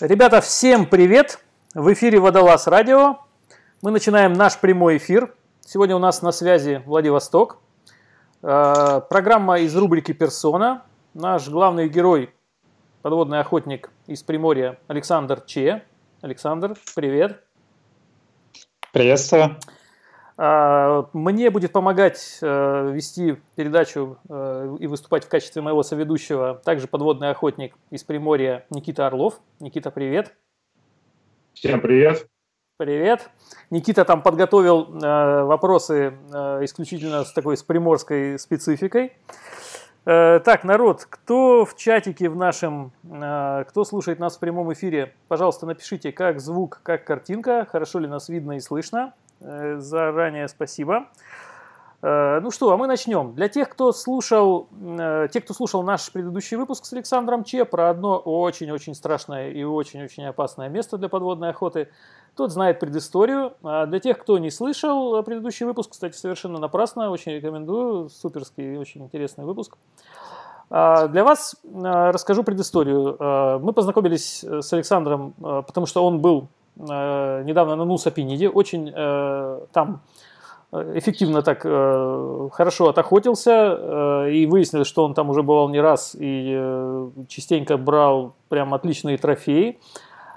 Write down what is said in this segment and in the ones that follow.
Ребята, всем привет! В эфире Водолаз Радио. Мы начинаем наш прямой эфир. Сегодня у нас на связи Владивосток. Э, программа из рубрики «Персона». Наш главный герой, подводный охотник из Приморья Александр Че. Александр, привет. Приветствую. Э, мне будет помогать э, вести передачу и выступать в качестве моего соведущего также подводный охотник из Приморья Никита Орлов. Никита, привет. Всем привет. Привет. Никита там подготовил э, вопросы э, исключительно с такой с приморской спецификой. Э, так, народ, кто в чатике в нашем, э, кто слушает нас в прямом эфире, пожалуйста, напишите, как звук, как картинка, хорошо ли нас видно и слышно. Э, заранее спасибо. Э, ну что, а мы начнем. Для тех, кто слушал, э, те, кто слушал наш предыдущий выпуск с Александром Че про одно очень-очень страшное и очень-очень опасное место для подводной охоты, тот знает предысторию. А для тех, кто не слышал предыдущий выпуск, кстати, совершенно напрасно, очень рекомендую, суперский, очень интересный выпуск. А для вас расскажу предысторию. Мы познакомились с Александром, потому что он был недавно на Нусапиниде, очень там эффективно так э, хорошо отохотился, э, и выяснилось, что он там уже бывал не раз и э, частенько брал прям отличные трофеи.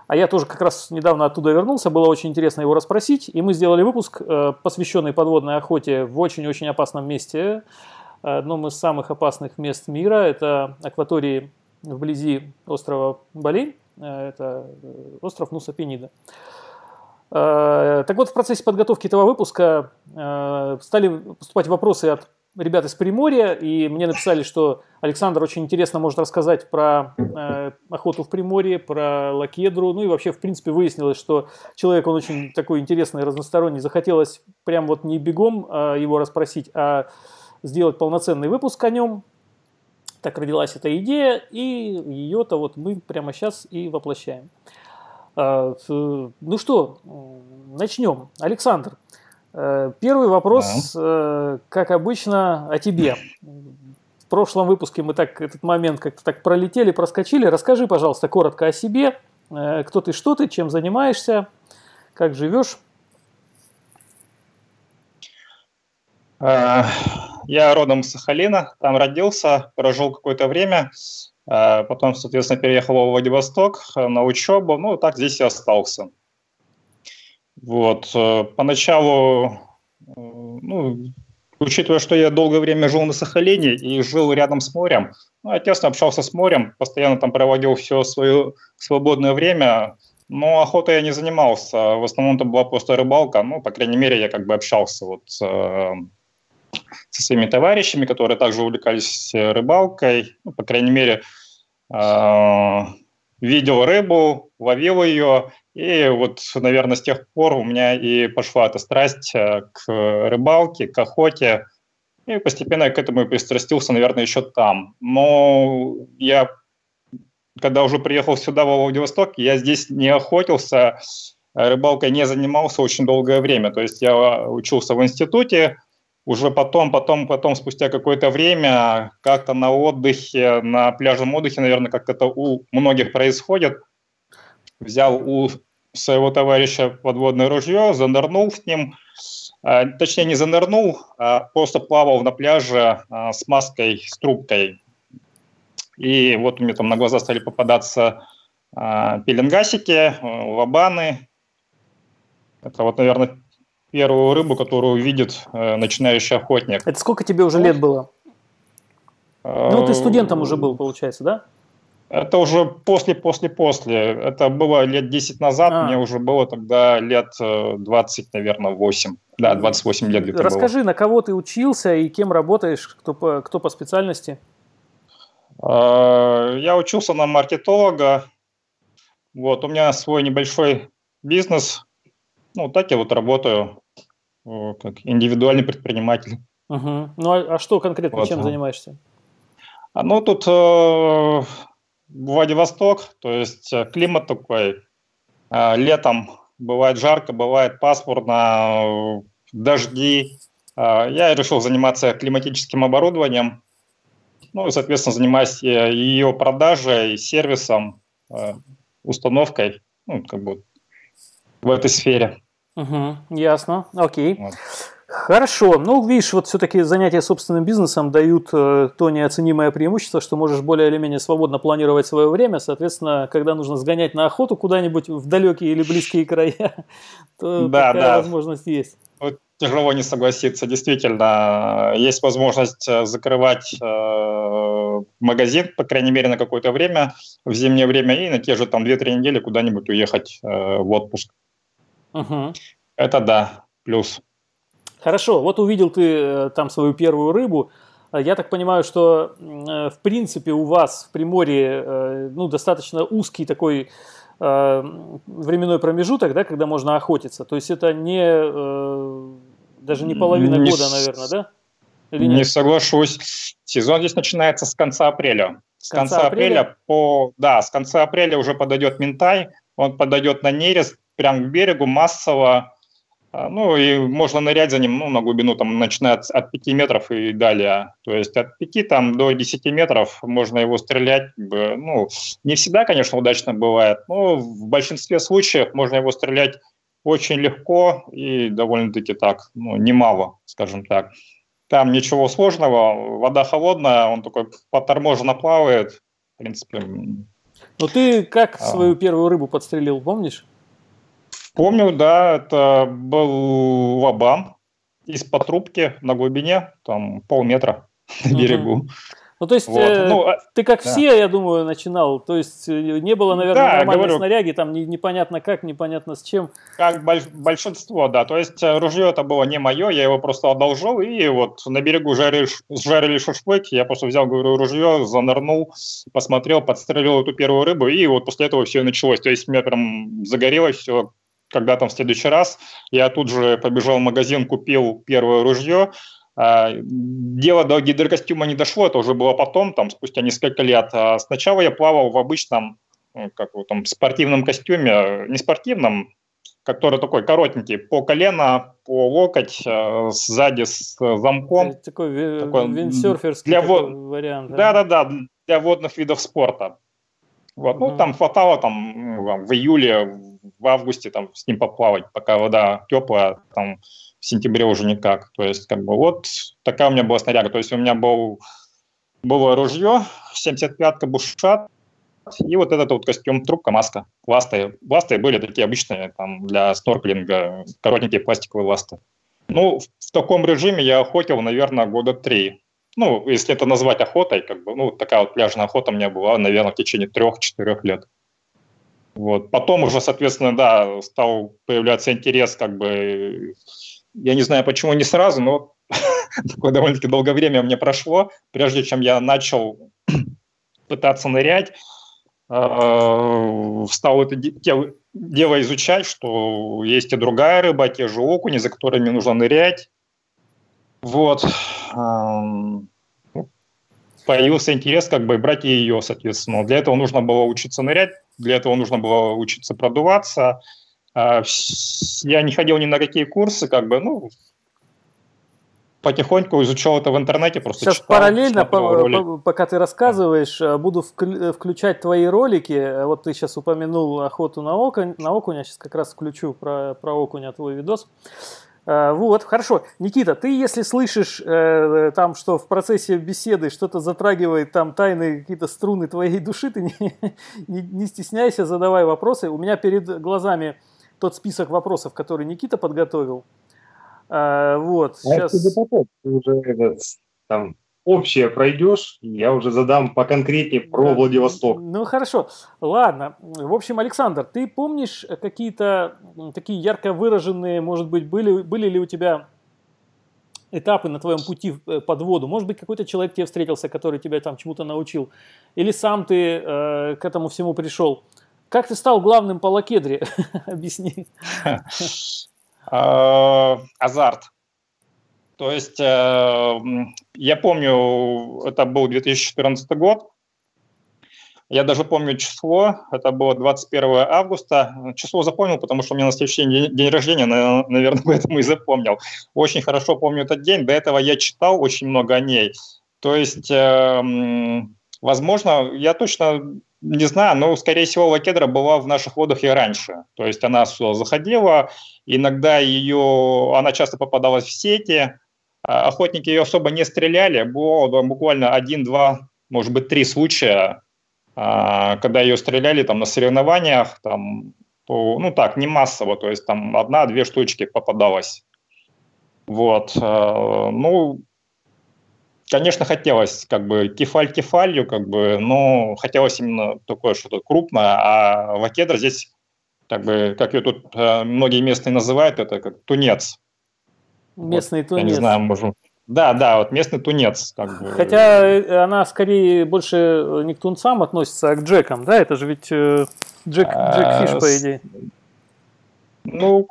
А я тоже как раз недавно оттуда вернулся, было очень интересно его расспросить, и мы сделали выпуск, э, посвященный подводной охоте в очень-очень опасном месте, одном из самых опасных мест мира, это акватории вблизи острова Бали, э, это э, остров Нуса-Пенида. Э, так вот, в процессе подготовки этого выпуска э, стали поступать вопросы от ребят из Приморья, и мне написали, что Александр очень интересно может рассказать про э, охоту в Приморье, про лакедру, ну и вообще, в принципе, выяснилось, что человек, он очень такой интересный, разносторонний, захотелось прям вот не бегом э, его расспросить, а сделать полноценный выпуск о нем. Так родилась эта идея, и ее-то вот мы прямо сейчас и воплощаем. А, ну что, начнем. Александр, э, первый вопрос, да. Э, как обычно, о тебе. В прошлом выпуске мы так этот момент как-то так пролетели, проскочили. Расскажи, пожалуйста, коротко о себе. Э, кто ты, что ты, чем занимаешься, как живешь? Я родом из Сахалина, там родился, прожил какое-то время. А потом, соответственно, переехал в Владивосток э, на учебу. Ну, так здесь и остался. Вот. Э, поначалу, э, ну, учитывая, что я долгое время жил на Сахалине и жил рядом с морем, ну, я общался с морем, постоянно там проводил все свое свободное время, но охотой я не занимался. В основном это была просто рыбалка. Ну, по крайней мере, я как бы общался вот со своими товарищами, которые также увлекались э, рыбалкой. Ну, по крайней мере, э, видел рыбу, ловил ее. И вот, наверное, с тех пор у меня и пошла эта страсть э, к рыбалке, к охоте. И постепенно я к этому и пристрастился, наверное, еще там. Но я, когда уже приехал сюда, во Владивосток, я здесь не охотился, рыбалкой не занимался очень долгое время. То есть я учился в институте, уже потом, потом, потом, спустя какое-то время, как-то на отдыхе, на пляжном отдыхе, наверное, как-то это у многих происходит, взял у своего товарища подводное ружье, занырнул с ним, а, точнее не занырнул, а просто плавал на пляже а, с маской, с трубкой. И вот меня там на глаза стали попадаться а, пеленгасики, лобаны. Это вот, наверное, первую рыбу, которую видит э, начинающий охотник. Это сколько тебе уже лет было? Ну, ты студентом уже был, получается, да? Это уже после-после-после. Это было лет 10 назад, а. мне уже было тогда лет 20, э, наверное, 8. Да, 28 лет где-то Расскажи, было. на кого ты учился и кем работаешь, кто по, кто по специальности? Э, я учился на маркетолога. Вот, у меня свой небольшой бизнес. Ну, так я вот работаю как индивидуальный предприниматель. Угу. Ну а, а что конкретно, вот. чем занимаешься? А, ну тут э, Владивосток, то есть э, климат такой. Э, летом бывает жарко, бывает пасмурно, э, дожди. Э, я решил заниматься климатическим оборудованием. Ну и, соответственно, занимаюсь ее продажей, сервисом. Э, установкой, ну, как бы в этой сфере. Угу, ясно, окей. Вот. Хорошо. Ну, видишь, вот все-таки занятия собственным бизнесом дают э, то неоценимое преимущество, что можешь более или менее свободно планировать свое время. Соответственно, когда нужно сгонять на охоту куда-нибудь в далекие или близкие края, то да, такая да. возможность есть. Вот тяжело не согласиться. Действительно, есть возможность э, закрывать э, магазин, по крайней мере, на какое-то время, в зимнее время, и на те же там 2-3 недели куда-нибудь уехать э, в отпуск. Угу. Это да, плюс. Хорошо, вот увидел ты э, там свою первую рыбу. Э, я так понимаю, что э, в принципе у вас в Приморье ну, достаточно узкий такой временной промежуток, да, когда можно охотиться. То есть это не даже не половина не года, наверное, да? Или нет? Не соглашусь. Сезон здесь начинается с конца апреля. С, с конца, конца апреля? апреля по да, с конца апреля уже подойдет минтай, он подойдет на нерест прямо к берегу массово а, ну, и можно нырять за ним ну, на глубину, там, начиная от, от 5 метров и далее. То есть от 5 там, до 10 метров можно его стрелять. Ну, не всегда, конечно, удачно бывает, но в большинстве случаев можно его стрелять очень легко и довольно-таки так, ну, немало, скажем так. Там ничего сложного, вода холодная, он такой поторможенно плавает, в принципе. Ну ты как а... свою первую рыбу подстрелил, помнишь? Помню, да, это был Вабан из-под трубки на глубине, там полметра на берегу. Ну, то есть, вот. э, ну, а, ты как да. все, я думаю, начинал. То есть, э, не было, наверное, да, нормальной говорю, снаряги, там не, непонятно как, непонятно с чем. Как больш, большинство, да. То есть, э, ружье это было не мое, я его просто одолжил, и вот на берегу жарили, жарили шашлык, я просто взял, говорю, ружье, занырнул, посмотрел, подстрелил эту первую рыбу, и вот после этого все и началось. То есть, у меня прям загорелось все когда там в следующий раз, я тут же побежал в магазин, купил первое ружье. А, дело до гидрокостюма не дошло, это уже было потом, там, спустя несколько лет. А сначала я плавал в обычном, ну, как вот там, спортивном костюме, не спортивном, который такой коротенький, по колено, по локоть, э, сзади с замком. Такой, такой виндсерферский для вод... вариант. Да-да-да, для водных видов спорта. Вот, ну, там хватало там в июле, в августе там с ним поплавать, пока вода теплая, там в сентябре уже никак. То есть, как бы вот такая у меня была снаряга. То есть у меня был, было ружье, 75-ка бушат, и вот этот вот костюм, трубка, маска, ласты. Ласты были такие обычные там для снорклинга, коротенькие пластиковые ласты. Ну, в таком режиме я охотил, наверное, года три. Ну, если это назвать охотой, как бы, ну, такая вот пляжная охота у меня была, наверное, в течение трех-четырех лет. Вот. Потом уже, соответственно, да, стал появляться интерес, как бы, я не знаю, почему не сразу, но такое довольно-таки долгое время мне прошло, прежде чем я начал пытаться нырять, э, стал это дело изучать, что есть и другая рыба, те же окуни, за которыми нужно нырять. Вот. Ну, появился интерес как бы брать ее, соответственно. Для этого нужно было учиться нырять, для этого нужно было учиться продуваться. А, я не ходил ни на какие курсы, как бы, ну, потихоньку изучал это в интернете, просто Сейчас читал, параллельно, по, пока ты рассказываешь, э, буду включать твои ролики. Вот ты сейчас упомянул охоту на, окунь, на окуня, сейчас как раз включу про, про окуня твой видос. Э, вот, хорошо. Никита, ты если слышишь э, там, что в процессе беседы что-то затрагивает там тайные какие-то струны твоей души, ты не, не, не стесняйся, задавай вопросы. У меня перед глазами тот список вопросов, который Никита подготовил. Э, вот, а сейчас... Ты уже там общее пройдешь, я уже задам поконкретнее про да. Владивосток. Ну хорошо, ладно. В общем, Александр, ты помнишь какие-то такие ярко выраженные, может быть, были, были ли у тебя этапы на твоем пути э, под воду? Может быть, какой-то человек тебе встретился, который тебя там чему-то научил? Или сам ты э, к этому всему пришел? Как ты стал главным по лакедре? Объясни. А, азарт. То есть э, я помню, это был 2014 год, я даже помню число, это было 21 августа. Число запомнил, потому что у меня на следующий день, день рождения, наверное, поэтому и запомнил. Очень хорошо помню этот день. До этого я читал очень много о ней. То есть, э, возможно, я точно не знаю, но, скорее всего, лакедра была в наших водах и раньше. То есть она сюда заходила, иногда ее, она часто попадалась в сети, охотники ее особо не стреляли, было буквально один-два, может быть, три случая, а, когда ее стреляли там на соревнованиях, там, ну так, не массово, то есть там одна-две штучки попадалось. Вот. Э, ну, конечно, хотелось как бы кефаль кефалью, как бы, но хотелось именно такое что-то крупное, а вакедра здесь, как бы, как ее тут э, многие местные называют, это как тунец. Местный вот, тунец. Я не знаю, можем... Да, да, вот местный тунец. Как бы. Хотя э, она скорее больше не к тунцам относится, а к джекам, да? Это же ведь Джек, Джек Фиш, по идее. Ну,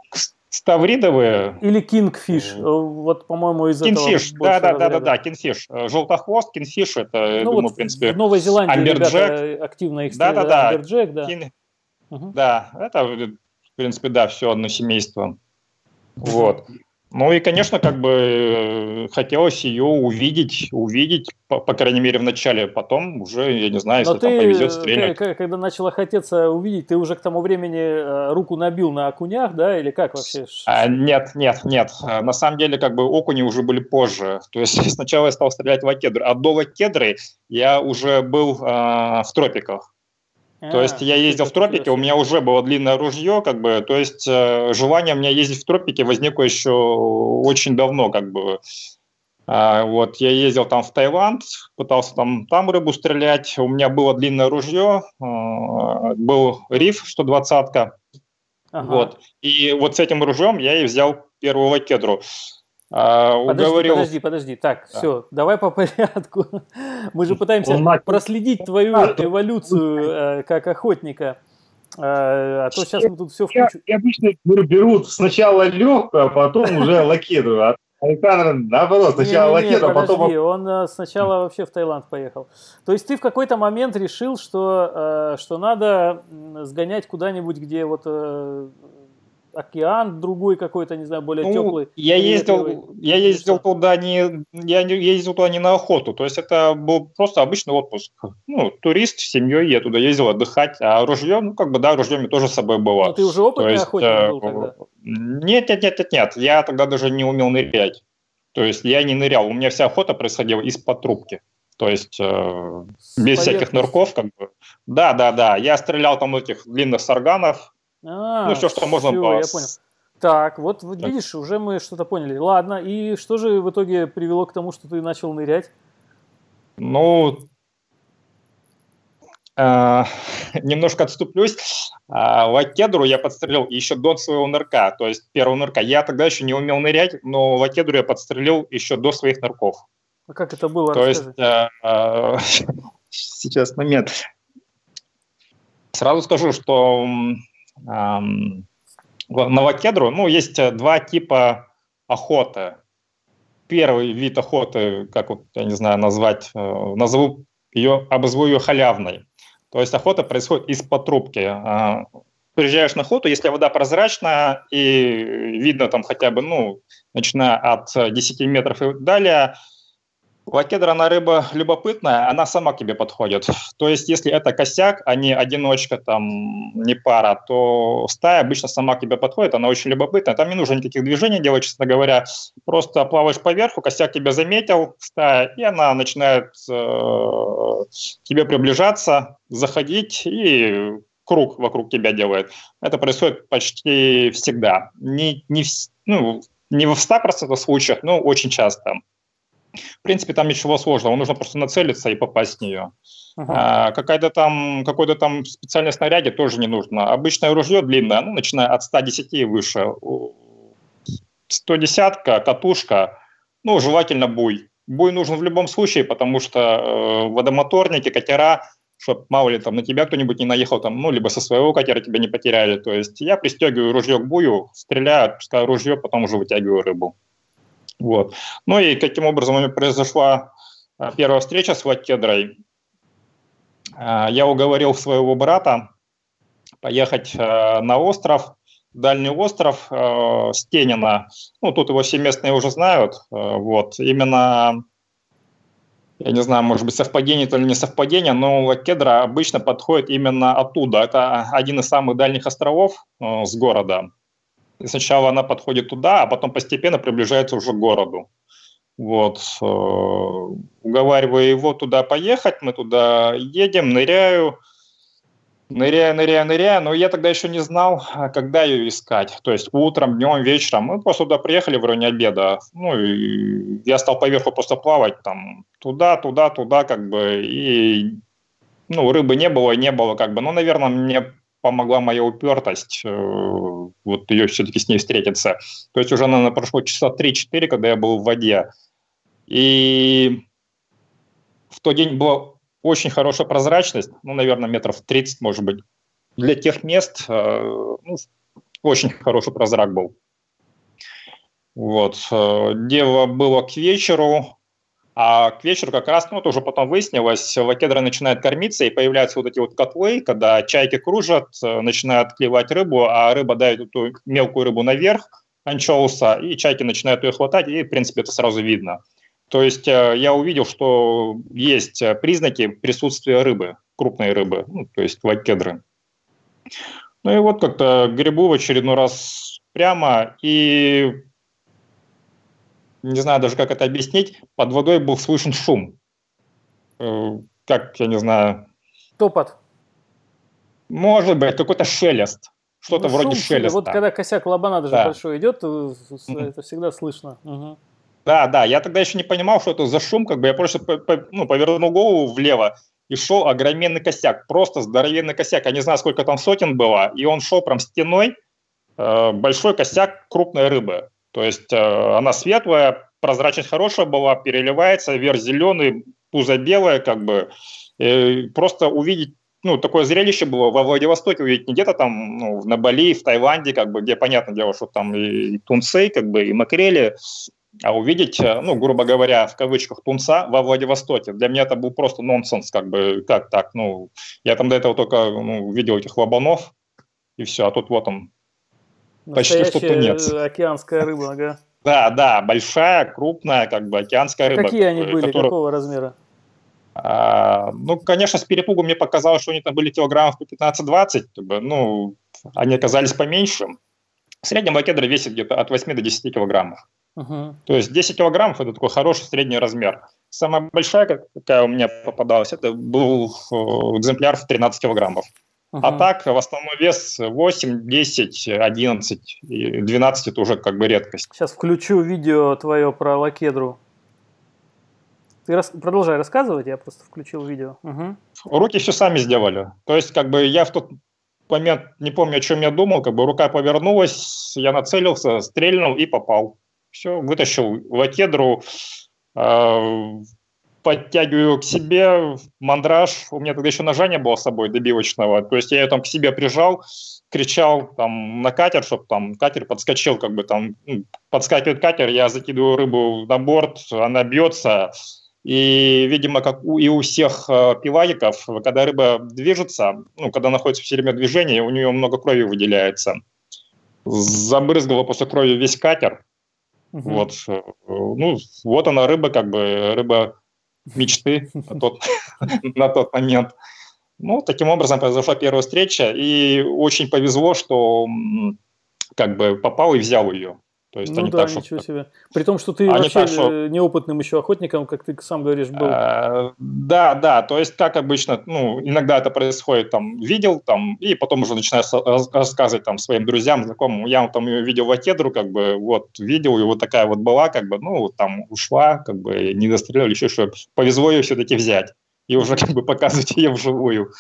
ставридовые. Или kingfish, вот, по-моему, из kingfish, этого да, да, да, да, да, kingfish. Желтохвост, kingfish, это, ну, думаю, вот в принципе, В Новой Зеландии Amberjack. ребята активно их да, да, да. Amberjack, да. Кин... Угу. Да, это, в принципе, да, все одно семейство. Вот. Ну и, конечно, как бы э, хотелось ее увидеть, увидеть, по, по крайней мере, в начале, потом уже, я не знаю, если Но там ты, повезет э, стрелять. Ты, когда начало хотеться увидеть, ты уже к тому времени э, руку набил на окунях, да, или как вообще? А, нет, нет, нет. На самом деле, как бы окуни уже были позже. То есть сначала я стал стрелять в лакедры, а до лакедры я уже был э, в тропиках. То есть а, я ездил в тропике, у меня уже было длинное ружье, как бы, то есть э, желание у меня ездить в тропике возникло еще очень давно, как бы. А, вот я ездил там в Таиланд, пытался там там рыбу стрелять, у меня было длинное ружье, э, был риф 120-ка, ага. вот. И вот с этим ружьем я и взял первую лакедру. А, подожди, уговорил... подожди, подожди. Так, да. все, давай по порядку. Мы же пытаемся Он проследить твою эволюцию э, как охотника. А, а то сейчас мы тут все в кучу... Я, обычно берут сначала легкую, а потом уже лакедру. А Александр, наоборот, сначала не, не, не, лакедру, а потом... он э, сначала вообще в Таиланд поехал. То есть ты в какой-то момент решил, что, что надо сгонять куда-нибудь, где вот океан другой какой-то, не знаю, более ну, теплый. Я ездил, я ездил туда не, я ездил туда не на охоту, то есть это был просто обычный отпуск. Ну, турист с семьей, я туда ездил отдыхать, а ружье, ну, как бы, да, ружье мне тоже с собой было. Но ты уже опытный есть, охотник э, был тогда? Нет, нет, нет, нет, нет, я тогда даже не умел нырять. То есть я не нырял, у меня вся охота происходила из-под трубки. То есть э, без всяких нырков, как бы. Да, да, да. Я стрелял там этих длинных сарганов, а, ну, все, что можно все, было. я понял. Так, вот так. видишь, уже мы что-то поняли. Ладно, и что же в итоге привело к тому, что ты начал нырять? Ну, э, немножко отступлюсь. Э, лакедру я подстрелил еще до своего нырка, то есть первого нырка. Я тогда еще не умел нырять, но лакедру я подстрелил еще до своих нырков. А как это было? То есть, э, э, сейчас момент. Сразу скажу, что на Вакедру, ну, есть э, два типа охоты. Первый вид охоты, как вот, я не знаю назвать, э, назову ее, обозву ее халявной. То есть охота происходит из-под трубки. А, приезжаешь на охоту, если вода прозрачная и видно там хотя бы, ну, начиная от 10 метров и далее, Лакедра, рыба любопытная, она сама к тебе подходит. То есть, если это косяк, а не одиночка, там, не пара, то стая обычно сама к тебе подходит, она очень любопытная. Там не нужно никаких движений делать, честно говоря. Просто плаваешь по верху, косяк тебя заметил, стая, и она начинает э, тебе приближаться, заходить и круг вокруг тебя делает. Это происходит почти всегда. Не, не, ну, не в 100% случаях, но очень часто. В принципе, там ничего сложного, нужно просто нацелиться и попасть в нее. Ага. А, какая-то там, какой-то там специальной снаряде тоже не нужно. Обычное ружье длинное, ну, начиная от 110 и выше. 110 катушка, ну, желательно буй. Буй нужен в любом случае, потому что э, водомоторники, катера, чтобы мало ли там на тебя кто-нибудь не наехал, там, ну, либо со своего катера тебя не потеряли. То есть я пристегиваю ружье к бую, стреляю, отпускаю ружье, потом уже вытягиваю рыбу. Вот. Ну и каким образом у меня произошла а, первая встреча с Вакедрой. А, я уговорил своего брата поехать а, на остров, дальний остров Стенина. Ну, тут его все местные уже знают. Вот. Именно я не знаю, может быть, совпадение то или не совпадение, но Лакедра обычно подходит именно оттуда. Это один из самых дальних островов с города. И сначала она подходит туда, а потом постепенно приближается уже к городу. Вот. Э, уговариваю его туда поехать, мы туда едем, ныряю, ныряю, ныряю, ныряю, но я тогда еще не знал, а когда ее искать. То есть утром, днем, вечером. Мы просто туда приехали в районе обеда. Ну, и я стал поверху просто плавать там туда, туда, туда, как бы, и ну, рыбы не было, не было, как бы. Ну, наверное, мне помогла моя упертость, э, вот ее все-таки с ней встретиться. То есть уже, наверное, прошло часа 3-4, когда я был в воде. И в тот день была очень хорошая прозрачность, ну, наверное, метров 30, может быть. Для тех мест э, ну, очень хороший прозрак был. Вот. Э, дело было к вечеру, а к вечеру как раз, ну, это уже потом выяснилось, лакедра начинает кормиться, и появляются вот эти вот котлы, когда чайки кружат, э, начинают клевать рыбу, а рыба дает эту мелкую рыбу наверх, анчоуса, и чайки начинают ее хватать, и, в принципе, это сразу видно. То есть э, я увидел, что есть э, признаки присутствия рыбы, крупной рыбы, ну, то есть лакедры. Ну и вот как-то грибу в очередной раз прямо, и не знаю даже, как это объяснить, под водой был слышен шум. Э, как, я не знаю... Топот. Может быть, какой-то шелест. Что-то ну, вроде шум, шелеста. Вот когда косяк лобана даже да. большой идет, это всегда слышно. Угу. Да, да, я тогда еще не понимал, что это за шум, как бы я просто по, по, ну, повернул голову влево, и шел огроменный косяк, просто здоровенный косяк. Я не знаю, сколько там сотен было, и он шел прям стеной, э, большой косяк крупной рыбы. То есть э, она светлая, прозрачность хорошая была, переливается, верх зеленый, пузо белое, как бы. И просто увидеть ну, такое зрелище было во Владивостоке увидеть не где-то там ну, на Бали, в Таиланде, как бы, где, понятное дело, что там и тунцы, как бы, и макрели, а увидеть, э, ну, грубо говоря, в кавычках, тунца во Владивостоке. Для меня это был просто нонсенс, как бы, как так, ну, я там до этого только ну, видел этих лобанов, и все, а тут вот он, почти что тунец. океанская рыба, ага. Да, да, большая, крупная, как бы океанская рыба. Какие они были, которая... какого размера? А, ну, конечно, с перепугу мне показалось, что они там были килограммов по 15-20, как бы, ну, они оказались поменьше. В среднем лакедра весит где-то от 8 до 10 килограммов. Uh-huh. То есть 10 килограммов – это такой хороший средний размер. Самая большая, какая у меня попадалась, это был э, экземпляр в 13 килограммов. Uh-huh. А так, в основном вес 8, 10, 11, 12 – это уже как бы редкость. Сейчас включу видео твое про лакедру. Ты рас... продолжай рассказывать, я просто включил видео. Угу. Руки все сами сделали. То есть, как бы я в тот момент не помню, о чем я думал, как бы рука повернулась, я нацелился, стрельнул и попал. Все, вытащил лакедру, э, подтягиваю к себе, мандраж. У меня тогда еще ножа не было с собой добивочного. То есть я ее там к себе прижал, кричал там на катер, чтобы там катер подскочил, как бы там ну, подскакивает катер, я закидываю рыбу на борт, она бьется. И, видимо, как у, и у всех э, пиваликов, когда рыба движется, ну, когда находится в все время движения, у нее много крови выделяется. Забрызгала после крови весь катер. Угу. Вот. Э, ну, вот она рыба, как бы, рыба мечты на тот, на тот момент. Ну, таким образом произошла первая встреча, и очень повезло, что как бы попал и взял ее. То есть, ну да, так, ничего что... себе. При том, что ты а вообще так, что... неопытным еще охотником, как ты сам говоришь, был. А, да, да, то есть как обычно, ну, иногда это происходит, там, видел, там, и потом уже начинаешь рассказывать там своим друзьям, знакомым, я там ее видел в Акедру, как бы, вот, видел, и вот такая вот была, как бы, ну, там, ушла, как бы, не достреляли, еще что повезло ее все-таки взять и уже как бы показывать ее вживую.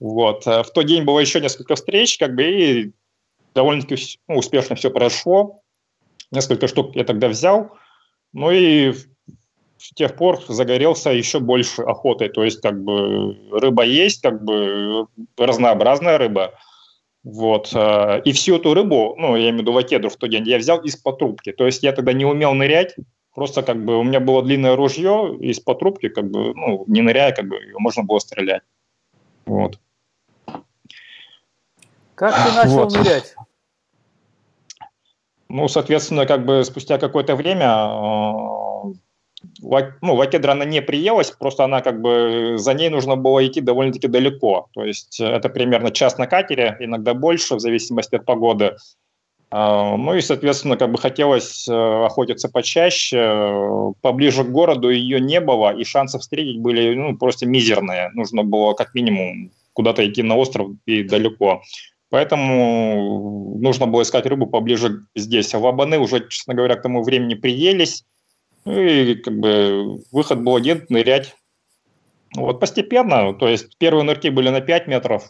Вот. В тот день было еще несколько встреч, как бы, и довольно-таки ну, успешно все прошло несколько штук я тогда взял, ну и с тех пор загорелся еще больше охотой. То есть, как бы, рыба есть, как бы, разнообразная рыба. Вот. Э, и всю эту рыбу, ну, я имею в виду вакедру в тот день, я взял из-под трубки. То есть, я тогда не умел нырять, просто, как бы, у меня было длинное ружье, из-под трубки, как бы, ну, не ныряя, как бы, можно было стрелять. Вот. Как ты начал вот. нырять? Ну, соответственно, как бы спустя какое-то время, э, ну, лакедра она не приелась, просто она как бы, за ней нужно было идти довольно-таки далеко. То есть это примерно час на катере, иногда больше, в зависимости от погоды. А, ну и, соответственно, как бы хотелось э, охотиться почаще. Поближе к городу ее не было, и шансы встретить были ну, просто мизерные. Нужно было как минимум куда-то идти на остров и далеко. Поэтому нужно было искать рыбу поближе здесь. А вабаны уже, честно говоря, к тому времени приелись. Ну и как бы выход был один – нырять. Вот постепенно, то есть первые нырки были на 5 метров,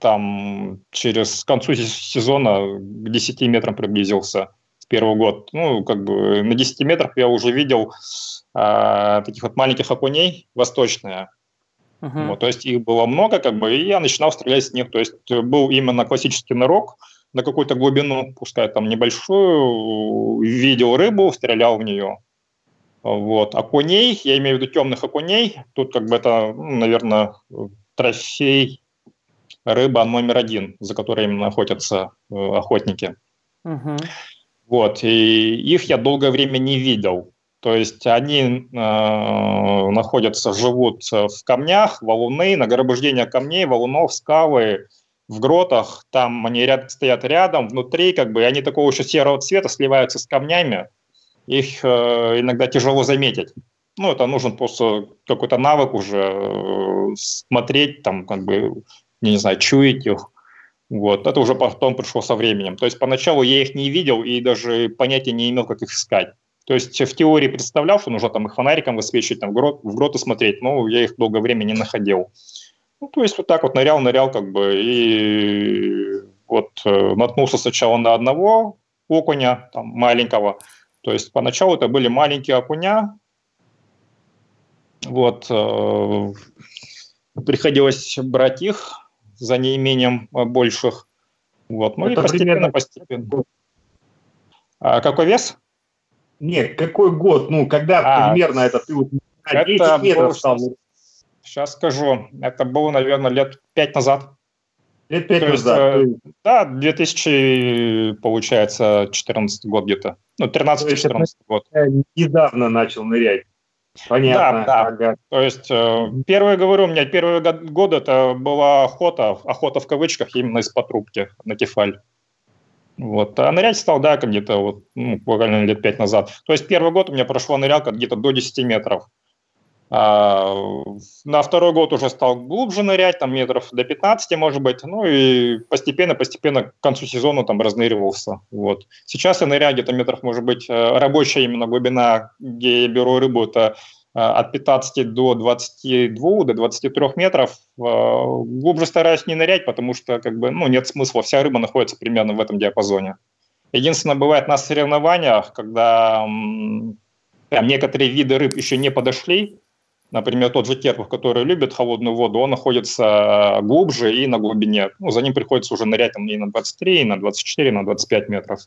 там через концу сезона к 10 метрам приблизился в первый год. Ну, как бы на 10 метрах я уже видел а, таких вот маленьких окуней восточные. Uh-huh. Вот, то есть их было много, как бы, и я начинал стрелять с них. То есть был именно классический нырок – на какую-то глубину, пускай там небольшую, видел рыбу, стрелял в нее. Вот. Окуней, я имею в виду темных окуней, тут как бы это, ну, наверное, трофей рыба номер один, за которой именно охотятся э, охотники. Угу. Вот, и их я долгое время не видел. То есть они э, находятся, живут в камнях, валуны, нагромождение камней, валунов, скалы, в гротах, там они ряд, стоят рядом, внутри, как бы, они такого еще серого цвета сливаются с камнями, их э, иногда тяжело заметить. Ну, это нужен просто какой-то навык уже э, смотреть, там, как бы, не знаю, чуять их. Вот, это уже потом пришло со временем. То есть поначалу я их не видел и даже понятия не имел, как их искать. То есть в теории представлял, что нужно там их фонариком высвечивать, там, в, грот, в гроты смотреть, но я их долгое время не находил. Ну, то есть вот так вот нырял, нырял как бы, и вот э, наткнулся сначала на одного окуня, там, маленького. То есть поначалу это были маленькие окуня, вот, э, приходилось брать их за неимением больших. Вот, ну это и постепенно, постепенно. А какой вес? Нет, какой год? Ну, когда а, примерно это ты вот 10 это метров стал Сейчас скажу. Это было, наверное, лет пять назад. Лет пять назад. Есть, э, да, 2000, получается, 14 год где-то. Ну, 13-14 год. Недавно начал нырять. Понятно. Да, да. Ага. То есть э, первые, говорю, у меня первые годы это была охота, охота в кавычках именно из-под трубки на кефаль. Вот. А нырять стал, да, где-то вот, ну, буквально лет пять назад. То есть первый год у меня прошла нырялка где-то до 10 метров. А, на второй год уже стал глубже нырять, там метров до 15, может быть, ну и постепенно-постепенно к концу сезона там разныривался. Вот. Сейчас я ныряю где-то метров, может быть, э, рабочая именно глубина, где я беру рыбу, это от 15 до 22, до 23 метров. Э, глубже стараюсь не нырять, потому что как бы, ну, нет смысла, вся рыба находится примерно в этом диапазоне. Единственное, бывает на соревнованиях, когда там, некоторые виды рыб еще не подошли, Например, тот же Керпов, который любит холодную воду, он находится глубже и на глубине. Ну, за ним приходится уже нырять там, и на 23, и на 24, и на 25 метров.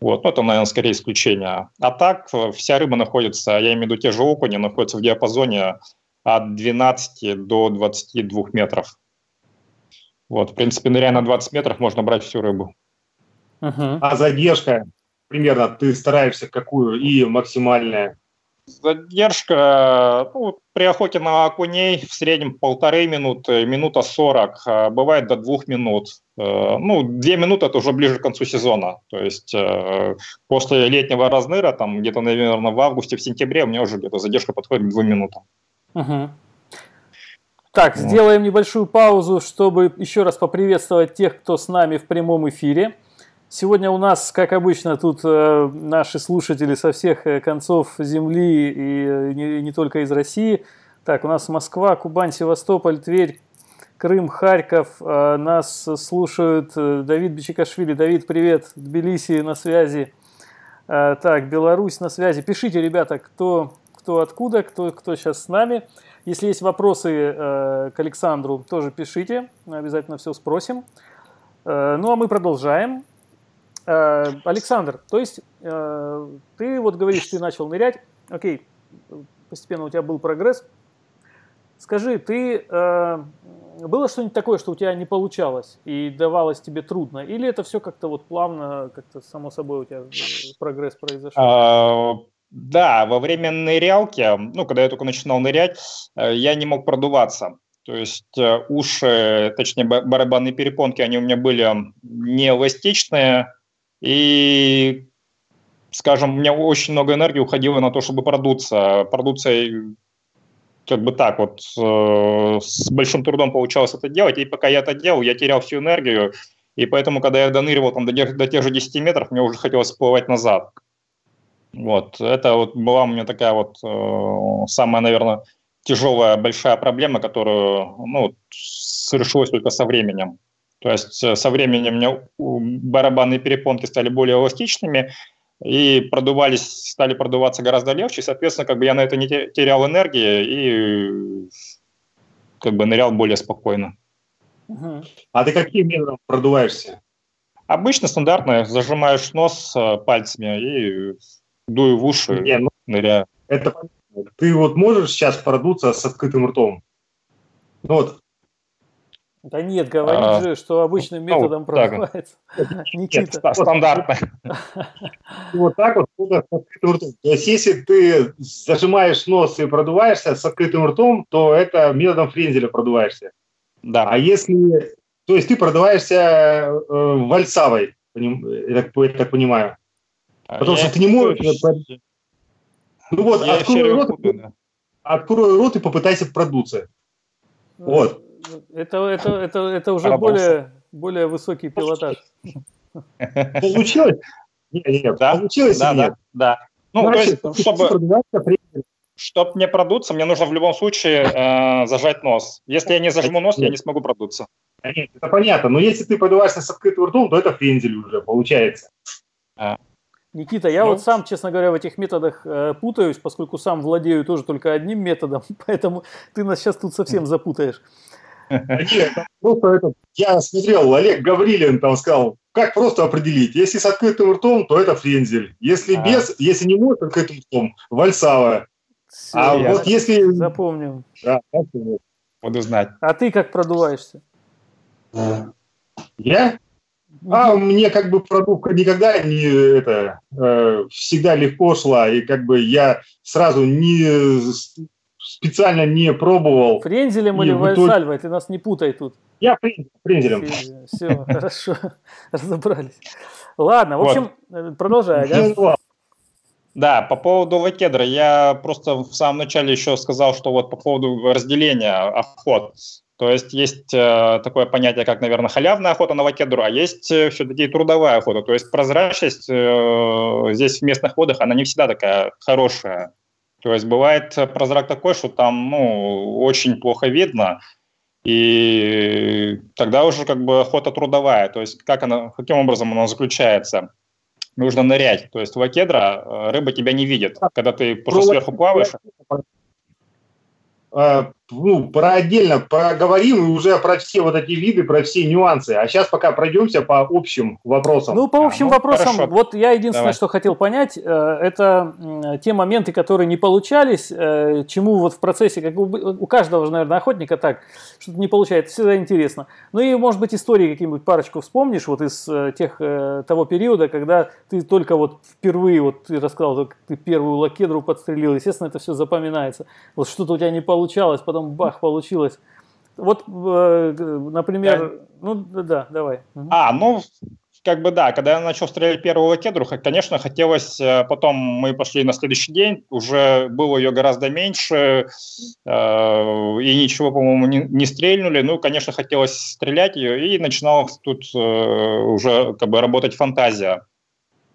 Вот, ну, это, наверное, скорее исключение. А так э, вся рыба находится, я имею в виду те же окуни, находятся в диапазоне от 12 до 22 метров. Вот, в принципе, ныряя на 20 метров, можно брать всю рыбу. Uh-huh. А задержка примерно ты стараешься какую и максимальная? Задержка ну, при охоте на окуней в среднем полторы минуты, минута сорок, а бывает до двух минут. Э, ну, две минуты это уже ближе к концу сезона. То есть э, после летнего разныра, там где-то, наверное, в августе, в сентябре у меня уже где-то задержка подходит к двум минутам. Угу. Так, вот. сделаем небольшую паузу, чтобы еще раз поприветствовать тех, кто с нами в прямом эфире. Сегодня у нас, как обычно, тут э, наши слушатели со всех э, концов земли и э, не, не только из России. Так, у нас Москва, Кубань, Севастополь, Тверь, Крым, Харьков. Э, нас слушают э, Давид Бичикашвили. Давид, привет. Тбилиси на связи. Э, так, Беларусь на связи. Пишите, ребята, кто, кто откуда, кто, кто сейчас с нами. Если есть вопросы к Александру, тоже пишите. Обязательно все спросим. Ну а мы продолжаем. Александр, то есть ты вот говоришь, ты начал нырять, окей, постепенно у тебя был прогресс. Скажи, ты э, было что-нибудь такое, что у тебя не получалось и давалось тебе трудно, или это все как-то вот плавно, как-то само собой у тебя прогресс произошел? А, Да, во время нырялки, ну, когда я только начинал нырять, э, я не мог продуваться. То есть э, уши, точнее барабанные перепонки, они у меня были не эластичные, и, скажем, у меня очень много энергии уходило на то, чтобы продуться. Продуться как бы так вот э, с большим трудом получалось это делать, и пока я это делал, я терял всю энергию, и поэтому, когда я доныривал там, до, до тех же 10 метров, мне уже хотелось всплывать назад. Вот, это вот была у меня такая вот э, самая, наверное, тяжелая, большая проблема, которую, ну, совершилась только со временем. То есть э, со временем у меня барабанные перепонки стали более эластичными, и продувались, стали продуваться гораздо легче, соответственно, как бы я на это не терял энергии и как бы нырял более спокойно. А ты каким методом продуваешься? Обычно стандартно зажимаешь нос э, пальцами и дую в уши, Не, ну, ныряю. Это ты вот можешь сейчас продуться с открытым ртом? Ну вот. Да нет, говорит а, же, что обычным ну, методом ну, продувается. Никита. стандартно. Вот так вот с открытым ртом. То есть если ты зажимаешь нос и продуваешься с открытым ртом, то это методом френзеля продуваешься. Да. А если... То есть ты продуваешься э, вальсавой, я так, я так понимаю. Потому я что ты не можешь... Ну вот, я открой рот, открой рот и попытайся продуться. Вот. Это, это, это, это уже более, более высокий пилотаж. Получилось? Нет, нет, да? получилось да, нет? Да, да. Ну, Значит, то есть, чтобы, чтобы мне продуться, мне нужно в любом случае э, зажать нос. Если я не зажму нос, я не смогу продуться. Нет, это понятно. Но если ты продуваешься с открытым ртом, то это френзель уже получается. А. Никита, я ну, вот сам, честно говоря, в этих методах э, путаюсь, поскольку сам владею тоже только одним методом, поэтому ты нас сейчас тут совсем запутаешь. Нет, просто это, я смотрел, Олег Гаврилин там сказал, как просто определить, если с открытым ртом, то это френзель, если а. без, если не может открытым ртом, вальсавая. Все, а вот если... Запомнил. Да, Буду знать. А ты как продуваешься? Я? А мне как бы продувка никогда не это э, всегда легко шла, и как бы я сразу не специально не пробовал. Френзелем или вальсальвой? Ты нас не путай тут. Я френзелем. Все, все хорошо, разобрались. Ладно, в общем, вот. продолжай. Да? Да, по поводу лакедра, я просто в самом начале еще сказал, что вот по поводу разделения охот. То есть есть э, такое понятие, как, наверное, халявная охота на лакедру, а есть э, все-таки трудовая охота. То есть прозрачность э, здесь в местных водах, она не всегда такая хорошая. То есть бывает прозрак такой, что там ну, очень плохо видно, и тогда уже как бы охота трудовая. То есть как она, каким образом она заключается? Нужно нырять. То есть лакедра, э, рыба тебя не видит. Когда ты просто сверху плаваешь, Э, ну, про отдельно поговорим и уже про все вот эти виды, про все нюансы. А сейчас пока пройдемся по общим вопросам. Ну, по общим а, ну, вопросам, хорошо. вот я единственное, Давай. что хотел понять, э, это те моменты, которые не получались, э, чему вот в процессе, как у каждого же, наверное, охотника так, что-то не получается, всегда интересно. Ну и, может быть, истории какие-нибудь парочку вспомнишь вот из тех, того периода, когда ты только вот впервые, вот ты рассказал, ты первую лакедру подстрелил, естественно, это все запоминается. Вот что-то у тебя не получалось, потом бах, получилось. Вот, э, например, да. ну да, давай. А, ну, как бы да, когда я начал стрелять первую лакедру, конечно, хотелось, э, потом мы пошли на следующий день, уже было ее гораздо меньше, э, и ничего, по-моему, не, не стрельнули, ну, конечно, хотелось стрелять ее, и начинала тут э, уже как бы работать фантазия.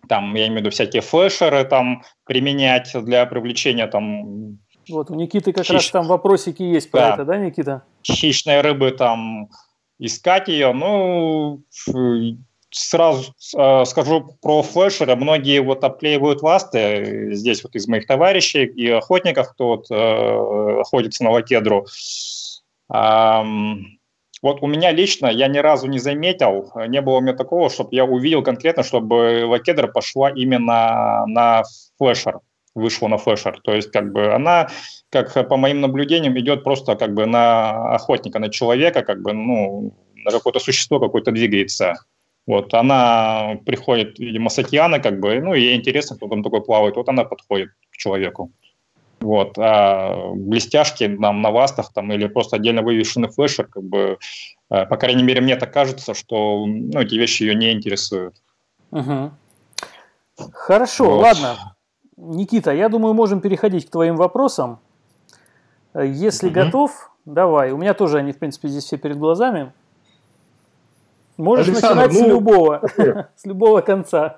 Там, я имею в виду, всякие флешеры там применять для привлечения там вот, у Никиты как Хищ... раз там вопросики есть про да. это, да, Никита? Хищные рыбы там, искать ее, ну, сразу э, скажу про флешеры. Многие вот обклеивают ласты, здесь вот из моих товарищей и охотников, кто вот э, охотится на лакедру. Эм, вот у меня лично, я ни разу не заметил, не было у меня такого, чтобы я увидел конкретно, чтобы лакедра пошла именно на флешер вышла на флешер. То есть как бы она, как по моим наблюдениям, идет просто как бы на охотника, на человека, как бы, ну, на какое-то существо какое-то двигается. Вот, она приходит, видимо, с океана, как бы, ну, ей интересно, кто там такой плавает, вот она подходит к человеку. Вот, а блестяшки нам на вастах там или просто отдельно вывешенный флешер, как бы, э, по крайней мере, мне так кажется, что ну, эти вещи ее не интересуют. Угу. Хорошо, вот. ладно. Никита, я думаю, можем переходить к твоим вопросам. Если угу. готов, давай. У меня тоже они, в принципе, здесь все перед глазами. Можешь Александр, начинать ну, с любого, с любого конца.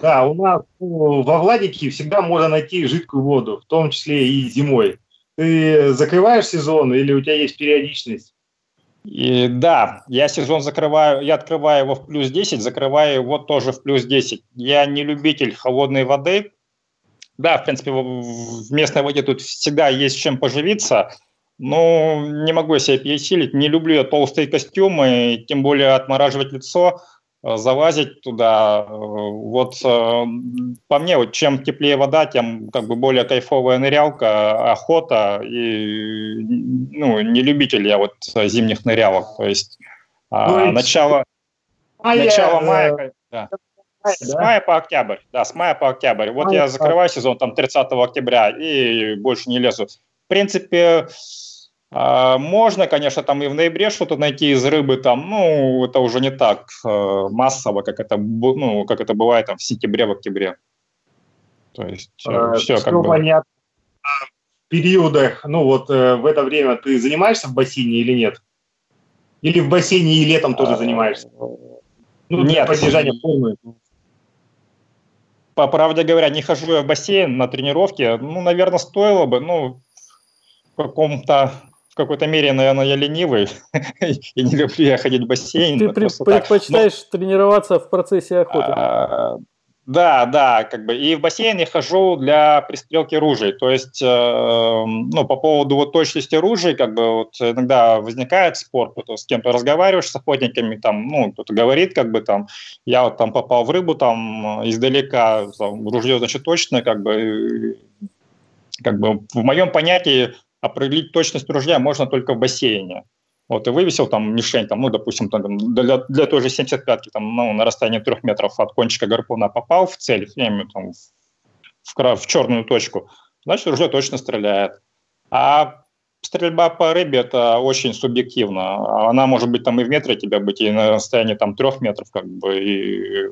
Да, у нас ну, во Владике всегда можно найти жидкую воду, в том числе и зимой. Ты закрываешь сезон или у тебя есть периодичность? И, да, я сезон закрываю, я открываю его в плюс 10, закрываю его тоже в плюс 10. Я не любитель холодной воды. Да, в принципе, в местной воде тут всегда есть чем поживиться, но не могу себя пересилить. Не люблю я толстые костюмы, тем более отмораживать лицо, залазить туда. Э, вот э, по мне, вот чем теплее вода, тем как бы более кайфовая нырялка, охота. И ну, не любитель я вот зимних нырялок. То есть а, ну, начало, а начало я, мая... Да. С мая по октябрь, да, с мая по октябрь. Вот мая, я закрываю сезон там 30 октября и больше не лезу. В принципе, можно, конечно, там и в ноябре что-то найти из рыбы, там, ну, это уже не так э, массово, как это, ну, как это бывает там в сентябре, в октябре. То есть а, все, все как понятно. В периодах, ну вот э, в это время ты занимаешься в бассейне или нет? Или в бассейне и летом тоже занимаешься? Ну, нет. Поддержание формы. По правде говоря, не хожу я в бассейн на тренировке. Ну, наверное, стоило бы, ну, в каком-то в какой-то мере, наверное, я ленивый и не люблю я ходить в бассейн. Ты предпочитаешь Но... тренироваться в процессе охоты? А, да, да, как бы. И в бассейн я хожу для пристрелки ружей. То есть, э, ну, по поводу вот точности ружей, как бы вот иногда возникает спор, кто с кем-то разговариваешь с охотниками, там, ну, кто-то говорит, как бы там, я вот там попал в рыбу, там, издалека, там, ружье, значит, точное, как бы, как бы в моем понятии определить точность ружья можно только в бассейне. Вот, и вывесил там мишень, там, ну, допустим, там, для, для той же 75-ки, там, ну, на расстоянии трех метров от кончика гарпуна попал в цель, я имею там, в, в черную точку, значит, ружье точно стреляет. А стрельба по рыбе – это очень субъективно. Она может быть там и в метре тебя быть, и на расстоянии там трех метров, как бы, и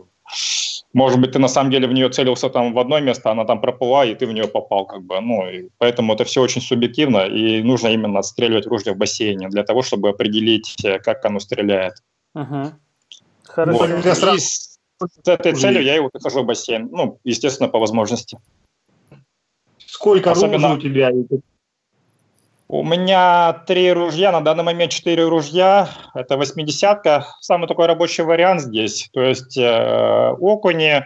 может быть, ты на самом деле в нее целился там в одно место, она там проплыла, и ты в нее попал, как бы. Ну, и поэтому это все очень субъективно, и нужно именно отстреливать ружье в бассейне для того, чтобы определить, э, как оно стреляет. Угу. Хорошо. Вот. И с, с этой целью я его выхожу в бассейн. Ну, естественно, по возможности. Сколько Особенно... у тебя? У меня три ружья, на данный момент четыре ружья. Это восьмидесятка, самый такой рабочий вариант здесь. То есть э, окуни,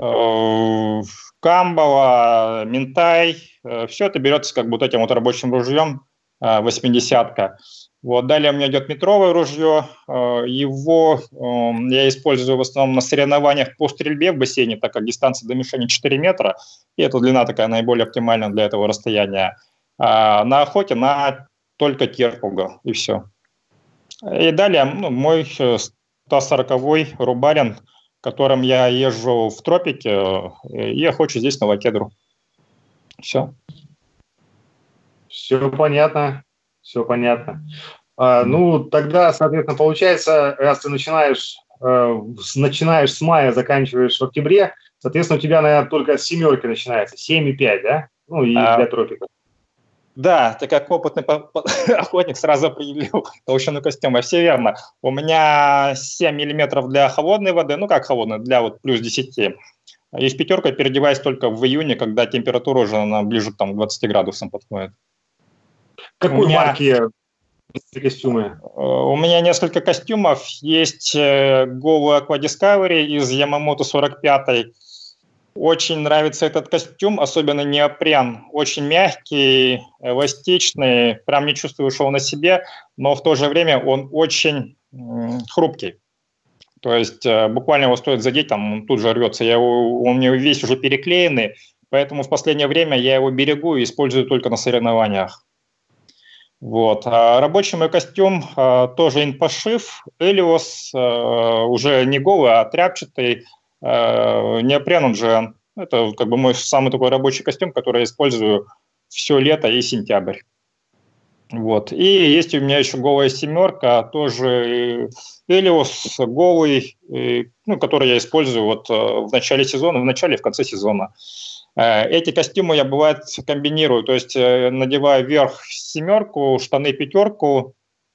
э, камбала, ментай, э, все это берется как бы этим вот рабочим ружьем э, восьмидесятка. Вот, далее у меня идет метровое ружье. Э, его э, я использую в основном на соревнованиях по стрельбе в бассейне, так как дистанция до мишени 4 метра, и эта длина такая наиболее оптимальная для этого расстояния а на охоте на только терпуга, и все. И далее ну, мой 140-й рубарин, которым я езжу в тропике, и охочу здесь на лакедру. Все. Все понятно, все понятно. А, ну, тогда, соответственно, получается, раз ты начинаешь, э, начинаешь с мая, заканчиваешь в октябре, соответственно, у тебя, наверное, только с семерки начинается, 7,5, да? Ну, и а, для тропика. Да, ты как опытный охотник сразу определил толщину костюма. Все верно. У меня 7 миллиметров для холодной воды, ну как холодной, для вот плюс 10. И с пятеркой переодеваюсь только в июне, когда температура уже на ближе там, к 20 градусам подходит. Какой меня... марки костюмы? Э, у меня несколько костюмов. Есть э, Go Aqua Discovery из Yamamoto 45 очень нравится этот костюм, особенно неопрен. Очень мягкий, эластичный, прям не чувствую, что он на себе, но в то же время он очень хрупкий. То есть э, буквально его стоит задеть, там он тут же рвется. Я его, у меня весь уже переклеенный, поэтому в последнее время я его берегу и использую только на соревнованиях. Вот. А рабочий мой костюм а, тоже инпошив, Элиос, а, уже не голый, а тряпчатый, неопрен он же. Это как бы мой самый такой рабочий костюм, который я использую все лето и сентябрь. Вот. И есть у меня еще голая семерка, тоже Элиос голый, ну, который я использую вот э, в начале сезона, в начале и в конце сезона. Э, эти костюмы я бывает комбинирую, то есть э, надеваю вверх семерку, штаны пятерку,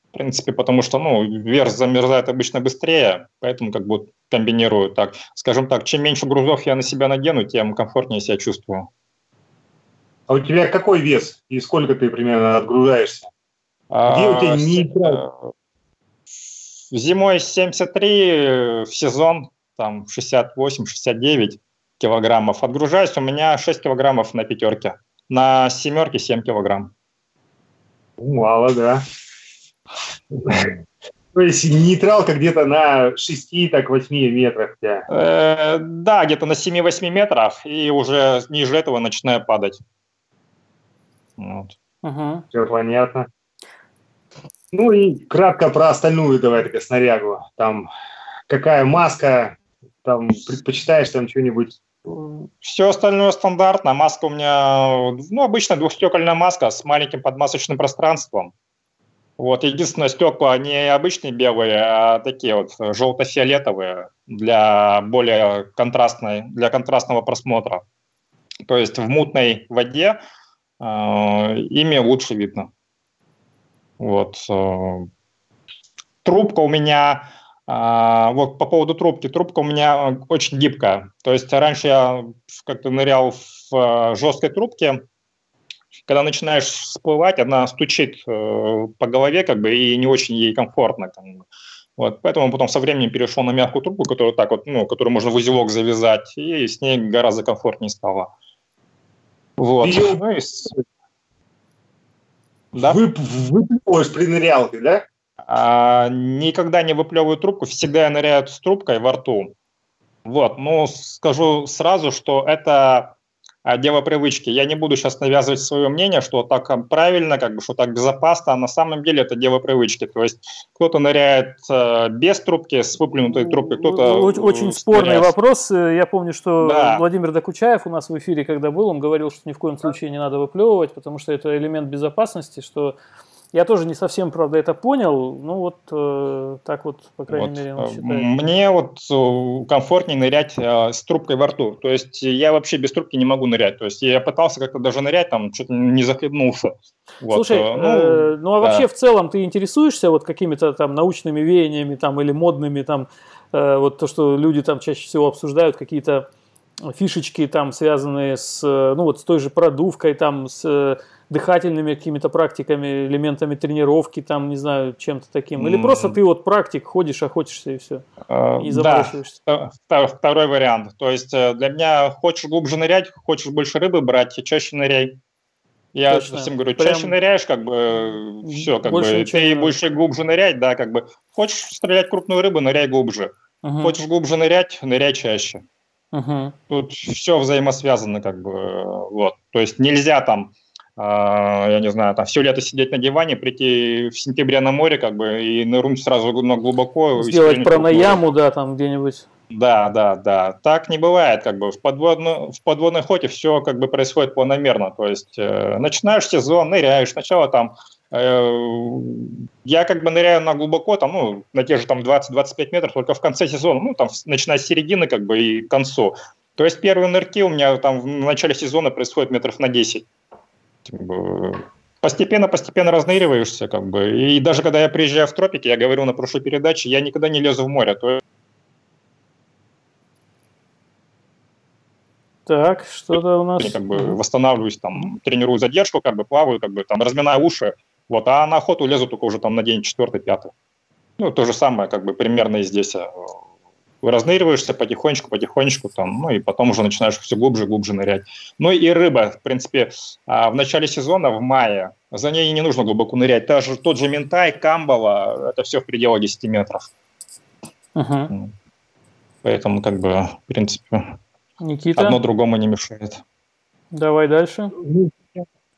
в принципе, потому что, ну, верх замерзает обычно быстрее, поэтому как бы комбинирую так. Скажем так, чем меньше грузов я на себя надену, тем комфортнее себя чувствую. А у тебя какой вес и сколько ты примерно отгружаешься? Где у тебя нейтрал? Зимой 73, в сезон там 68-69 килограммов. Отгружаюсь у меня 6 килограммов на пятерке. На семерке 7 килограмм. Мало, да. То есть нейтралка где-то на 6, так 8 метрах тебя? Э, да, где-то на 7-8 метрах, и уже ниже этого начинаю падать. Вот. Угу. Все понятно. Ну и кратко про остальную давай такая снарягу. Там какая маска, там предпочитаешь там что-нибудь все остальное стандартно. Маска у меня, ну, обычно двухстекольная маска с маленьким подмасочным пространством. Вот, единственное, стекла не обычные белые, а такие вот желто-фиолетовые для более контрастной, для контрастного просмотра. То есть в мутной воде э, ими лучше видно. Вот. Э, трубка у меня а, вот по поводу трубки. Трубка у меня э, очень гибкая. То есть раньше я как-то нырял в э, жесткой трубке. Когда начинаешь всплывать, она стучит э, по голове как бы и не очень ей комфортно. Как бы. Вот, поэтому потом со временем перешел на мягкую трубку, которую так вот, ну, которую можно в узелок завязать, и с ней гораздо комфортнее стало. Вот. Ее... Ну, и... Да? Вы, выплываешь при нырялке, да? а, никогда не выплевываю трубку, всегда я ныряю с трубкой во рту. Вот, ну, скажу сразу, что это дело привычки. Я не буду сейчас навязывать свое мнение, что так правильно, как бы, что так безопасно, а на самом деле это дело привычки. То есть кто-то ныряет э, без трубки, с выплюнутой трубкой, кто-то... Очень спорный ныряет. вопрос. Я помню, что да. Владимир Докучаев у нас в эфире, когда был, он говорил, что ни в коем случае не надо выплевывать, потому что это элемент безопасности, что я тоже не совсем, правда, это понял. Ну вот э, так вот, по крайней вот. мере, он считает. Мне вот э, комфортнее нырять э, с трубкой во рту. То есть я вообще без трубки не могу нырять. То есть я пытался как-то даже нырять, там что-то не захлебнулся. Вот. Слушай, э, ну, э, ну а вообще да. в целом ты интересуешься вот какими-то там научными веяниями там или модными там, э, вот то, что люди там чаще всего обсуждают, какие-то фишечки там связанные с, э, ну вот с той же продувкой там, с э, дыхательными какими-то практиками, элементами тренировки, там, не знаю, чем-то таким? Или mm. просто ты вот практик, ходишь, охотишься и все, uh, и забрасываешься? Да, второй вариант. То есть э, для меня хочешь глубже нырять, хочешь больше рыбы брать, чаще ныряй. Я Точно. всем говорю, Прям... чаще ныряешь, как бы, все, как больше бы, ты больше глубже нырять, да, как бы, хочешь стрелять крупную рыбу, ныряй глубже. Uh-huh. Хочешь глубже нырять, ныряй чаще. Uh-huh. Тут все взаимосвязано, как бы, вот. То есть нельзя там а, я не знаю, там все лето сидеть на диване, прийти в сентябре на море, как бы, и нырнуть сразу на глубоко. Сделать пранаяму, да, там где-нибудь. Да, да, да. Так не бывает, как бы в, подводно, в подводной охоте все как бы происходит планомерно. То есть э, начинаешь сезон, ныряешь, сначала там э, я как бы ныряю на глубоко, там, ну, на те же там 20-25 метров, только в конце сезона, ну, там, начиная с середины, как бы, и к концу. То есть первые нырки у меня там в начале сезона происходят метров на 10 постепенно-постепенно разныриваешься, как бы. И даже когда я приезжаю в тропики, я говорил на прошлой передаче, я никогда не лезу в море. То Так, что-то у нас... Как бы восстанавливаюсь, там, тренирую задержку, как бы плаваю, как бы там разминаю уши. Вот, а на охоту лезу только уже там на день четвертый, пятый. Ну, то же самое, как бы примерно и здесь э, разныриваешься потихонечку, потихонечку, там, ну и потом уже начинаешь все глубже, глубже нырять. Ну и рыба, в принципе, а, в начале сезона, в мае, за ней не нужно глубоко нырять. Даже тот же ментай, камбала, это все в пределах 10 метров. Угу. Поэтому, как бы, в принципе, Никита? одно другому не мешает. Давай дальше.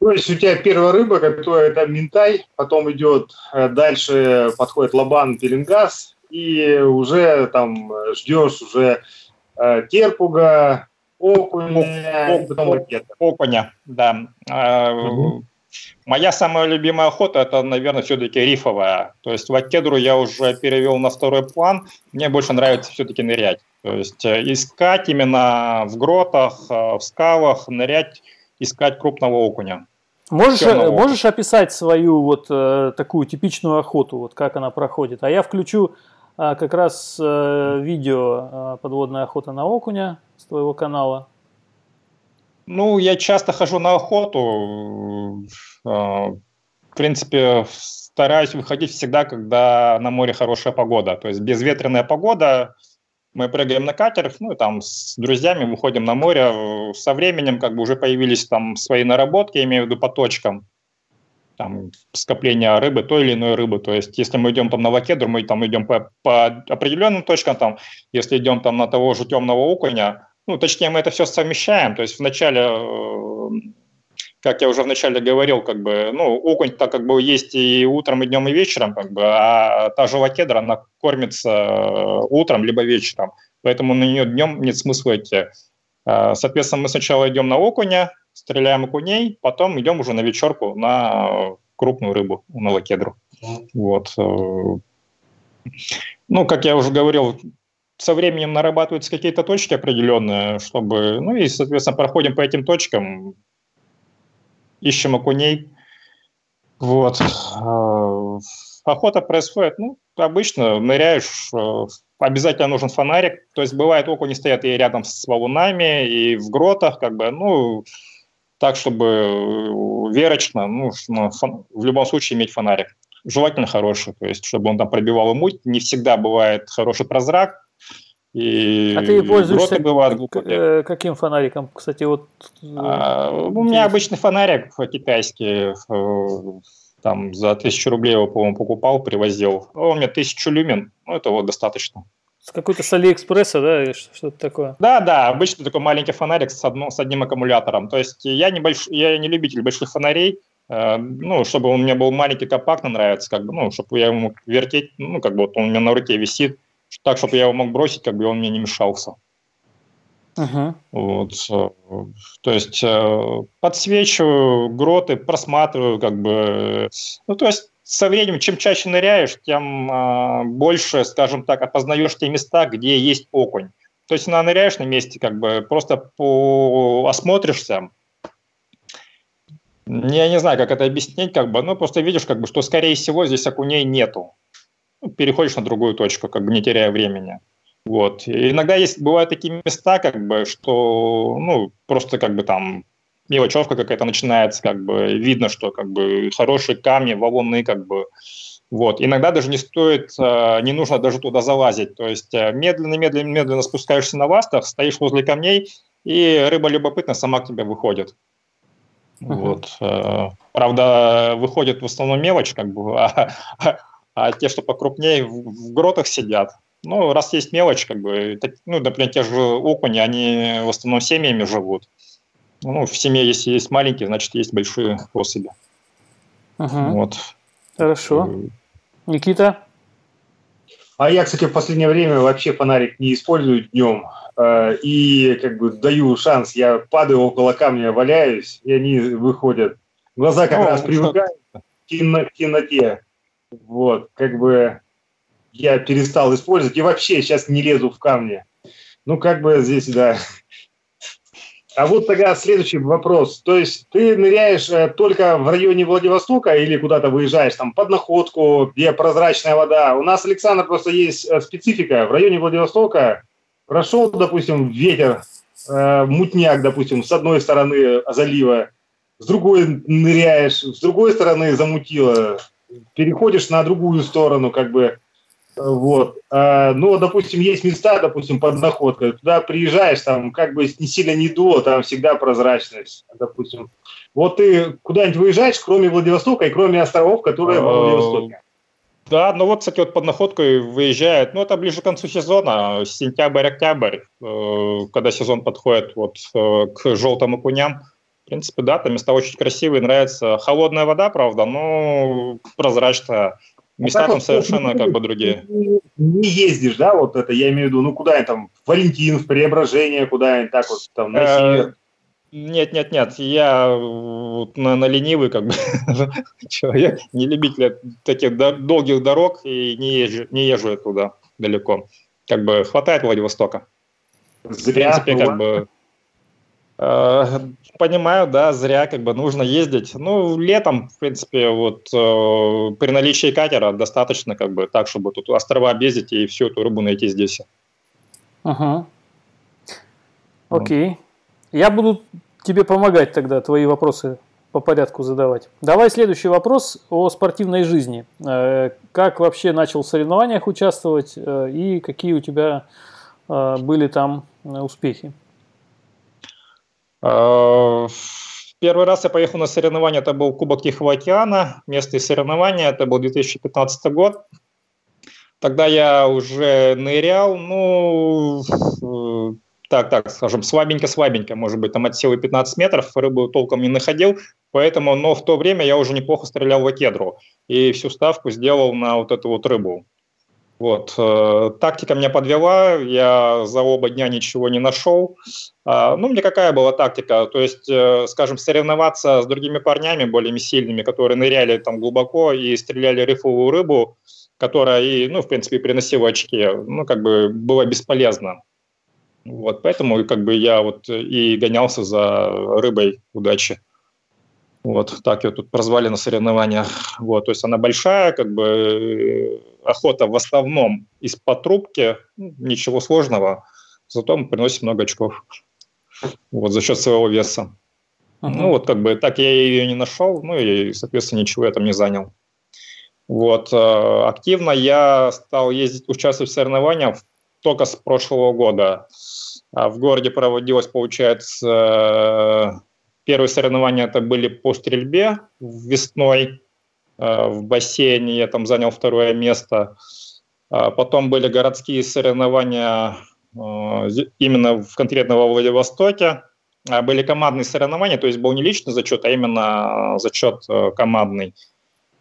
То есть у тебя первая рыба, которая это минтай, потом идет э, дальше, подходит лобан, пеленгаз, и уже там ждешь уже э, терпуга, окуня, О, потом Окуня, да. Угу. Моя самая любимая охота – это, наверное, все-таки рифовая. То есть вакедру я уже перевел на второй план. Мне больше нравится все-таки нырять. То есть искать именно в гротах, в скалах, нырять, искать крупного окуня. Можешь, можешь описать свою вот э, такую типичную охоту, вот как она проходит? А я включу э, как раз э, видео э, подводная охота на окуня с твоего канала. Ну, я часто хожу на охоту. Э, в принципе, стараюсь выходить всегда, когда на море хорошая погода. То есть безветренная погода, мы прыгаем на катер, ну, там, с друзьями выходим на море. Со временем, как бы, уже появились там свои наработки, я имею в виду по точкам, там, скопления рыбы, той или иной рыбы. То есть, если мы идем там на вакедру, мы там идем по, по определенным точкам, там, если идем там на того же темного окуня, ну, точнее, мы это все совмещаем. То есть, вначале э, как я уже вначале говорил, как бы, ну, окунь так как бы есть и утром, и днем, и вечером, как бы, а та же лакедра, она кормится э, утром, либо вечером, поэтому на нее днем нет смысла идти. А, соответственно, мы сначала идем на окуня, стреляем окуней, потом идем уже на вечерку на крупную рыбу, на лакедру. Вот. Э. Ну, как я уже говорил, со временем нарабатываются какие-то точки определенные, чтобы, ну и, соответственно, проходим по этим точкам, ищем окуней. Вот. А, охота происходит, ну, обычно ныряешь, э, обязательно нужен фонарик. То есть бывает окуни стоят и рядом с валунами, и в гротах, как бы, ну, так, чтобы э, верочно, ну, в любом случае иметь фонарик. Желательно хороший, то есть, чтобы он там пробивал муть. Не всегда бывает хороший прозрак, и а ты пользуешься бывают глубокие. Э, каким фонариком? Кстати, вот... А, у меня обычный фонарик китайский, там за тысячу рублей его, по-моему, покупал, привозил. У меня тысячу люмен, ну это вот достаточно. С какой-то с Алиэкспресса, да, или что-то такое? Да, да, обычный такой маленький фонарик с, одно, с одним аккумулятором. То есть я не, больш, я не любитель больших фонарей, э, ну, чтобы он мне был маленький, компактно нравится, как бы, ну, чтобы я ему вертеть, ну, как бы вот он у меня на руке висит, так, чтобы я его мог бросить, как бы он мне не мешался. Uh-huh. Вот, э, то есть э, подсвечиваю гроты, просматриваю, как бы, ну, то есть со временем, чем чаще ныряешь, тем э, больше, скажем так, опознаешь те места, где есть окунь. То есть, ныряешь на месте, как бы просто по... осмотришься, я не знаю, как это объяснить, как бы, ну, просто видишь, как бы, что, скорее всего, здесь окуней нету переходишь на другую точку, как бы не теряя времени. Вот. И иногда есть, бывают такие места, как бы, что, ну, просто как бы там мелочевка какая-то начинается, как бы видно, что как бы хорошие камни, валуны, как бы, вот. Иногда даже не стоит, э, не нужно даже туда залазить. То есть медленно, медленно, медленно спускаешься на вастах, стоишь возле камней, и рыба любопытно сама к тебе выходит. Uh-huh. Вот. Э, правда, выходит в основном мелочь, как бы, а, а те, что покрупнее, в, в гротах сидят. Ну, раз есть мелочь, как бы, так, ну, например, те же окуни, они в основном семьями живут. Ну, в семье, если есть маленькие, значит, есть большие особи. Угу. Вот. Хорошо. Э, Никита? А я, кстати, в последнее время вообще фонарик не использую днем. Э, и как бы даю шанс. Я падаю около камня, валяюсь, и они выходят. Глаза как ну, раз привыкают к темноте. Вот, как бы я перестал использовать и вообще сейчас не лезу в камни. Ну, как бы здесь, да. А вот тогда следующий вопрос. То есть ты ныряешь э, только в районе Владивостока или куда-то выезжаешь там под находку, где прозрачная вода? У нас, Александр, просто есть э, специфика. В районе Владивостока прошел, допустим, ветер, э, мутняк, допустим, с одной стороны залива, с другой ныряешь, с другой стороны замутило, переходишь на другую сторону, как бы, вот. А, ну, допустим, есть места, допустим, под находкой, туда приезжаешь, там, как бы не сильно не дуло, там всегда прозрачность, допустим. Вот ты куда-нибудь выезжаешь, кроме Владивостока и кроме островов, которые во Владивостоке? Да, ну вот, кстати, вот под находкой выезжают, ну это ближе к концу сезона, сентябрь-октябрь, э, когда сезон подходит вот э, к желтым окуням, принципе, да, там места очень красивые, нравится. Холодная вода, правда, но прозрачная. Ну, места там вот, совершенно как бы другие. Не ездишь, да, вот это, я имею в виду, ну куда там, Валентин, в Преображение, куда-нибудь так вот там на э, север? Нет, нет, нет, я вот на, на ленивый как бы человек, не любитель таких долгих дорог и не езжу, не езжу туда далеко. Как бы хватает Владивостока. Зря, в принципе, как бы понимаю, да, зря как бы нужно ездить. Ну, летом, в принципе, вот э, при наличии катера достаточно как бы так, чтобы тут острова объездить и всю эту рыбу найти здесь. Ага. Окей. Я буду тебе помогать тогда, твои вопросы по порядку задавать. Давай следующий вопрос о спортивной жизни. Э, как вообще начал в соревнованиях участвовать э, и какие у тебя э, были там успехи? Первый раз я поехал на соревнования, это был Кубок Тихого океана, местные соревнования, это был 2015 год. Тогда я уже нырял, ну, так, так, скажем, слабенько-слабенько, может быть, там от силы 15 метров, рыбу толком не находил, поэтому, но в то время я уже неплохо стрелял в акедру и всю ставку сделал на вот эту вот рыбу. Вот. Э, тактика меня подвела, я за оба дня ничего не нашел. А, ну, мне какая была тактика? То есть, э, скажем, соревноваться с другими парнями, более сильными, которые ныряли там глубоко и стреляли рифовую рыбу, которая и, ну, в принципе, приносила очки, ну, как бы было бесполезно. Вот, поэтому как бы я вот и гонялся за рыбой удачи. Вот так ее тут прозвали на соревнованиях. Вот, то есть она большая, как бы охота в основном из-под трубки, ну, ничего сложного, зато мы приносим много очков. Вот, за счет своего веса. Uh-huh. Ну, вот как бы так я ее не нашел, ну и, соответственно, ничего я там не занял. Вот, э, активно я стал ездить, участвовать в соревнованиях только с прошлого года. А в городе проводилось, получается, первые соревнования это были по стрельбе весной э, в бассейне, я там занял второе место. А потом были городские соревнования э, именно в конкретно во Владивостоке. А были командные соревнования, то есть был не личный зачет, а именно зачет э, командный.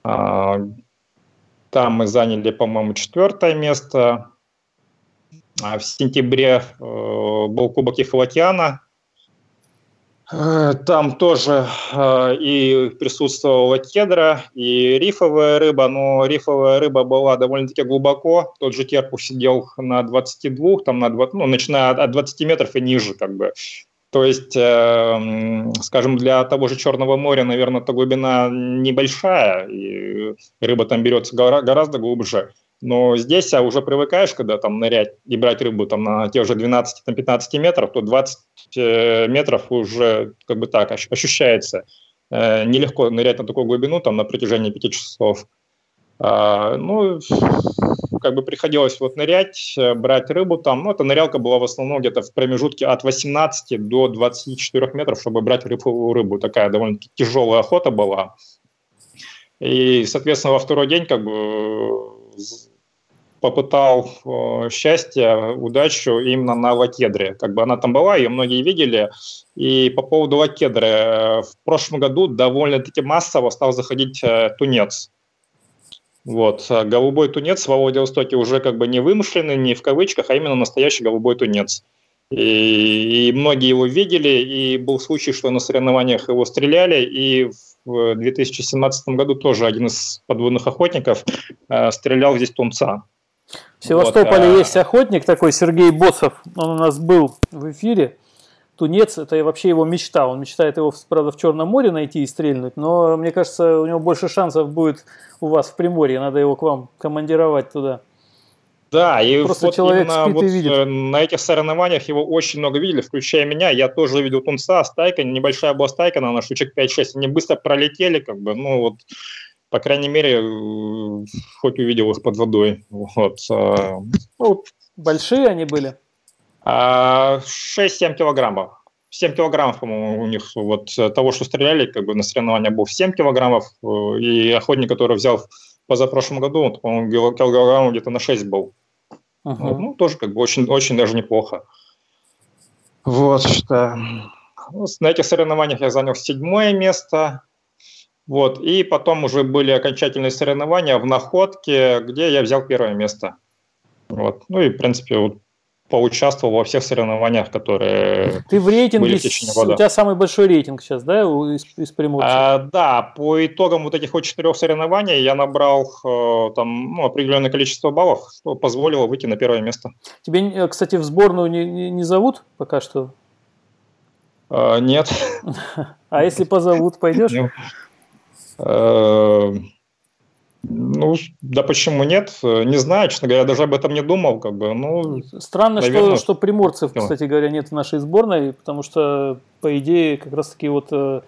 Там мы заняли, по-моему, четвертое место. А в сентябре был Кубок э, Там тоже э, и присутствовала кедра, и рифовая рыба, но рифовая рыба была довольно-таки глубоко. Тот же терпух сидел на 22, там на 20, ну, начиная от 20 метров и ниже, как бы. То есть, э, скажем, для того же Черного моря, наверное, эта глубина небольшая, и рыба там берется гораздо глубже. Но здесь а уже привыкаешь, когда там нырять и брать рыбу там на тех же 12-15 метров, то 20 э, метров уже как бы так ощущается. Э, нелегко нырять на такую глубину там на протяжении 5 часов. А, ну, как бы приходилось вот нырять, э, брать рыбу там. Ну, эта нырялка была в основном где-то в промежутке от 18 до 24 метров, чтобы брать рыбу. рыбу. Такая довольно-таки тяжелая охота была. И, соответственно, во второй день как бы попытал э, счастье, удачу именно на Лакедре. Как бы она там была, ее многие видели. И по поводу Лакедры. Э, в прошлом году довольно-таки массово стал заходить э, тунец. Вот. Голубой тунец во Владивостоке уже как бы не вымышленный, не в кавычках, а именно настоящий голубой тунец. И, и многие его видели, и был случай, что на соревнованиях его стреляли, и в 2017 году тоже один из подводных охотников э, стрелял здесь тунца. В Севастополе вот, а... есть охотник такой, Сергей Босов, он у нас был в эфире. Тунец – это вообще его мечта. Он мечтает его, правда, в Черном море найти и стрельнуть, но мне кажется, у него больше шансов будет у вас в Приморье. Надо его к вам командировать туда. Да, и Просто вот человек именно вот видит. Э, на этих соревнованиях его очень много видели, включая меня. Я тоже видел тунца, стайка, небольшая была стайка, наверное, штучек 5-6. Они быстро пролетели, как бы, ну вот по крайней мере, э, хоть увидел их под водой. Вот. А, ну, Большие они были? 6-7 а, килограммов. 7 килограммов, по-моему, у них вот того, что стреляли, как бы на соревнования был 7 килограммов, э, и охотник, который взял позапрошлом году, он, по-моему, килограмм где-то на 6 был. Uh-huh. Ну, тоже как бы очень, очень даже неплохо. Вот, что... Ну, на этих соревнованиях я занял седьмое место. Вот, и потом уже были окончательные соревнования в находке, где я взял первое место. Вот. Ну и, в принципе, вот поучаствовал во всех соревнованиях, которые Ты в рейтинге, были в течение года. у тебя самый большой рейтинг сейчас, да, из, из приморцев? А, да, по итогам вот этих вот четырех соревнований я набрал э, там ну, определенное количество баллов, что позволило выйти на первое место. Тебе, э, кстати, в сборную не, не, не зовут пока что? А, нет. А если позовут, пойдешь? Э, ну, да почему нет? Не знаю, честно говоря, даже об этом не думал. Как бы, ну, Странно, наверное, что, что приморцев, кстати говоря, нет в нашей сборной, потому что, по идее, как раз таки вот, э,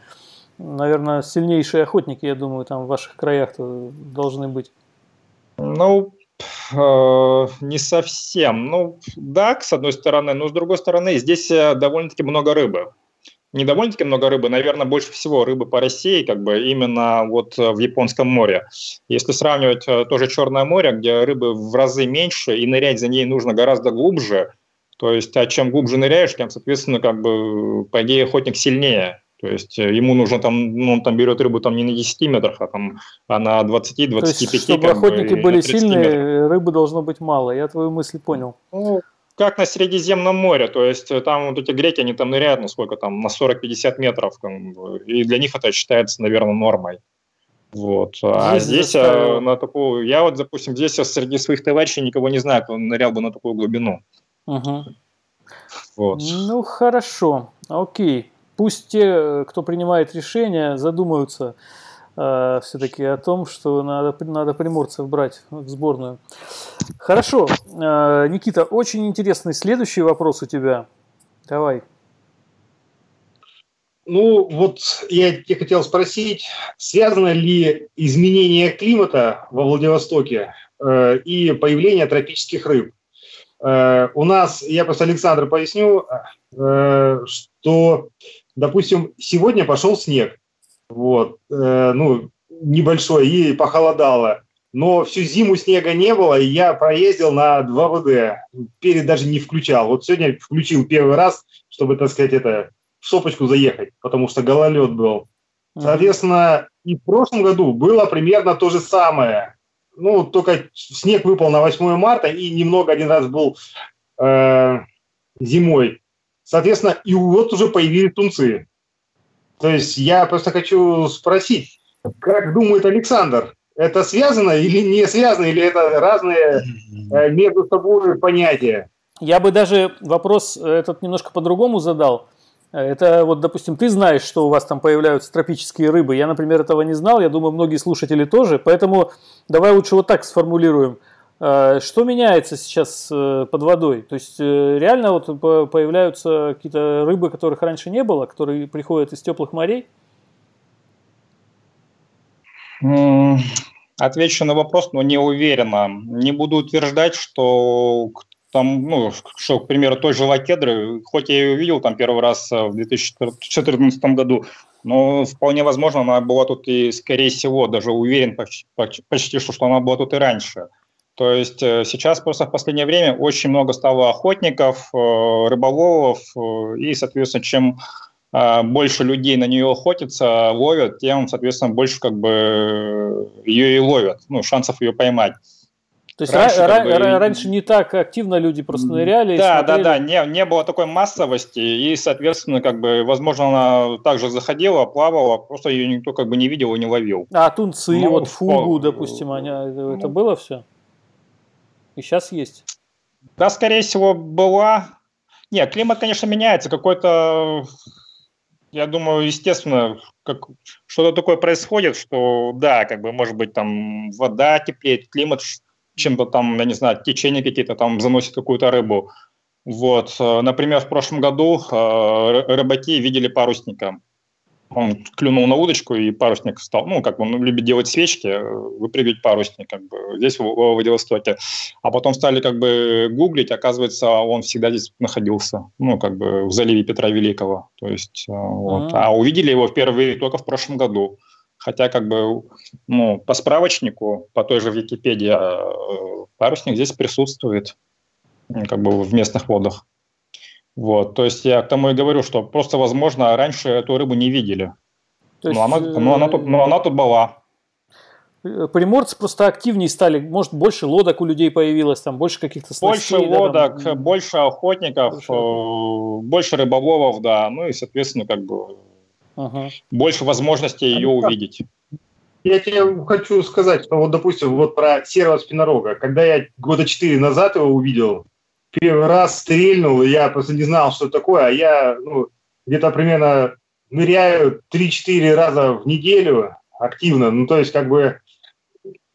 наверное, сильнейшие охотники, я думаю, там в ваших краях должны быть. Ну, э, не совсем. Ну, да, с одной стороны, но с другой стороны, здесь довольно-таки много рыбы не довольно-таки много рыбы, наверное, больше всего рыбы по России, как бы именно вот э, в Японском море. Если сравнивать э, тоже Черное море, где рыбы в разы меньше, и нырять за ней нужно гораздо глубже, то есть, а чем глубже ныряешь, тем, соответственно, как бы, по идее, охотник сильнее. То есть э, ему нужно там, ну, он там берет рыбу там не на 10 метрах, а там а на 20-25. То есть, чтобы охотники бы, были сильные, метров. рыбы должно быть мало. Я твою мысль понял. Ну, как на Средиземном море, то есть э, там вот эти греки, они там ныряют, ну сколько там, на 40-50 метров, и для них это считается, наверное, нормой. Вот. А здесь, здесь э, на такую, я вот, допустим, здесь среди своих товарищей никого не знаю, кто нырял бы на такую глубину. Угу. Вот. Ну хорошо, окей. Пусть те, кто принимает решения, задумаются э, все-таки о том, что надо, надо приморцев брать в сборную. Хорошо, э, Никита, очень интересный следующий вопрос у тебя. Давай. Ну, вот я тебе хотел спросить, связано ли изменение климата во Владивостоке э, и появление тропических рыб? Э, у нас, я просто Александр поясню, э, что, допустим, сегодня пошел снег, вот, э, ну, небольшой, и похолодало. Но всю зиму снега не было, и я проездил на 2ВД. Перед даже не включал. Вот сегодня включил первый раз, чтобы, так сказать, это, в сопочку заехать, потому что гололед был. Соответственно, и в прошлом году было примерно то же самое. Ну, только снег выпал на 8 марта, и немного один раз был э, зимой. Соответственно, и вот уже появились тунцы. То есть я просто хочу спросить, как думает Александр, это связано или не связано, или это разные э, между собой понятия? Я бы даже вопрос этот немножко по-другому задал. Это вот, допустим, ты знаешь, что у вас там появляются тропические рыбы. Я, например, этого не знал. Я думаю, многие слушатели тоже. Поэтому давай лучше вот так сформулируем. Э, что меняется сейчас э, под водой? То есть реально вот появляются какие-то рыбы, которых раньше не было, которые приходят из теплых морей? Отвечу на вопрос, но не уверенно. Не буду утверждать, что там, ну, что, к примеру, той же лакедры, хоть я ее увидел там первый раз э, в 2014 году, но вполне возможно, она была тут и, скорее всего, даже уверен почти, почти что, что она была тут и раньше. То есть э, сейчас просто в последнее время очень много стало охотников, э, рыболовов, и, соответственно, чем больше людей на нее охотятся, ловят, тем, соответственно, больше как бы ее и ловят, ну, шансов ее поймать. То есть раньше, ра- бы... раньше не так активно люди просто ныряли. Да, да, да, не, не было такой массовости, и, соответственно, как бы, возможно, она также заходила, плавала, просто ее никто как бы не видел и не ловил. А тунцы, ну, вот фугу, по... допустим, они, это, это было все? И сейчас есть? Да, скорее всего, была. Нет, климат, конечно, меняется. Какой-то я думаю, естественно, как что-то такое происходит, что да, как бы может быть там вода теплеет, климат чем-то там, я не знаю, течение какие-то там заносит какую-то рыбу. Вот, э, например, в прошлом году э, рыбаки видели парусника он клюнул на удочку, и парусник стал, ну, как он любит делать свечки, выпрыгивать парусник, как бы, здесь, в, в Владивостоке. А потом стали, как бы, гуглить, оказывается, он всегда здесь находился, ну, как бы, в заливе Петра Великого, то есть, э, вот. -а. а увидели его впервые только в прошлом году. Хотя, как бы, ну, по справочнику, по той же Википедии, э, парусник здесь присутствует, как бы, в местных водах. Вот, то есть я к тому и говорю, что просто, возможно, раньше эту рыбу не видели. То есть, но, она, но, она тут, но она тут была. Э, приморцы просто активнее стали, может, больше лодок у людей появилось, там больше каких-то снастей. Больше лодок, да, там... больше охотников, больше... Э, больше рыболовов, да, ну и, соответственно, как бы ага. больше возможностей ее увидеть. Я тебе хочу сказать, что вот, допустим, вот про серого спинорога. Когда я года четыре назад его увидел, первый раз стрельнул, я просто не знал, что такое, а я ну, где-то примерно ныряю 3-4 раза в неделю активно, ну, то есть как бы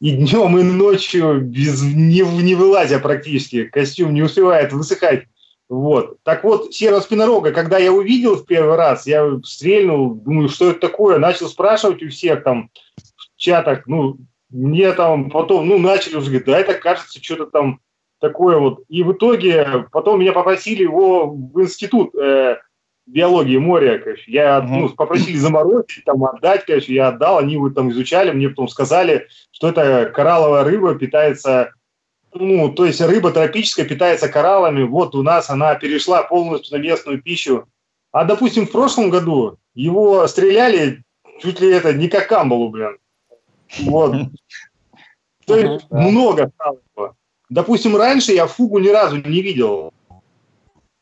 и днем, и ночью, без, не, не вылазя практически, костюм не успевает высыхать. Вот. Так вот, серого спинорога, когда я увидел в первый раз, я стрельнул, думаю, что это такое, начал спрашивать у всех там в чатах, ну, мне там потом, ну, начали уже говорить, да, это кажется что-то там такое вот. И в итоге потом меня попросили его в институт э, биологии моря, конечно. Я, uh-huh. ну, попросили заморозить, там, отдать, конечно, я отдал, они вот там изучали, мне потом сказали, что это коралловая рыба питается ну, то есть рыба тропическая питается кораллами, вот у нас она перешла полностью на местную пищу. А, допустим, в прошлом году его стреляли чуть ли это не как камбалу, блин. Вот. То есть много стало его. Допустим, раньше я фугу ни разу не видел.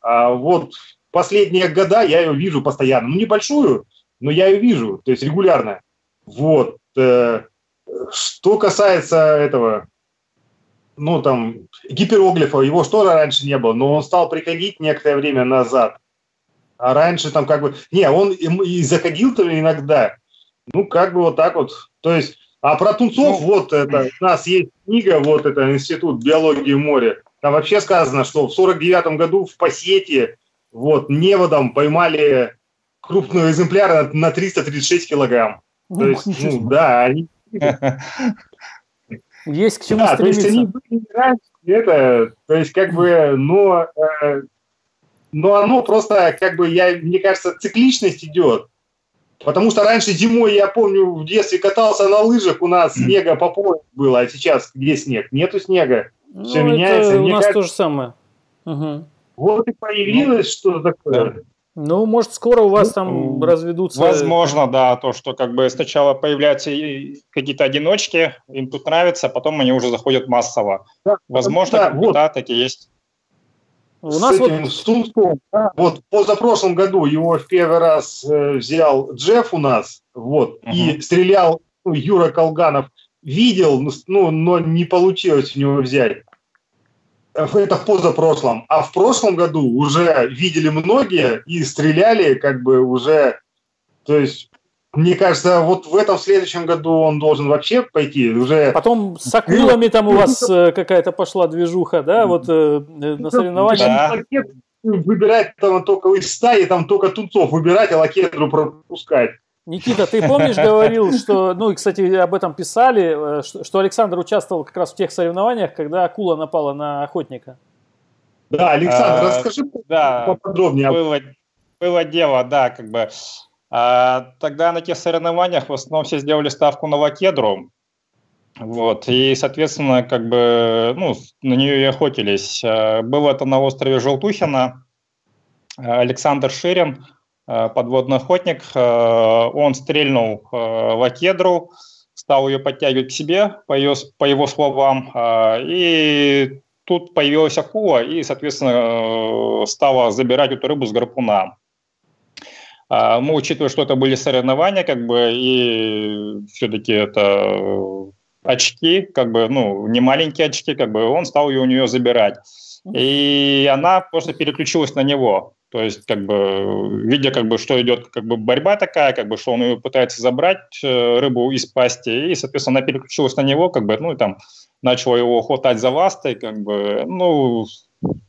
А вот последние года я ее вижу постоянно. Ну, небольшую, но я ее вижу, то есть регулярно. Вот. Э, что касается этого, ну, там, гипероглифа, его что раньше не было, но он стал приходить некоторое время назад. А раньше там как бы... Не, он и заходил-то иногда. Ну, как бы вот так вот. То есть... А про тунцов, ну, вот это, у нас есть книга, вот это, Институт биологии моря. Там вообще сказано, что в 49 году в Пассете вот неводом поймали крупного экземпляра на 336 килограмм. То есть, ну, да, они... Есть к чему да, стремиться. То есть они были раньше, это, то есть как бы, но, э, но оно просто, как бы, я, мне кажется, цикличность идет. Потому что раньше зимой, я помню, в детстве катался на лыжах, у нас снега по пояс было, а сейчас где снег? Нету снега. Ну, Все меняется. у мне нас кажется, то же самое. Угу. Вот и появилось ну, что такое. Да. Ну, может, скоро у вас там разведутся... Возможно, да, то, что как бы сначала появляются какие-то одиночки, им тут нравится, а потом они уже заходят массово. Да, Возможно, да, вот. да, такие есть. У с нас этим, вот... с Тунском, да, вот позапрошлом году его в первый раз э, взял Джефф у нас, вот, угу. и стрелял ну, Юра Колганов. Видел, ну, но не получилось у него взять это в позапрошлом. А в прошлом году уже видели многие и стреляли как бы уже, то есть мне кажется, вот в этом следующем году он должен вообще пойти уже. Потом с акулами там у вас э, какая-то пошла движуха, да, вот э, на соревнованиях. Да. Выбирать там только из стаи, там только тунцов выбирать, а лакетру пропускать. Никита, ты помнишь, говорил, что, ну и, кстати, об этом писали, э, что Александр участвовал как раз в тех соревнованиях, когда акула напала на охотника. Да, Александр, а, расскажи да, поподробнее. Было, было дело, да, как бы. А, тогда на тех соревнованиях в основном все сделали ставку на лакедру. Вот, и, соответственно, как бы, ну, на нее и охотились. А, было это на острове Желтухина. Александр Ширин – Э, подводный охотник, э, он стрельнул э, в акедру, стал ее подтягивать к себе, по, ее, по его словам, и тут появилась акула и, соответственно, стала забирать эту рыбу с гарпуна. Мы, учитывая, что это были соревнования, как бы, и все-таки это очки, как бы, ну, не маленькие очки, как бы, он стал ее у нее забирать. И она просто переключилась на него. То есть, как бы, видя, как бы, что идет как бы, борьба такая, как бы, что он ее пытается забрать, э, рыбу из пасти, и, соответственно, она переключилась на него, как бы, ну, и там начала его хватать за ластой, как бы, ну,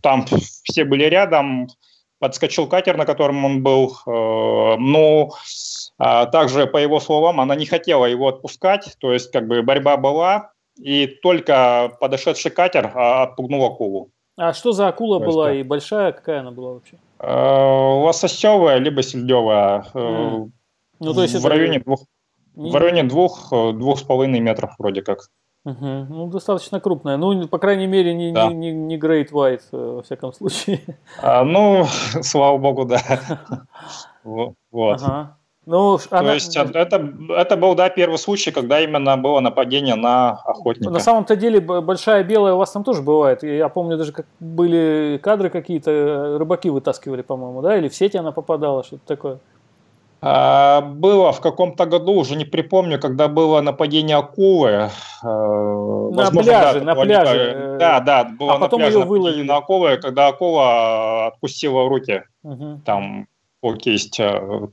там все были рядом, подскочил катер, на котором он был, э, но а также, по его словам, она не хотела его отпускать, то есть, как бы, борьба была, и только подошедший катер а, отпугнул акулу. А что за акула была и большая какая она была вообще? Э, лососевая, либо сельдевая. Mm. Ну, то есть в, это... районе двух, в районе двух, двух с половиной метров вроде как. Угу. Ну, достаточно крупная. Ну, по крайней мере, не, да. не, не, не Great White, э, во всяком случае. А, ну, слава богу, да. Вот. Ага. Ну, То она... есть это, это был, да, первый случай, когда именно было нападение на охотника. На самом-то деле большая белая у вас там тоже бывает. Я помню даже, как были кадры какие-то, э, рыбаки вытаскивали, по-моему, да? Или в сети она попадала, что-то такое. А, было в каком-то году, уже не припомню, когда было нападение акулы. Э, на Возможно, пляже, да, на пляже. Э, да, да, было а на потом пляже ее выловили. на акулы, когда акула отпустила руки угу. там по кисть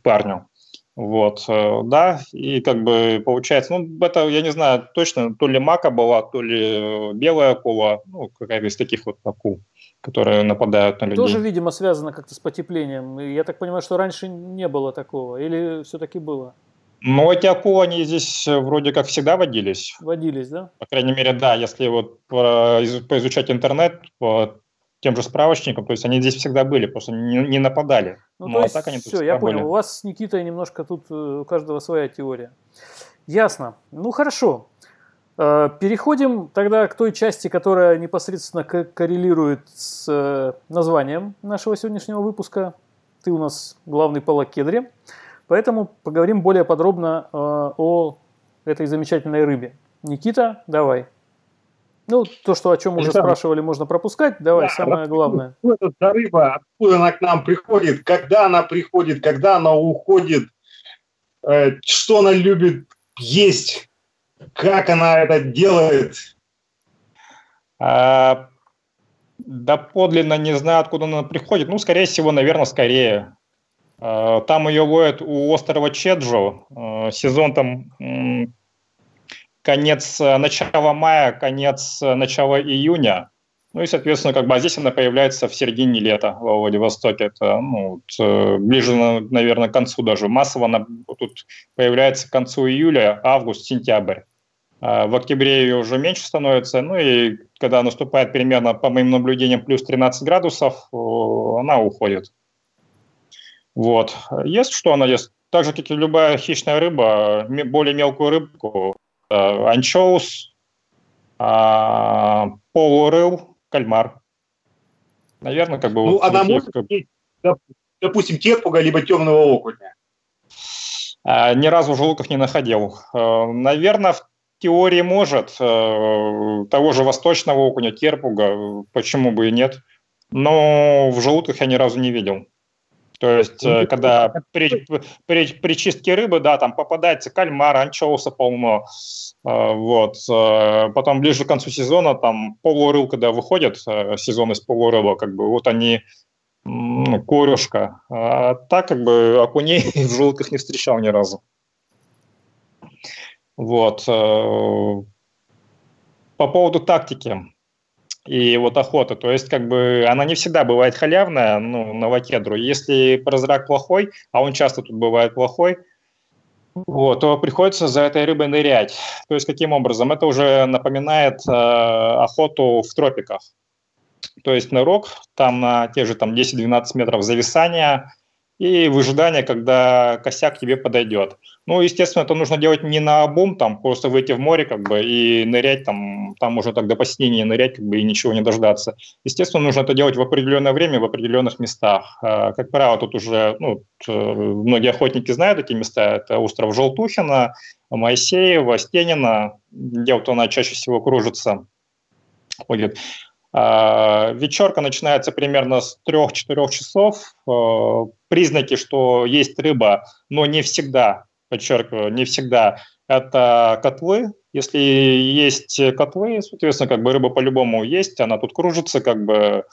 парню. Вот, э, да, и как бы получается, ну, это, я не знаю, точно, то ли мака была, то ли белая акула, ну, какая-то из таких вот акул, которые нападают на людей. Тоже, видимо, связано как-то с потеплением. Я так понимаю, что раньше не было такого, или все-таки было? Ну, эти акулы, они здесь вроде как всегда водились. Водились, да? По крайней мере, да, если вот поизучать интернет, по тем же справочником, то есть они здесь всегда были, просто не, не нападали. Ну, ну то а есть, так они все, я понял, были. у вас с Никитой немножко тут э, у каждого своя теория. Ясно. Ну, хорошо. Э, переходим тогда к той части, которая непосредственно коррелирует с э, названием нашего сегодняшнего выпуска. Ты у нас главный по лакедре, поэтому поговорим более подробно о этой замечательной рыбе. Никита, давай. Ну, то, что о чем уже спрашивали, можно пропускать. Давай, да, самое главное. Что это за рыба? Откуда она к нам приходит? Когда она приходит? Когда она уходит? Э, что она любит есть? Как она это делает? А, да подлинно не знаю, откуда она приходит. Ну, скорее всего, наверное, скорее. А, там ее ловят у острова Чеджо. А, сезон там конец, начало мая, конец, начало июня. Ну и, соответственно, как бы а здесь она появляется в середине лета во Владивостоке. Это ну, вот, э, ближе, наверное, к концу даже. Массово она тут появляется к концу июля, август, сентябрь. А в октябре ее уже меньше становится. Ну и когда наступает примерно, по моим наблюдениям, плюс 13 градусов, она уходит. Вот. Ест что она ест? Так же, как и любая хищная рыба, более мелкую рыбку, анчоус, а, полурыл, кальмар. Наверное, как бы... Ну, вот она может как... допустим, терпуга, либо темного окуня? А, ни разу в желудках не находил. А, наверное, в теории может. А, того же восточного окуня, терпуга, почему бы и нет. Но в желудках я ни разу не видел. То есть, ну, когда при, при, при чистке рыбы, да, там попадается кальмар, анчоуса полно, э, вот. Э, потом ближе к концу сезона, там полурыл, когда выходит э, сезон из полурыла, как бы вот они, ну, корюшка. А так, как бы, окуней в желудках не встречал ни разу. Вот. По поводу тактики и вот охота. То есть, как бы, она не всегда бывает халявная, ну, на вакедру. Если прозрак плохой, а он часто тут бывает плохой, вот, то приходится за этой рыбой нырять. То есть, каким образом? Это уже напоминает э, охоту в тропиках. То есть, нырок, там на те же там, 10-12 метров зависания – и выжидание, когда косяк тебе подойдет. Ну, естественно, это нужно делать не на бум, там, просто выйти в море, как бы, и нырять, там, там уже так до посинения нырять, как бы, и ничего не дождаться. Естественно, нужно это делать в определенное время, в определенных местах. А, как правило, тут уже, ну, многие охотники знают эти места. Это остров Желтухина, Моисеева, Стенина, где вот она чаще всего кружится, ходит. А, вечерка начинается примерно с 3-4 часов. А, признаки, что есть рыба, но не всегда, подчеркиваю, не всегда, это котлы. Если есть котлы, соответственно, как бы рыба по-любому есть, она тут кружится, как бы,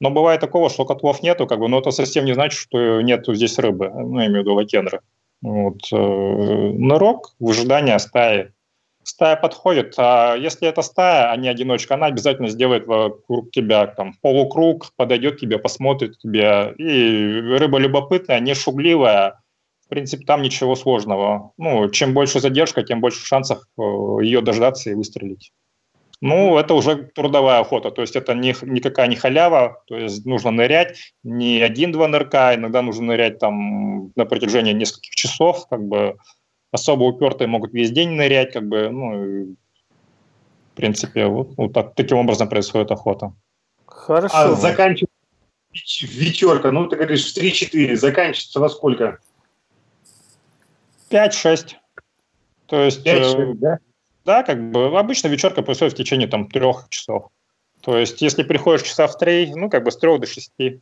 но бывает такого, что котлов нету, как бы, но это совсем не значит, что нету здесь рыбы, ну, я имею в виду лакендры. Вот. Э, нырок, выжидание стаи стая подходит, а если это стая, а не одиночка, она обязательно сделает вокруг тебя там полукруг, подойдет к тебе, посмотрит тебе. И рыба любопытная, не шугливая, в принципе, там ничего сложного. Ну, чем больше задержка, тем больше шансов э, ее дождаться и выстрелить. Ну, это уже трудовая охота, то есть это не, никакая не халява, то есть нужно нырять не один-два нырка, иногда нужно нырять там на протяжении нескольких часов, как бы особо упертые могут весь день нырять, как бы, ну, В принципе, вот, вот так, таким образом происходит охота. Хорошо. А заканчивается вечерка, ну ты говоришь в 3-4, заканчивается во сколько? 5-6. То есть... 5-6, э, да? Да, как бы обычно вечерка происходит в течение там трех часов. То есть, если приходишь часа в три, ну, как бы с трех до шести.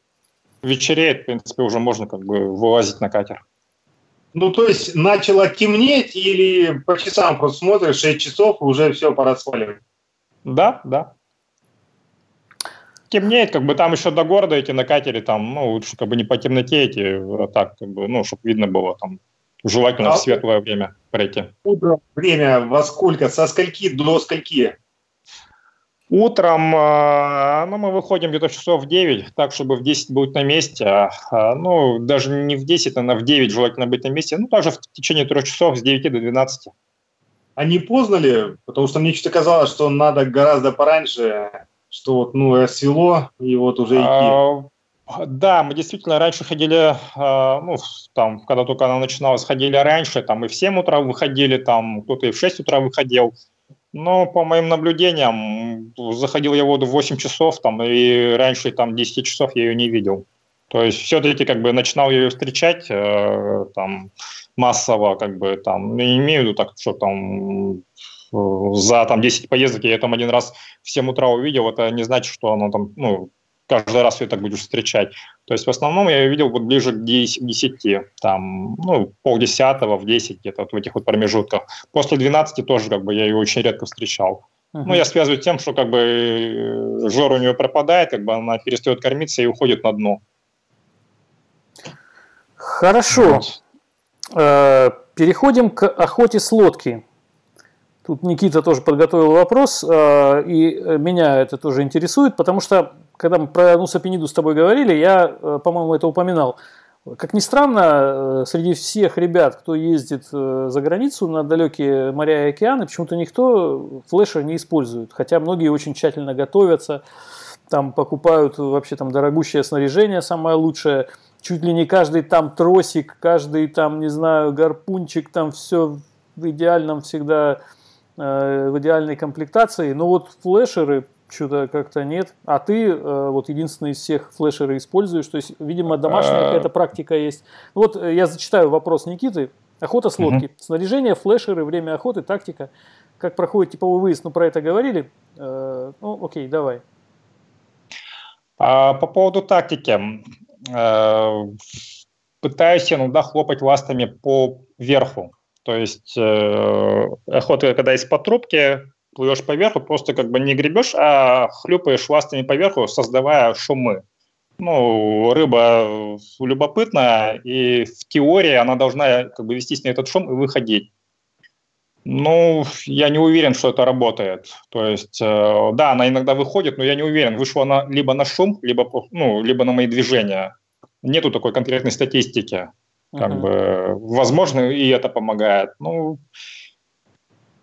Вечереет, в принципе, уже можно как бы вылазить на катер. Ну, то есть, начало темнеть или по часам просто смотришь, 6 часов, и уже все, пора сваливать? Да, да. Темнеет, как бы там еще до города идти на катере, там, ну, лучше как бы не по темноте идти, а так, как бы, ну, чтобы видно было, там, желательно а в светлое время пройти. Утро время во сколько, со скольки до скольки? Утром а, ну, мы выходим где-то часов в 9, так, чтобы в 10 быть на месте. А, ну, даже не в 10, а в 9 желательно быть на месте. Ну, тоже в течение трех часов с 9 до 12. А не поздно ли? Потому что мне что-то казалось, что надо гораздо пораньше, что вот, ну, свело, и вот уже идти. А, да, мы действительно раньше ходили, ну, там, когда только она начиналась, ходили раньше, там и в 7 утра выходили, там кто-то и в 6 утра выходил. Но по моим наблюдениям, заходил я в воду в 8 часов, там, и раньше там 10 часов я ее не видел. То есть все-таки как бы начинал ее встречать э, там массово, как бы там, не имею в виду так, что там за там 10 поездок я там один раз в 7 утра увидел, это не значит, что оно там, ну, каждый раз ее так будешь встречать. То есть в основном я ее видел вот ближе к 10, там, ну, полдесятого, в 10 где-то вот в этих вот промежутках. После 12 тоже как бы я ее очень редко встречал. Uh-huh. Ну, я связываю тем, что как бы э, жор у нее пропадает, как бы она перестает кормиться и уходит на дно. Хорошо. Вот. Э, переходим к охоте с лодки. Тут Никита тоже подготовил вопрос, э, и меня это тоже интересует, потому что когда мы про Нусапениду с тобой говорили, я, э, по-моему, это упоминал. Как ни странно, э, среди всех ребят, кто ездит э, за границу на далекие моря и океаны, почему-то никто флешер не использует. Хотя многие очень тщательно готовятся, там покупают вообще там дорогущее снаряжение, самое лучшее. Чуть ли не каждый там тросик, каждый там, не знаю, гарпунчик, там все в идеальном всегда, в идеальной комплектации. Но вот флешеры что-то как-то нет. А ты э, вот единственный из всех флешеры используешь. То есть, видимо, домашняя а. какая-то практика есть. Вот э, я зачитаю вопрос Никиты. Охота с лодки. Угу. Снаряжение, флешеры, время охоты, тактика. Как проходит типовой выезд? Ну, про это говорили. Э, ну, окей, давай. А, по поводу тактики. Пытаюсь иногда хлопать ластами по верху. То есть охота, когда из-под трубки, плывешь по верху, просто как бы не гребешь, а хлюпаешь ластами по верху, создавая шумы. Ну, рыба любопытная, и в теории она должна как бы вестись на этот шум и выходить. Ну, я не уверен, что это работает. То есть, э, да, она иногда выходит, но я не уверен, вышла она либо на шум, либо, ну, либо на мои движения. Нету такой конкретной статистики. Как uh-huh. бы, возможно, и это помогает. Ну,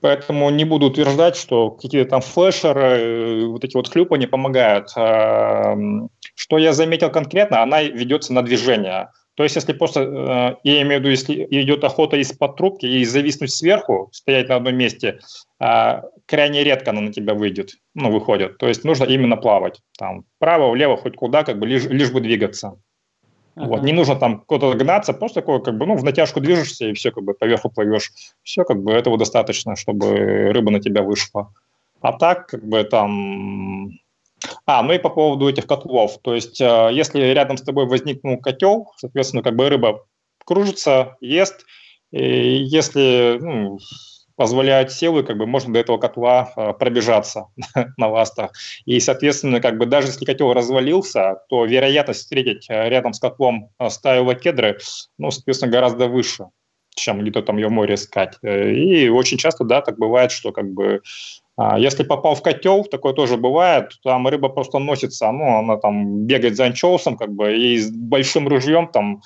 Поэтому не буду утверждать, что какие-то там флешеры, э, вот эти вот хлюпы не помогают. Эм, что я заметил конкретно, она ведется на движение. То есть, если просто, э, я имею в виду, если идет охота из-под трубки и зависнуть сверху, стоять на одном месте, э, крайне редко она на тебя выйдет, ну, выходит. То есть, нужно именно плавать. Там, вправо, влево, хоть куда, как бы, лишь, лишь бы двигаться. Uh-huh. Вот, не нужно там куда-то гнаться, просто такое, как бы, ну, в натяжку движешься, и все, как бы, поверху плывешь. Все, как бы, этого достаточно, чтобы рыба на тебя вышла. А так, как бы, там... А, ну и по поводу этих котлов. То есть, э, если рядом с тобой возникнул котел, соответственно, как бы рыба кружится, ест, и если ну, позволяют силы, как бы можно до этого котла э, пробежаться на ластах. И, соответственно, как бы даже если котел развалился, то вероятность встретить э, рядом с котлом э, стаю лакедры, ну, соответственно, гораздо выше, чем где-то там ее в море искать. И очень часто, да, так бывает, что как бы а, если попал в котел, такое тоже бывает, там рыба просто носится, ну, она там бегает за анчоусом, как бы, и с большим ружьем там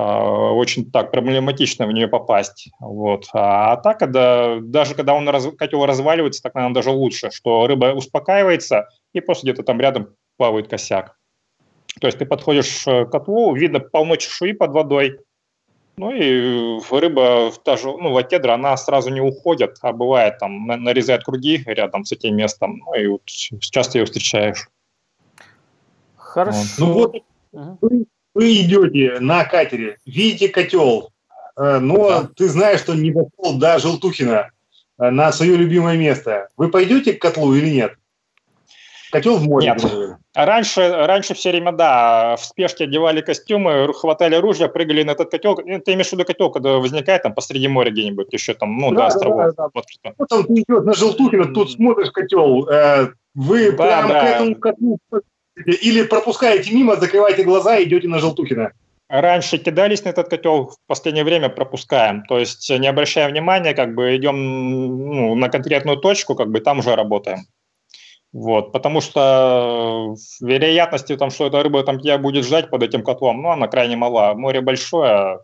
очень так проблематично в нее попасть. Вот. А, а так, когда, даже когда он раз, котел разваливается, так, наверное, даже лучше, что рыба успокаивается, и просто где-то там рядом плавает косяк. То есть ты подходишь к котлу, видно полно чешуи под водой, Ну и рыба, даже, ну, лакедра, она сразу не уходит, а бывает там нарезает круги рядом с этим местом, ну и вот часто ее встречаешь. Хорошо. Ну вот вы, вы идете на катере, видите котел, э, но да. ты знаешь, что не дошел до Желтухина э, на свое любимое место. Вы пойдете к котлу или нет? Котел в море. Нет. Раньше, раньше все время, да, в спешке одевали костюмы, хватали ружья, прыгали на этот котел. Ну, ты имеешь в виду котел, когда возникает там посреди моря где-нибудь, еще там, ну, да, до островов. Да, да, Вот, вот там ты идешь на Желтухина, тут смотришь котел, э, вы да, прямо да. к этому котлу или пропускаете мимо, закрываете глаза и идете на Желтухина? Раньше кидались на этот котел, в последнее время пропускаем. То есть не обращая внимания, как бы идем ну, на конкретную точку, как бы там уже работаем. Вот, потому что вероятности, там, что эта рыба там тебя будет ждать под этим котлом, ну, она крайне мала. Море большое,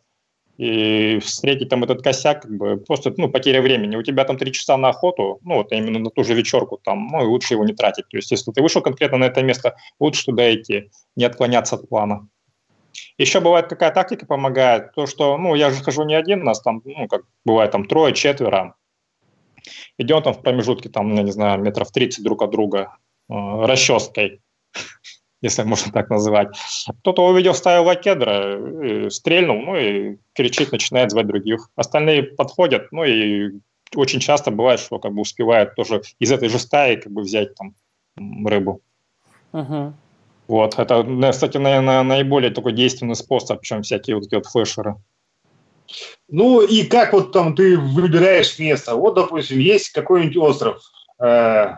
и встретить там этот косяк, как бы, просто, ну, потеря времени. У тебя там три часа на охоту, ну, вот именно на ту же вечерку там, ну, и лучше его не тратить. То есть, если ты вышел конкретно на это место, лучше туда идти, не отклоняться от плана. Еще бывает, какая тактика помогает, то, что, ну, я же хожу не один, нас там, ну, как бывает, там трое, четверо, идем там в промежутке, там, я не знаю, метров 30 друг от друга, э, расческой, если можно так называть. Кто-то увидел стаю лакедра, стрельнул, ну и кричит, начинает звать других. Остальные подходят, ну и очень часто бывает, что как бы успевают тоже из этой же стаи как бы взять там рыбу. Uh-huh. Вот, это, кстати, наверное, наиболее такой действенный способ, чем всякие вот эти вот флешеры. Ну и как вот там ты выбираешь место? Вот, допустим, есть какой-нибудь остров. Э,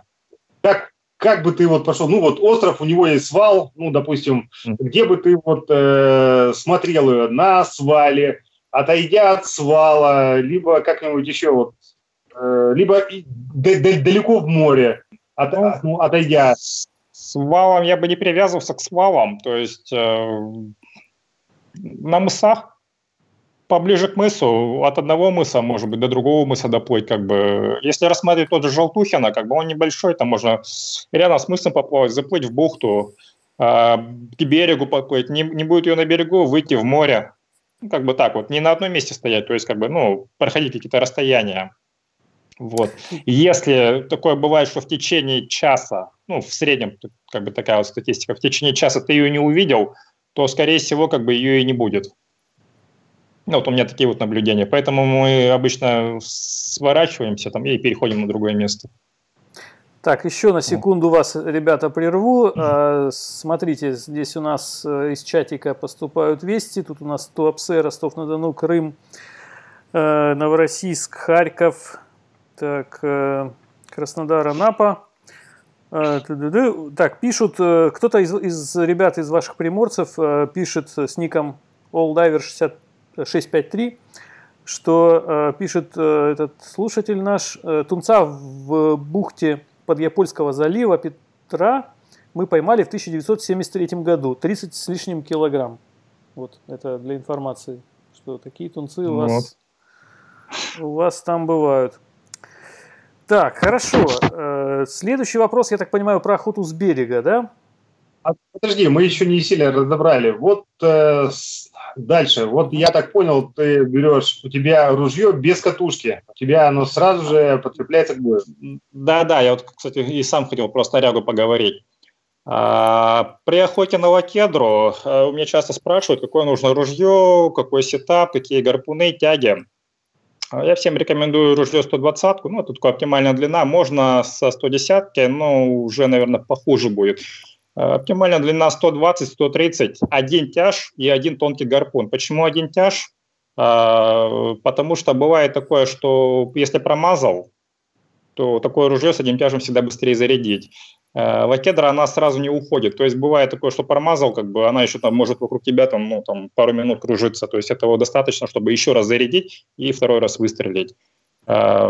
как как бы ты вот пошел, ну вот остров, у него есть свал, ну, допустим, где бы ты вот э, смотрел ее на свале, отойдя от свала, либо как-нибудь еще вот, э, либо далеко в море, от, ну, ну, отойдя. С валом я бы не привязывался к свалам, то есть э, на мысах поближе к мысу, от одного мыса, может быть, до другого мыса доплыть, как бы. Если рассматривать тот же Желтухина, как бы он небольшой, там можно рядом с мысом поплавать, заплыть в бухту, э, к берегу подплыть, не, не будет ее на берегу, выйти в море, ну, как бы так вот, не на одном месте стоять, то есть, как бы, ну, проходить какие-то расстояния. Вот. Если такое бывает, что в течение часа, ну, в среднем, как бы такая вот статистика, в течение часа ты ее не увидел, то, скорее всего, как бы ее и не будет. Ну, вот у меня такие вот наблюдения. Поэтому мы обычно сворачиваемся там и переходим на другое место. Так, еще на секунду вас, ребята, прерву. Mm-hmm. Смотрите, здесь у нас э, из чатика поступают вести. Тут у нас Туапсе, Ростов-на-Дону, Крым, э, Новороссийск, Харьков, так, э, Краснодар, Анапа. Так, пишут, кто-то из, из ребят, из ваших приморцев пишет с ником alldiver60 653, что э, пишет э, этот слушатель наш, э, тунца в бухте Подъяпольского залива Петра мы поймали в 1973 году, 30 с лишним килограмм. Вот, это для информации, что такие тунцы у вас, вот. у вас там бывают. Так, хорошо. Э, следующий вопрос, я так понимаю, про охоту с берега, да? А, подожди, мы еще не сильно разобрали. Вот э, Дальше. Вот я так понял, ты берешь, у тебя ружье без катушки. У тебя оно сразу же подкрепляется к бою. Да, да, я вот, кстати, и сам хотел просто рягу поговорить. А, при охоте на лакедру а, у меня часто спрашивают, какое нужно ружье, какой сетап, какие гарпуны, тяги. А, я всем рекомендую ружье 120, ну, это такая оптимальная длина. Можно со 110, но уже, наверное, похуже будет. Оптимальная длина 120-130, один тяж и один тонкий гарпун. Почему один тяж? А, потому что бывает такое, что если промазал, то такое ружье с одним тяжем всегда быстрее зарядить. А, лакедра, она сразу не уходит. То есть бывает такое, что промазал, как бы она еще там может вокруг тебя там, ну, там пару минут кружиться. То есть этого достаточно, чтобы еще раз зарядить и второй раз выстрелить. А,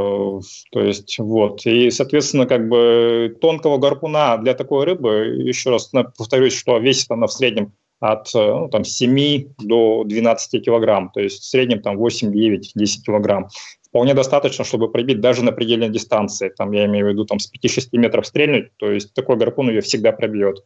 то есть вот. И, соответственно, как бы тонкого гарпуна для такой рыбы, еще раз повторюсь, что весит она в среднем от ну, там, 7 до 12 килограмм, то есть в среднем там 8, 9, 10 килограмм. Вполне достаточно, чтобы пробить даже на предельной дистанции. Там, я имею в виду там, с 5-6 метров стрельнуть, то есть такой гарпун ее всегда пробьет.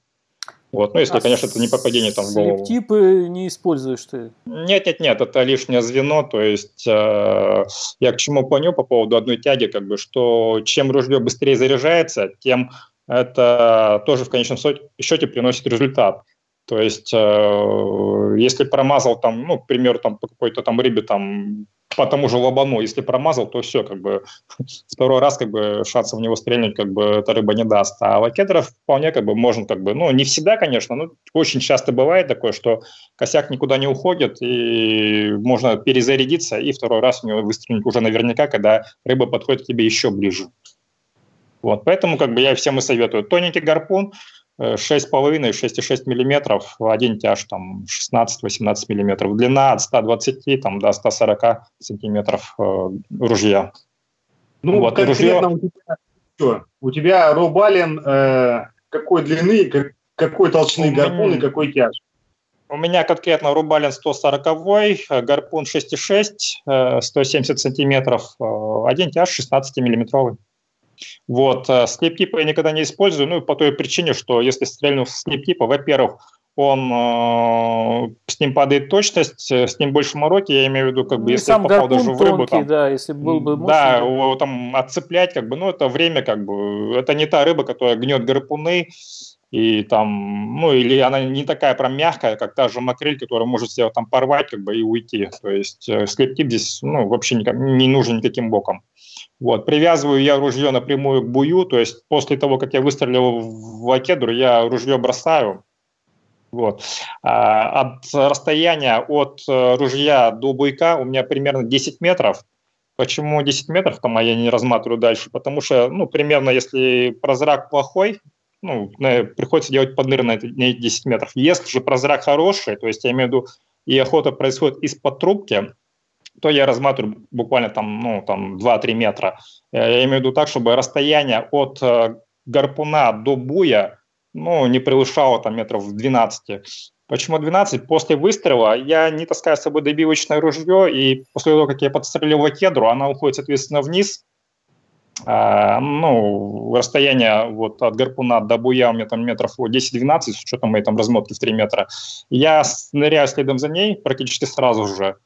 Вот, ну, если, а конечно, это не попадение там в голову. Типы не используешь ты? Нет, нет, нет, это лишнее звено. То есть э, я к чему понял по поводу одной тяги, как бы, что чем ружье быстрее заряжается, тем это тоже в конечном счете приносит результат. То есть, э, если промазал там, ну, к примеру, там по какой-то там рыбе там по тому же лобану, если промазал, то все, как бы второй раз как бы шансов в него стрельнуть как бы эта рыба не даст. А лакетеров вполне как бы можно как бы, ну, не всегда, конечно, но очень часто бывает такое, что косяк никуда не уходит, и можно перезарядиться, и второй раз в него выстрелить уже наверняка, когда рыба подходит к тебе еще ближе. Вот, поэтому как бы я всем и советую. Тоненький гарпун, 6,5 6,6 мм, один тяж там 16-18 мм, длина от 120 там, до 140 сантиметров э, ружья. Ну, вот, конкретно ружье... у тебя, что, у тебя Робалин э, какой длины, как, какой толщины гарпун и какой тяж? У меня конкретно Рубалин 140, э, гарпун 6,6, 170 э, сантиметров, один тяж 16 миллиметровый. Вот. Э, слип-типа я никогда не использую, ну, по той причине, что если стрельну в слип-типа, во-первых, он э, с ним падает точность, э, с ним больше мороки, я имею в виду, как бы, ну, если сам попал даже в рыбу, там, да, если был бы мощный, да, его там отцеплять, как бы, ну, это время, как бы, это не та рыба, которая гнет гарпуны, и там, ну, или она не такая прям мягкая, как та же макрель, которая может себя там порвать, как бы, и уйти. То есть э, слептип здесь, ну, вообще никак, не нужен никаким боком. Вот, привязываю я ружье напрямую к бую, то есть после того, как я выстрелил в лакедру, я ружье бросаю. Вот. А, от расстояния от э, ружья до буйка у меня примерно 10 метров. Почему 10 метров, там, а я не разматываю дальше? Потому что, ну, примерно, если прозрак плохой, ну, приходится делать подныр на 10 метров. Если же прозрак хороший, то есть я имею в виду, и охота происходит из-под трубки, то я разматываю буквально там, ну, там 2-3 метра. Я имею в виду так, чтобы расстояние от э, гарпуна до буя ну, не превышало там метров 12. Почему 12? После выстрела я не таскаю с собой добивочное ружье, и после того, как я подстрелил кедру, она уходит, соответственно, вниз. А, ну, расстояние вот от гарпуна до буя у меня там метров 10-12, с учетом моей там размотки в 3 метра. Я ныряю следом за ней практически сразу же.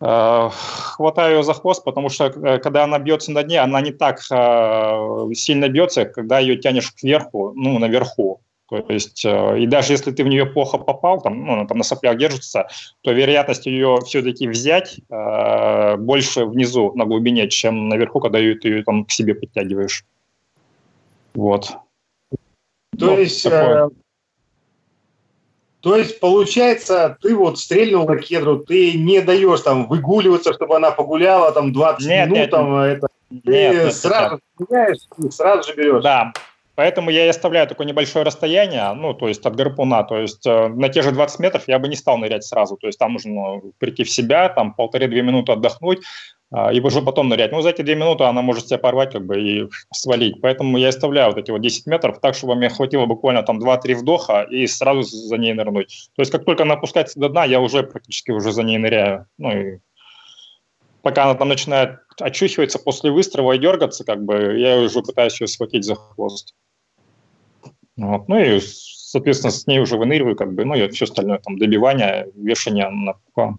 Э, хватаю ее за хвост, потому что э, когда она бьется на дне, она не так э, сильно бьется, когда ее тянешь кверху, ну, наверху. То есть, и даже если ты в нее плохо попал, там, ну, она там на соплях держится, то вероятность ее все-таки взять э, больше внизу, на глубине, чем наверху, когда ее, ты ее там к себе подтягиваешь. Вот. То ну, есть, такое. То есть, получается, ты вот стрельнул на кедру, ты не даешь там выгуливаться, чтобы она погуляла там 20 нет, минут, нет, там это. Нет, ты нет, сразу стреляешь и сразу же берешь. Да, Поэтому я и оставляю такое небольшое расстояние, ну, то есть от гарпуна, то есть э, на те же 20 метров я бы не стал нырять сразу, то есть там нужно прийти в себя, там полторы-две минуты отдохнуть, э, и уже потом нырять. Ну, за эти две минуты она может себя порвать как бы и свалить. Поэтому я оставляю вот эти вот 10 метров так, чтобы мне хватило буквально там 2-3 вдоха и сразу за ней нырнуть. То есть как только она опускается до дна, я уже практически уже за ней ныряю. Ну, и пока она там начинает очухиваться после выстрела и дергаться, как бы, я уже пытаюсь ее схватить за хвост. Вот. Ну и, соответственно, с ней уже выныриваю, как бы, ну и все остальное, там, добивание, вешание на план.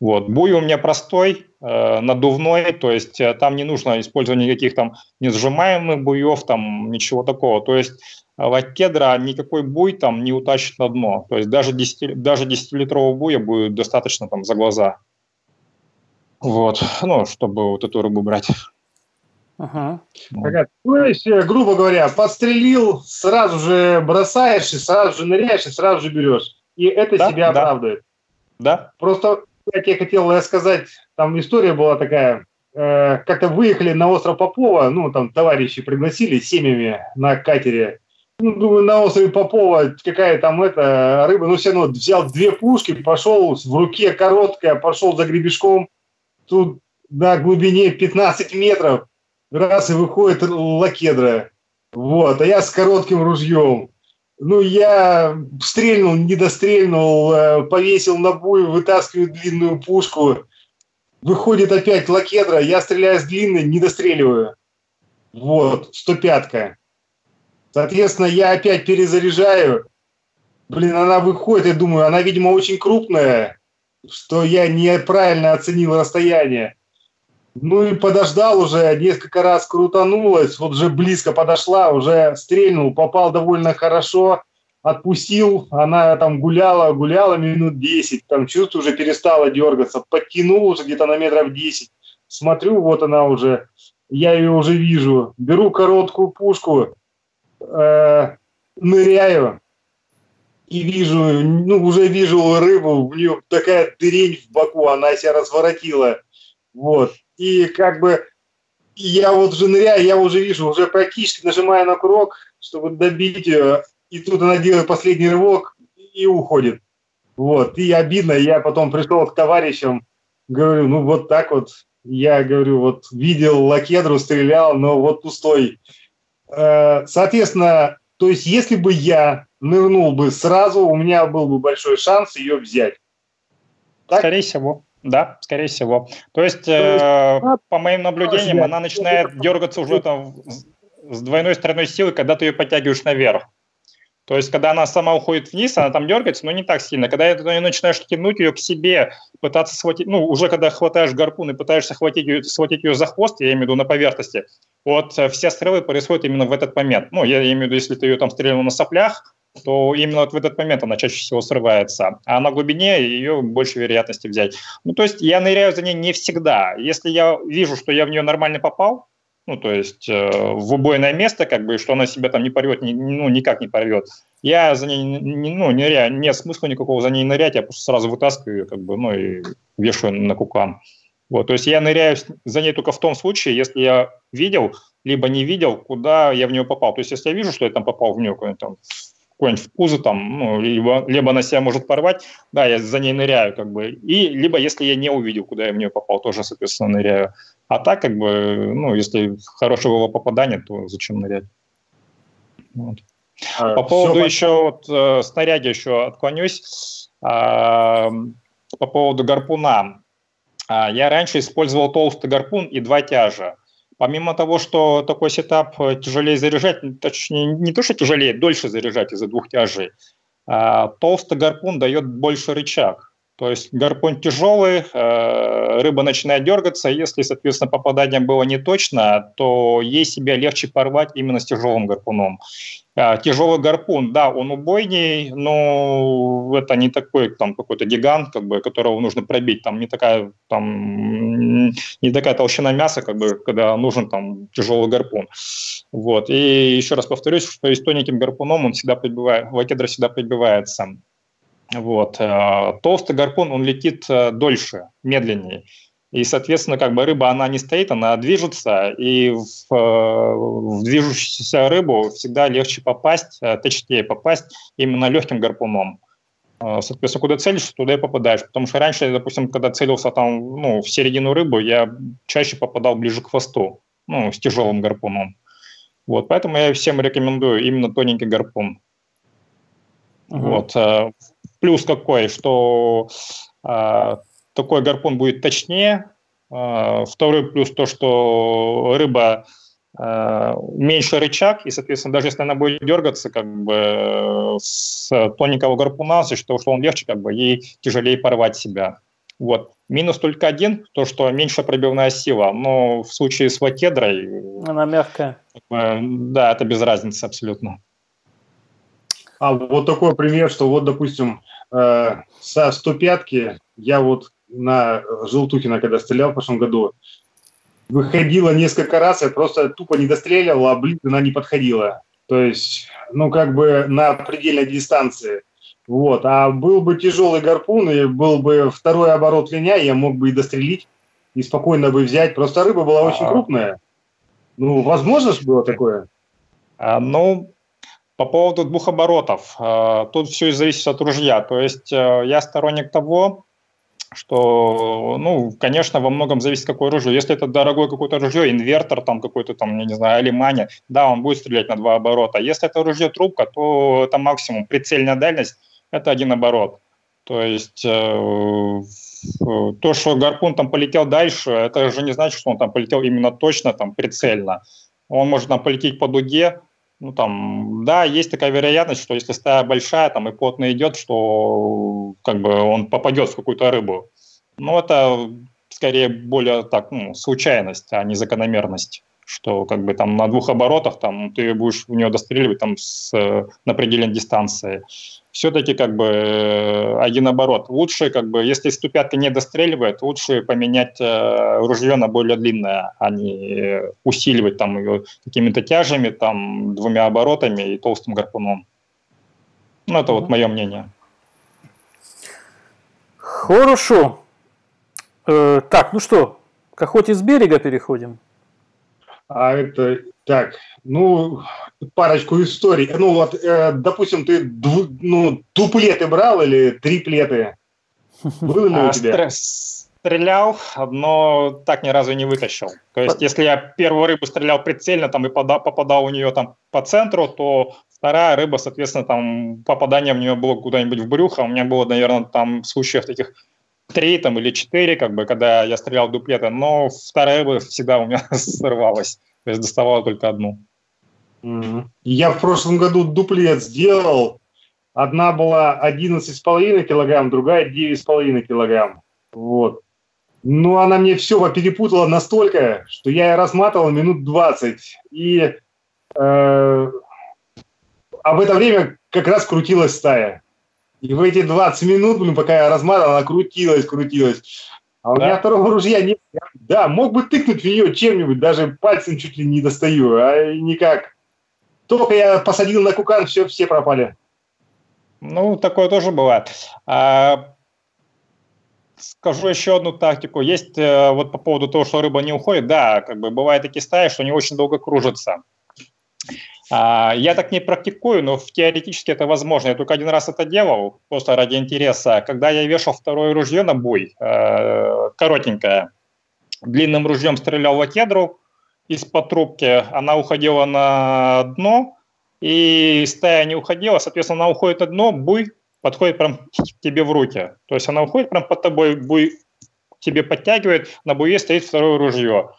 Вот. Буй у меня простой, э, надувной, то есть э, там не нужно использовать никаких там несжимаемых буев, там ничего такого. То есть лакедра никакой буй там не утащит на дно. То есть даже 10, даже 10-литрового буя будет достаточно там за глаза. Вот, ну, чтобы вот эту рыбу брать. Ага. То есть, грубо говоря, подстрелил, сразу же бросаешь, и сразу же ныряешь, и сразу же берешь. И это да, себя да. оправдывает. Да. Просто, как я хотел сказать, там история была такая, э, как-то выехали на остров Попова, ну, там товарищи пригласили семьями на катере. Ну, думаю, на острове Попова какая там эта рыба, ну, все равно взял две пушки, пошел в руке короткая, пошел за гребешком. Тут на глубине 15 метров раз и выходит лакедра. Вот, а я с коротким ружьем. Ну, я стрельнул, не дострельнул, э, повесил на буй, вытаскиваю длинную пушку. Выходит опять лакедра, я стреляю с длинной, не достреливаю. Вот, 105-ка. Соответственно, я опять перезаряжаю, блин, она выходит, я думаю, она, видимо, очень крупная, что я неправильно оценил расстояние. Ну и подождал уже, несколько раз крутанулась, вот уже близко подошла, уже стрельнул, попал довольно хорошо, отпустил, она там гуляла, гуляла минут 10, там чувствую, уже перестала дергаться, подтянул уже где-то на метров 10, смотрю, вот она уже, я ее уже вижу, беру короткую пушку, э, ныряю, и вижу, ну, уже вижу рыбу, у нее такая дырень в боку, она себя разворотила. Вот. И как бы я вот уже ныряю, я уже вижу, уже практически нажимаю на курок, чтобы добить ее, и тут она делает последний рывок и уходит. Вот. И обидно, я потом пришел к товарищам, говорю, ну вот так вот, я говорю, вот видел лакедру, стрелял, но вот пустой. Э, соответственно, то есть если бы я нырнул бы сразу, у меня был бы большой шанс ее взять. Так? Скорее всего. Да, скорее всего. То есть, э, по моим наблюдениям, она начинает дергаться уже там с двойной стороной силы, когда ты ее подтягиваешь наверх. То есть, когда она сама уходит вниз, она там дергается, но не так сильно. Когда ты начинаешь тянуть ее к себе, пытаться схватить, ну, уже когда хватаешь гарпун и пытаешься схватить ее, схватить ее за хвост, я имею в виду на поверхности, вот э, все стрелы происходят именно в этот момент. Ну, я имею в виду, если ты ее там стрелял на соплях, то именно вот в этот момент она чаще всего срывается. А на глубине ее больше вероятности взять. Ну, то есть я ныряю за ней не всегда. Если я вижу, что я в нее нормально попал, ну, то есть э, в убойное место, как бы, что она себя там не порвет, ни, ну, никак не порвет. Я за ней, не, ну, ныряю, нет смысла никакого за ней нырять, я просто сразу вытаскиваю ее, как бы, ну, и вешаю на кукан. Вот, то есть я ныряю за ней только в том случае, если я видел, либо не видел, куда я в нее попал. То есть если я вижу, что я там попал в нее, там, какой-нибудь в пузо, там, ну, либо, либо она себя может порвать, да, я за ней ныряю, как бы, и либо если я не увидел, куда я в нее попал, тоже, соответственно, ныряю. А так, как бы, ну, если хорошего попадания, то зачем нырять? Вот. А, По поводу все еще вот, э, снаряги еще отклонюсь. А, по поводу гарпуна. А, я раньше использовал толстый гарпун и два тяжа. Помимо того, что такой сетап э, тяжелее заряжать, точнее, не то, что тяжелее, дольше заряжать из-за двух тяжей, а толстый гарпун дает больше рычаг. То есть гарпун тяжелый, э, рыба начинает дергаться, если, соответственно, попадание было не точно, то ей себя легче порвать именно с тяжелым гарпуном. А, тяжелый гарпун, да, он убойней, но это не такой там какой-то гигант, как бы, которого нужно пробить, там не такая там не такая толщина мяса, как бы, когда нужен там тяжелый гарпун. Вот. И еще раз повторюсь, что и с тоненьким гарпуном он всегда прибывает, лакедра всегда прибивается. Вот. А, толстый гарпун, он летит э, дольше, медленнее. И, соответственно, как бы рыба, она не стоит, она движется, и в, э, в движущуюся рыбу всегда легче попасть, э, точнее попасть именно легким гарпуном. Э, соответственно, куда целишься, туда и попадаешь. Потому что раньше, допустим, когда целился там, ну, в середину рыбы, я чаще попадал ближе к хвосту, ну, с тяжелым гарпуном. Вот, поэтому я всем рекомендую именно тоненький гарпун. Uh-huh. Вот. Плюс какой, что такой гарпун будет точнее. А, второй плюс то, что рыба а, меньше рычаг, и, соответственно, даже если она будет дергаться, как бы с тоненького гарпуна, за счет того, что он легче, как бы ей тяжелее порвать себя. Вот. Минус только один, то, что меньше пробивная сила, но в случае с вакедрой... Она мягкая. Да, это без разницы абсолютно. А вот такой пример, что вот, допустим, э, со 105 я вот на Желтухина, когда стрелял в прошлом году, выходила несколько раз, я просто тупо не достреливал, а блин, она не подходила. То есть, ну, как бы на предельной дистанции. Вот. А был бы тяжелый гарпун, и был бы второй оборот линя, я мог бы и дострелить, и спокойно бы взять. Просто рыба была очень а. крупная. Ну, возможно же было такое? А, ну, по поводу двух оборотов. А, тут все зависит от ружья. То есть э, я сторонник того, что, ну, конечно, во многом зависит, какое оружие. Если это дорогое какое-то ружье, инвертор там какой-то там, я не знаю, алимани, да, он будет стрелять на два оборота. Если это ружье трубка, то это максимум. Прицельная дальность – это один оборот. То есть э, то, что гарпун там полетел дальше, это же не значит, что он там полетел именно точно, там прицельно. Он может там полететь по дуге, Ну, там, да, есть такая вероятность, что если стая большая, там, и плотно идет, что, как бы, он попадет в какую-то рыбу. Но это скорее более так, ну, случайность, а не закономерность что как бы там на двух оборотах там ты будешь в нее достреливать там с, на предельной дистанции. Все-таки как бы э, один оборот. Лучше как бы, если ступятка не достреливает, лучше поменять э, ружье на более длинное, а не усиливать там ее какими-то тяжами, там двумя оборотами и толстым гарпуном. Ну, это вот мое мнение. Хорошо. Э, так, ну что, к охоте с берега переходим? А это так, ну, парочку историй. Ну, вот, э, допустим, ты дву, ну, дуплеты брал или триплеты? Было ли у а, тебя? Стрелял, но так ни разу не вытащил. То есть, если я первую рыбу стрелял прицельно там и попадал у нее там по центру, то вторая рыба, соответственно, там попадание в нее было куда-нибудь в брюхо. У меня было, наверное, там случаев таких три там, или четыре, как бы, когда я стрелял дуплета, но вторая бы всегда у меня сорвалась, то есть доставала только одну. Я в прошлом году дуплет сделал. Одна была 11,5 килограмм, другая 9,5 килограмм. Вот. Но она мне все перепутала настолько, что я ее разматывал минут 20. И э, а в это время как раз крутилась стая. И в эти 20 минут, блин, пока я разматывал, она крутилась, крутилась. А у да? меня второго ружья нет. Да, мог бы тыкнуть в нее чем-нибудь, даже пальцем чуть ли не достаю, а никак. Только я посадил на кукан, все, все пропали. Ну, такое тоже бывает. А, скажу еще одну тактику. Есть э, вот по поводу того, что рыба не уходит. Да, как бы бывают такие стаи, что они очень долго кружатся. А, я так не практикую, но теоретически это возможно. Я только один раз это делал, просто ради интереса. Когда я вешал второе ружье на бой, э, коротенькое, длинным ружьем стрелял в кедру из-под трубки, она уходила на дно, и стая не уходила, соответственно, она уходит на дно, буй подходит прям к тебе в руки. То есть она уходит прям под тобой, буй тебе подтягивает, на буе стоит второе ружье.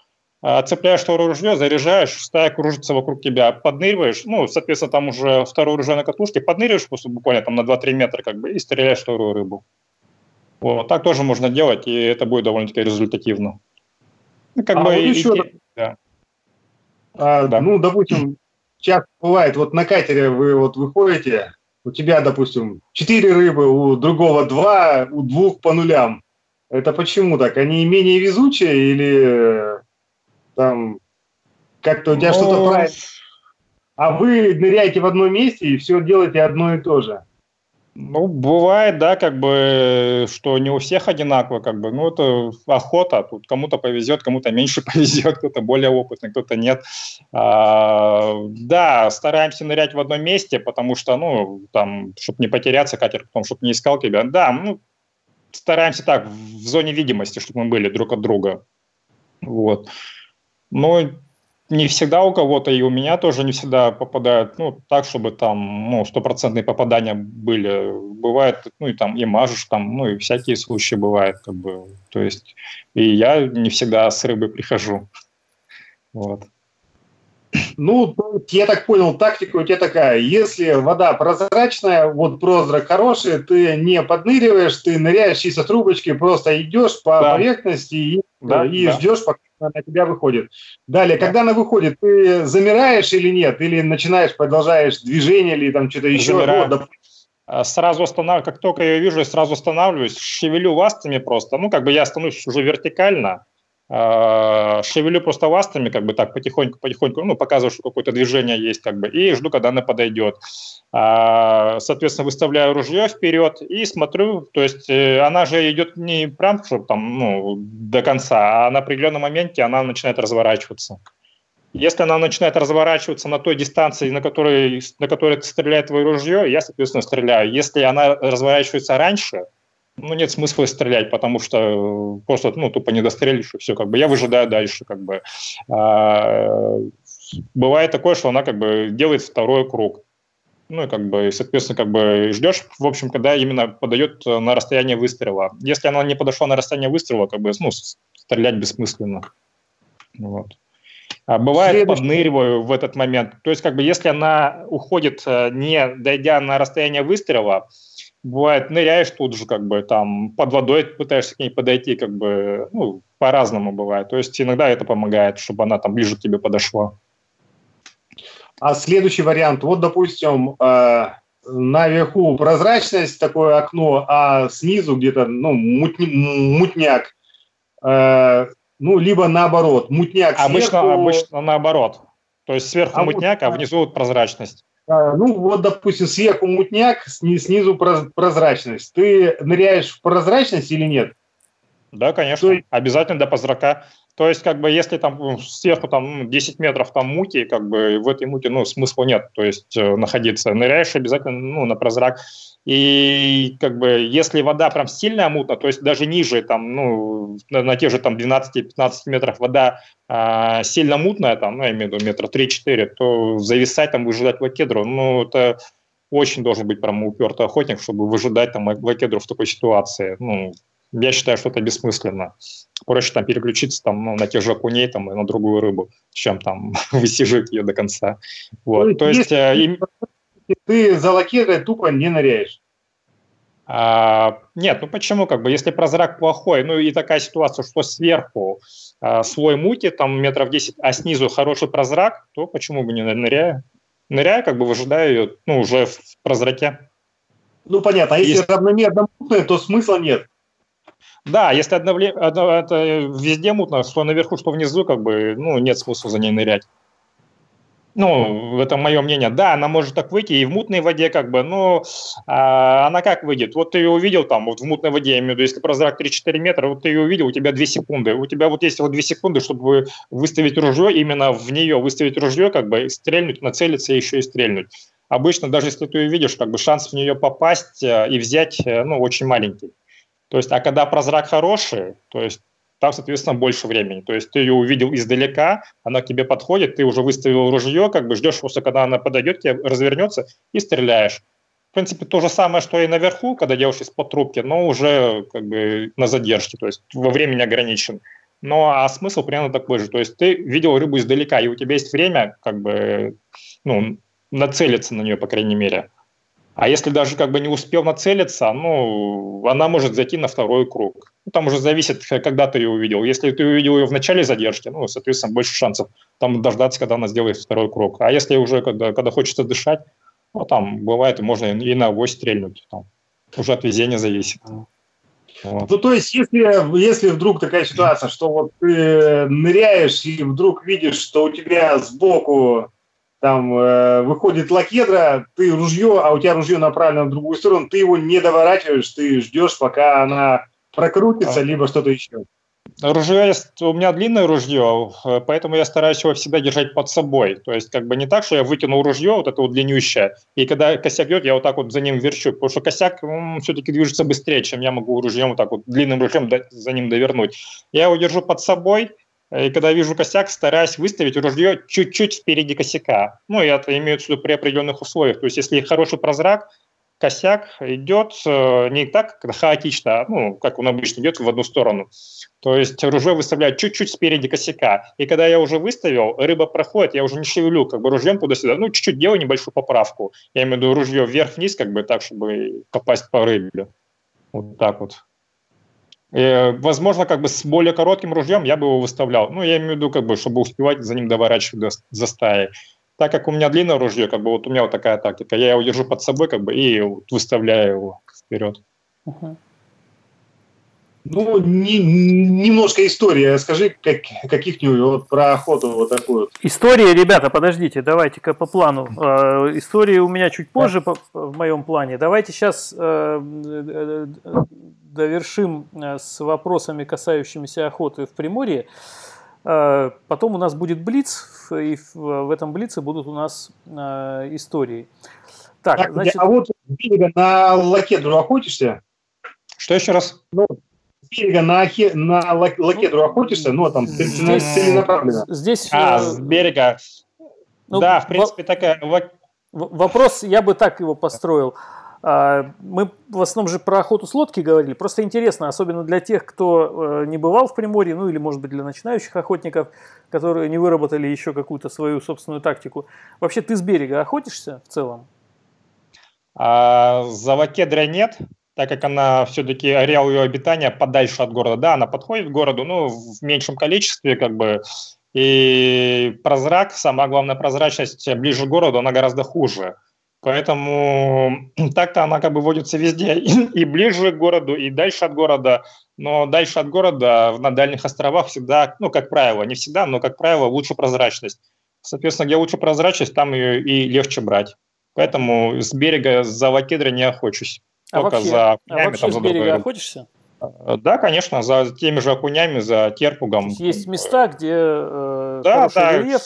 А, цепляешь второе ружье, заряжаешь, стая кружится вокруг тебя, подныриваешь, ну, соответственно, там уже второе ружье на катушке, подныриваешь просто буквально там на 2-3 метра как бы и стреляешь вторую рыбу. Вот, так тоже можно делать, и это будет довольно-таки результативно. Ну, как а бы вот и, еще... И, да. А, да. Ну, допустим, часто бывает, вот на катере вы вот выходите, у тебя, допустим, 4 рыбы, у другого 2, у двух по нулям. Это почему так? Они менее везучие или там как-то у тебя Но... что-то правильно. А вы ныряете в одном месте и все делаете одно и то же. Ну, бывает, да, как бы, что не у всех одинаково, как бы, ну, это охота, тут кому-то повезет, кому-то меньше повезет, кто-то более опытный, кто-то нет. А, да, стараемся нырять в одном месте, потому что, ну, там, чтобы не потеряться, катер потом, чтобы не искал тебя. Да, ну, стараемся так, в зоне видимости, чтобы мы были друг от друга. Вот. Но не всегда у кого-то, и у меня тоже не всегда попадают, ну, так, чтобы там, ну, стопроцентные попадания были. Бывает, ну, и там, и мажешь там, ну, и всякие случаи бывают, как бы, то есть, и я не всегда с рыбы прихожу. Вот. Ну, я так понял, тактика у тебя такая. Если вода прозрачная, вот прозрак хороший, ты не подныриваешь, ты ныряешь чисто трубочки, просто идешь по да. поверхности и, да, и да. ждешь, пока на тебя выходит. Далее, да. когда она выходит, ты замираешь или нет? Или начинаешь, продолжаешь движение или там что-то еще? Замираю. Вот, а, сразу останавливаюсь, как только я вижу, я сразу останавливаюсь, шевелю ластами просто. Ну, как бы я становлюсь уже вертикально, шевелю просто ластами, как бы так потихоньку, потихоньку, ну, показываю, что какое-то движение есть, как бы, и жду, когда она подойдет. А, соответственно, выставляю ружье вперед и смотрю, то есть э, она же идет не прям, чтобы там, ну, до конца, а на определенном моменте она начинает разворачиваться. Если она начинает разворачиваться на той дистанции, на которой, на которой стреляет твое ружье, я, соответственно, стреляю. Если она разворачивается раньше, ну, нет смысла стрелять, потому что э, просто, ну, тупо не дострелишь, и все, как бы, я выжидаю дальше, как бы. А, бывает такое, что она, как бы, делает второй круг. Ну, и, как бы, соответственно, как бы, ждешь, в общем, когда именно подает на расстояние выстрела. Если она не подошла на расстояние выстрела, как бы, ну, стрелять бессмысленно. Вот. А бывает, Следующий. подныриваю в этот момент. То есть, как бы, если она уходит, э, не дойдя на расстояние выстрела, бывает, ныряешь тут же, как бы, там, под водой пытаешься к ней подойти, как бы, ну, по-разному бывает. То есть, иногда это помогает, чтобы она там ближе к тебе подошла. А следующий вариант, вот, допустим, э, наверху прозрачность, такое окно, а снизу где-то, ну, мутни, мутняк. Э, ну, либо наоборот, мутняк обычно, сверху... Обычно наоборот. То есть сверху а мутняк, вот, а внизу прозрачность. А, ну, вот, допустим, сверху мутняк, снизу прозрачность. Ты ныряешь в прозрачность или нет? Да, конечно. есть... Обязательно до позрака. То есть, как бы, если там ну, сверху там 10 ну, метров там мути, как бы в этой мути, ну, смысла нет, то есть э, находиться. Ныряешь обязательно, ну, на прозрак. И как бы если вода прям сильно мутна, то есть даже ниже, там, ну, на, на тех же там 12-15 метрах вода а, сильно мутная, там, ну, я имею в виду метра 3-4, то зависать, там, выжидать лакедру, ну, это очень должен быть прям упертый охотник, чтобы выжидать там лакедру в такой ситуации. Ну, я считаю, что это бессмысленно. Проще там переключиться там, ну, на тех же окуней там, и на другую рыбу, чем там высиживать ее до конца. Вот. То есть, То есть ты за лакетой тупо не ныряешь. А, нет, ну почему, как бы, если прозрак плохой, ну и такая ситуация, что сверху а, слой мути, там метров 10, а снизу хороший прозрак, то почему бы не ныряю? Ныряю, как бы выжидаю ее, ну, уже в прозраке. Ну, понятно, а если, если... равномерно мутное, то смысла нет. Да, если одновременно, это везде мутно, что наверху, что внизу, как бы, ну, нет смысла за ней нырять. Ну, это мое мнение. Да, она может так выйти и в мутной воде, как бы, но а, она как выйдет? Вот ты ее увидел там, вот в мутной воде, я имею в виду, если прозрак 3-4 метра, вот ты ее увидел, у тебя 2 секунды. У тебя вот есть вот 2 секунды, чтобы выставить ружье, именно в нее выставить ружье, как бы, стрельнуть, нацелиться и еще и стрельнуть. Обычно, даже если ты ее видишь, как бы шанс в нее попасть э, и взять, э, ну, очень маленький. То есть, а когда прозрак хороший, то есть там, соответственно, больше времени. То есть ты ее увидел издалека, она к тебе подходит, ты уже выставил ружье, как бы ждешь просто, когда она подойдет, тебе развернется и стреляешь. В принципе, то же самое, что и наверху, когда делаешь из-под трубки, но уже как бы на задержке, то есть во времени ограничен. Но а смысл примерно такой же. То есть ты видел рыбу издалека, и у тебя есть время как бы ну, нацелиться на нее, по крайней мере. А если даже как бы не успел нацелиться, ну, она может зайти на второй круг. Ну, там уже зависит, когда ты ее увидел. Если ты увидел ее в начале задержки, ну, соответственно, больше шансов там дождаться, когда она сделает второй круг. А если уже, когда, когда хочется дышать, ну, там бывает, можно и на авось стрельнуть. Там. Уже от везения зависит. Вот. Ну, то есть, если, если вдруг такая ситуация, что вот ты ныряешь и вдруг видишь, что у тебя сбоку там э, выходит лакедра, ты ружье, а у тебя ружье направлено в другую сторону, ты его не доворачиваешь, ты ждешь, пока она прокрутится, а. либо что-то еще. Ружье, у меня длинное ружье, э, поэтому я стараюсь его всегда держать под собой. То есть как бы не так, что я выкинул ружье, вот это вот длиннющее, и когда косяк идет, я вот так вот за ним верчу, потому что косяк все-таки движется быстрее, чем я могу ружьем вот так вот длинным ружьем за ним довернуть. Я его держу под собой, и когда вижу косяк, стараюсь выставить ружье чуть-чуть впереди косяка. Ну, я это имею в виду при определенных условиях. То есть, если хороший прозрак, косяк идет э, не так хаотично, а, ну, как он обычно идет в одну сторону. То есть ружье выставляют чуть-чуть спереди косяка. И когда я уже выставил, рыба проходит, я уже не шевелю как бы ружьем туда-сюда. Ну, чуть-чуть делаю небольшую поправку. Я имею в виду ружье вверх-вниз, как бы так, чтобы попасть по рыбе. Вот так вот. Э, возможно, как бы с более коротким ружьем я бы его выставлял. Ну, я имею в виду, как бы, чтобы успевать за ним доворачивать за стаей. Так как у меня длинное ружье, как бы вот у меня вот такая тактика. Я его держу под собой, как бы, и выставляю его вперед. Uh-huh. Ну, не, немножко история. Скажи как, каких-нибудь вот про охоту вот такую вот. История, ребята, подождите, давайте-ка по плану. Э, история у меня чуть позже по, в моем плане. Давайте сейчас э, э, довершим э, с вопросами, касающимися охоты в Приморье. Э, потом у нас будет блиц, и в этом блице будут у нас э, истории. Так, так значит... А вот берега на лакедру охотишься? Что еще раз? Ну, с берега на, на лакедру охотишься, ну, там, здесь, целенаправленно. Здесь... А, с берега. Ну, да, в принципе, такая... Вопрос, я бы так его построил. А, мы в основном же про охоту с лодки говорили. Просто интересно, особенно для тех, кто э, не бывал в Приморье, ну или, может быть, для начинающих охотников, которые не выработали еще какую-то свою собственную тактику. Вообще, ты с берега охотишься в целом? А, за нет, так как она все-таки ареал ее обитания подальше от города. Да, она подходит к городу, но в меньшем количестве, как бы, и прозрак, самая главная прозрачность ближе к городу, она гораздо хуже. Поэтому так-то она как бы водится везде, и, ближе к городу, и дальше от города. Но дальше от города на дальних островах всегда, ну, как правило, не всегда, но, как правило, лучше прозрачность. Соответственно, где лучше прозрачность, там ее и легче брать. Поэтому с берега за лакедры не охочусь. А Только вообще, за окунями, а вообще там, с берега другой. охотишься? Да, конечно, за теми же окунями, за терпугом. Есть места, где э, да, да, рельеф,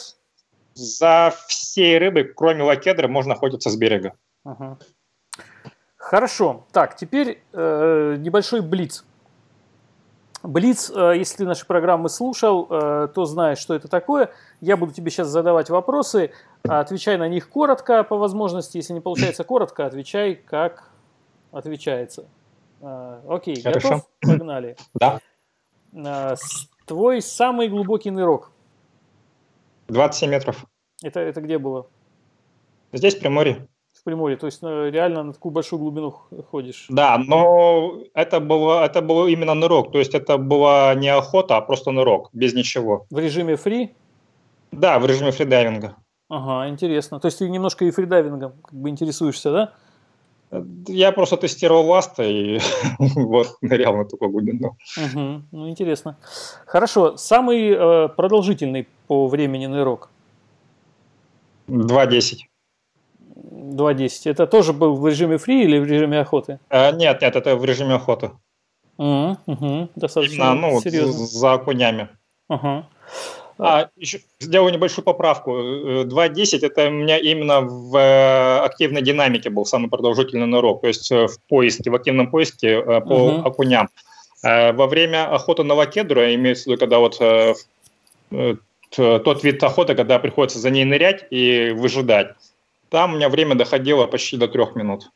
за всей рыбой, кроме лакедры, можно охотиться с берега. Угу. Хорошо. Так, теперь э, небольшой блиц. Блиц, э, если ты наши программы слушал, э, то знаешь, что это такое. Я буду тебе сейчас задавать вопросы. Отвечай на них коротко, по возможности. Если не получается коротко, отвечай, как отвечается. Э, окей, Хорошо. готов? Погнали. Да. Э, твой самый глубокий нырок – 27 метров. Это, это где было? Здесь, в Приморье. В Приморье, то есть ну, реально на такую большую глубину ходишь? Да, но это было, это было именно нырок, то есть это была не охота, а просто нырок, без ничего. В режиме free? Да, в режиме фридайвинга. Ага, интересно. То есть ты немножко и фридайвингом как бы интересуешься, да? Я просто тестировал ласта и вот нырял на такую глубину. Угу, ну, интересно. Хорошо. Самый э, продолжительный по времени нырок? 2.10. 2.10. Это тоже был в режиме фри или в режиме охоты? А, нет, нет, это в режиме охоты. Угу, угу, достаточно Именно, ну, серьезно. за окунями. Угу. А, еще сделаю небольшую поправку. 2.10 это у меня именно в э, активной динамике был самый продолжительный нырок, то есть э, в поиске, в активном поиске э, по угу. окуням. Во время охоты на лакедру, имеется в виду, когда вот тот вид охоты, когда приходится за ней нырять и выжидать, там у меня время доходило почти до трех минут.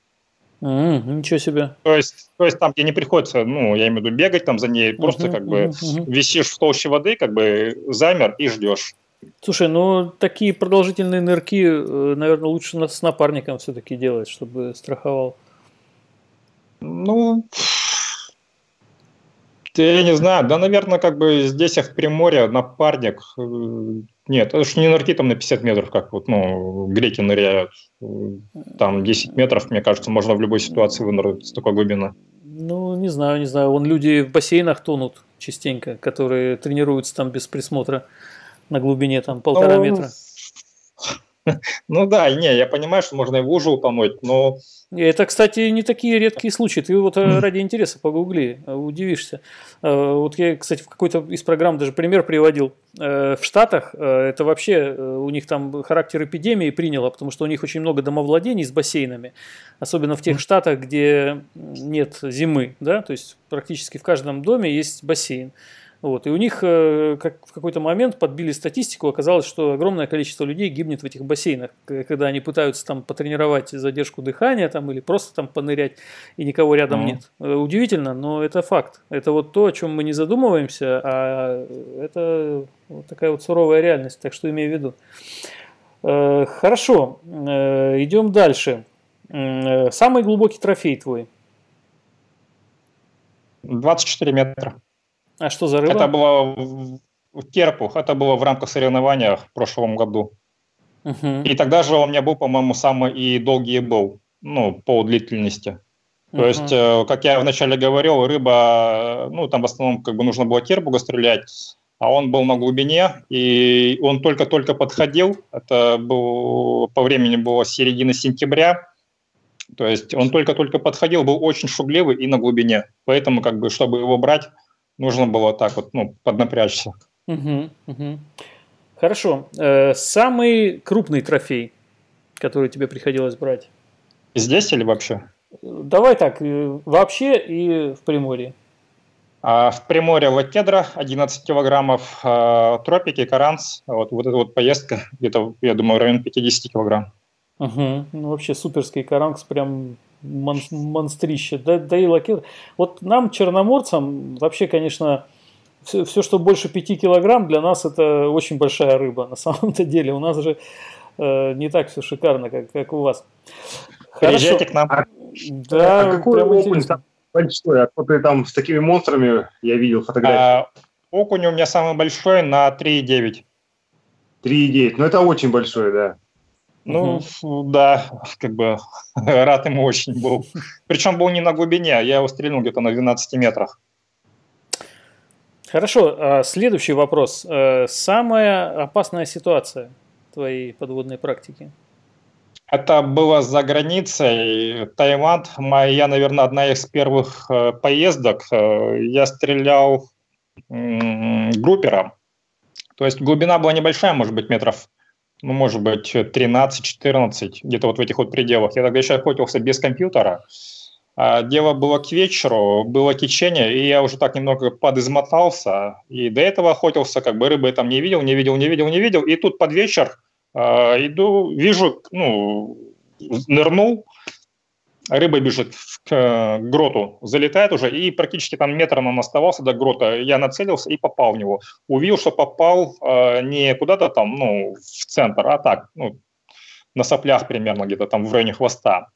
Mm, ничего себе. То есть, то есть там, где не приходится, ну, я имею в виду бегать там за ней, просто uh-huh, как бы uh-huh. висишь в толще воды, как бы замер и ждешь. Слушай, ну такие продолжительные нырки, э, наверное, лучше с напарником все-таки делать, чтобы страховал. Ну, я не знаю, да, наверное, как бы здесь, в Приморье, напарник, э, нет, это же не нырки там на 50 метров, как вот, ну, греки ныряют. Там 10 метров, мне кажется, можно в любой ситуации вынырнуть с такой глубины. Ну, не знаю, не знаю. Вон люди в бассейнах тонут частенько, которые тренируются там без присмотра на глубине там полтора ну, метра. Ну да, не, я понимаю, что можно и в лужу утонуть, но... Это, кстати, не такие редкие случаи. Ты вот э, ради интереса погугли, э, удивишься. Э, вот я, кстати, в какой-то из программ даже пример приводил. В Штатах это вообще у них там характер эпидемии приняло, потому что у них очень много домовладений с бассейнами, особенно в тех штатах, где нет зимы, да, то есть практически в каждом доме есть бассейн. Вот. И у них э, как, в какой-то момент подбили статистику, оказалось, что огромное количество людей гибнет в этих бассейнах, когда они пытаются там потренировать задержку дыхания там, или просто там понырять, и никого рядом mm-hmm. нет. Э, удивительно, но это факт. Это вот то, о чем мы не задумываемся, а это вот такая вот суровая реальность, так что имею в виду. Э, хорошо, идем дальше. Самый глубокий трофей твой? 24 метра. А что за рыба? Это было в Керпух, это было в рамках соревнования в прошлом году. Угу. И тогда же у меня был, по-моему, самый и долгий был, ну, по длительности. То угу. есть, э, как я вначале говорил, рыба, ну, там в основном как бы нужно было кербуга стрелять, а он был на глубине, и он только-только подходил, это был, по времени было середина сентября, то есть он только-только подходил, был очень шугливый и на глубине, поэтому как бы, чтобы его брать, нужно было так вот, ну, поднапрячься. Угу, угу. Хорошо. Э, самый крупный трофей, который тебе приходилось брать? Здесь или вообще? Давай так, э, вообще и в Приморье. А в Приморье лакедра 11 килограммов, а, тропики, каранс, вот, вот эта вот поездка, где-то, я думаю, в районе 50 килограмм. Угу. Ну, вообще суперский каранс, прям мон, монстрище. Да, да и лакет. Вот нам, черноморцам, вообще, конечно, все, все, что больше 5 килограмм, для нас это очень большая рыба. На самом-то деле у нас же э, не так все шикарно, как, как у вас. Приезжайте к нам. А, да, а какой окунь там большой? А то ты там с такими монстрами, я видел фотографии. А, окунь у меня самый большой на 3,9. 3,9, ну это очень большой, да. Ну, угу. да, как бы рад ему очень был. Причем был не на глубине, я его стрельнул где-то на 12 метрах. Хорошо, а следующий вопрос. Э, самая опасная ситуация твоей подводной практики? Это было за границей. Таиланд, моя, наверное, одна из первых э, поездок. Э, я стрелял группером. То есть глубина была небольшая, может быть, метров, ну, может быть, 13-14, где-то вот в этих вот пределах. Я тогда еще охотился без компьютера. А дело было к вечеру, было течение, и я уже так немного подизмотался. И до этого охотился, как бы рыбы там не видел, не видел, не видел, не видел. И тут под вечер а, иду, вижу, ну, нырнул, рыба бежит к гроту, залетает уже, и практически там метр он оставался до грота. Я нацелился и попал в него. Увидел, что попал э, не куда-то там, ну, в центр, а так, ну, на соплях примерно где-то там в районе хвоста.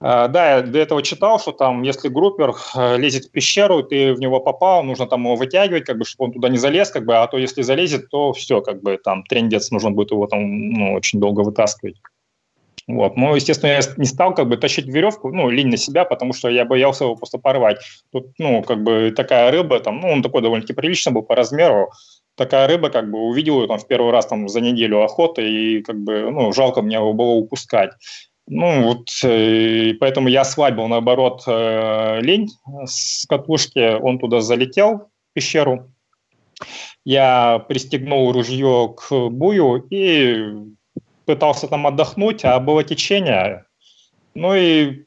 Э, да, я до этого читал, что там, если группер э, лезет в пещеру, ты в него попал, нужно там его вытягивать, как бы, чтобы он туда не залез, как бы, а то если залезет, то все, как бы, там, трендец, нужно будет его там, ну, очень долго вытаскивать. Вот. Ну, естественно, я не стал как бы тащить веревку, ну, линь на себя, потому что я боялся его просто порвать. Тут, ну, как бы такая рыба, там, ну, он такой довольно-таки прилично был по размеру, такая рыба, как бы увидел ее там в первый раз там за неделю охоты, и как бы, ну, жалко мне его было упускать. Ну, вот, э, поэтому я ослабил, наоборот, э, лень с катушки, он туда залетел, в пещеру. Я пристегнул ружье к бую и пытался там отдохнуть, а было течение. Ну и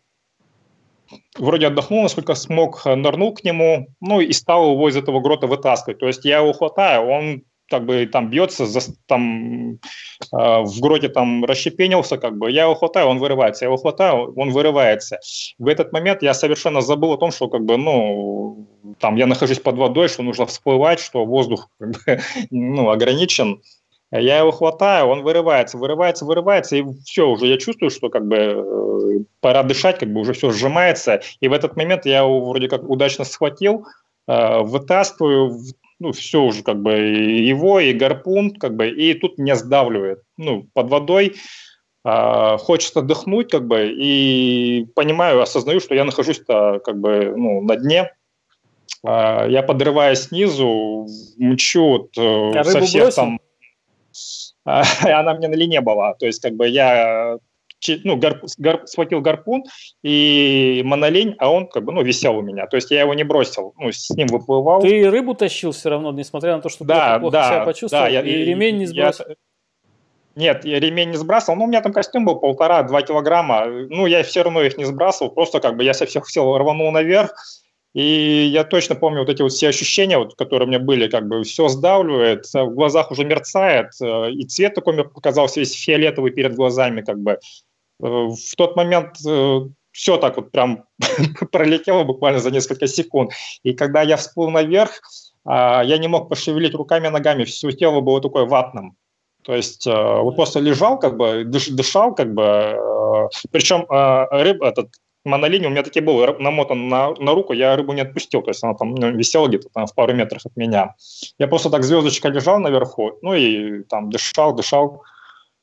вроде отдохнул, насколько смог, нырнул к нему, ну и стал его из этого грота вытаскивать. То есть я его хватаю, он как бы там бьется, за, там э, в гроте там расщепенился, как бы, я его хватаю, он вырывается, я его хватаю, он вырывается. В этот момент я совершенно забыл о том, что как бы, ну, там я нахожусь под водой, что нужно всплывать, что воздух как бы, ну, ограничен. Я его хватаю, он вырывается, вырывается, вырывается, и все, уже я чувствую, что как бы э, пора дышать, как бы уже все сжимается. И в этот момент я его вроде как удачно схватил, э, вытаскиваю, ну, все уже как бы его и гарпун, как бы, и тут меня сдавливает, ну, под водой, э, хочется отдохнуть, как бы, и понимаю, осознаю, что я нахожусь-то, как бы, ну, на дне, э, я подрываюсь снизу, мчу вот, э, а со всех бросил? там, э, она мне на лине была, то есть, как бы, я ну, гарп, гарп, схватил гарпун и монолень, а он как бы, ну, висел у меня. То есть я его не бросил, ну, с ним выплывал. Ты рыбу тащил все равно, несмотря на то, что да, плохо, плохо да, себя почувствовал, да, я, и ремень не сбросил? Я, нет, я ремень не сбрасывал, но у меня там костюм был полтора-два килограмма. Ну, я все равно их не сбрасывал, просто как бы я со всех сил рванул наверх, и я точно помню вот эти вот все ощущения, вот, которые у меня были, как бы все сдавливает, в глазах уже мерцает, э, и цвет такой мне показался весь фиолетовый перед глазами, как бы. Э, в тот момент э, все так вот прям пролетело буквально за несколько секунд. И когда я всплыл наверх, а, я не мог пошевелить руками и ногами, все тело было такое ватным. То есть э, вот просто лежал, как бы, дышал, как бы, причем рыб, этот монолинь у меня таки был намотан на, на руку, я рыбу не отпустил, то есть она там ну, висела где-то там в пару метрах от меня. Я просто так звездочка лежал наверху, ну и там дышал, дышал,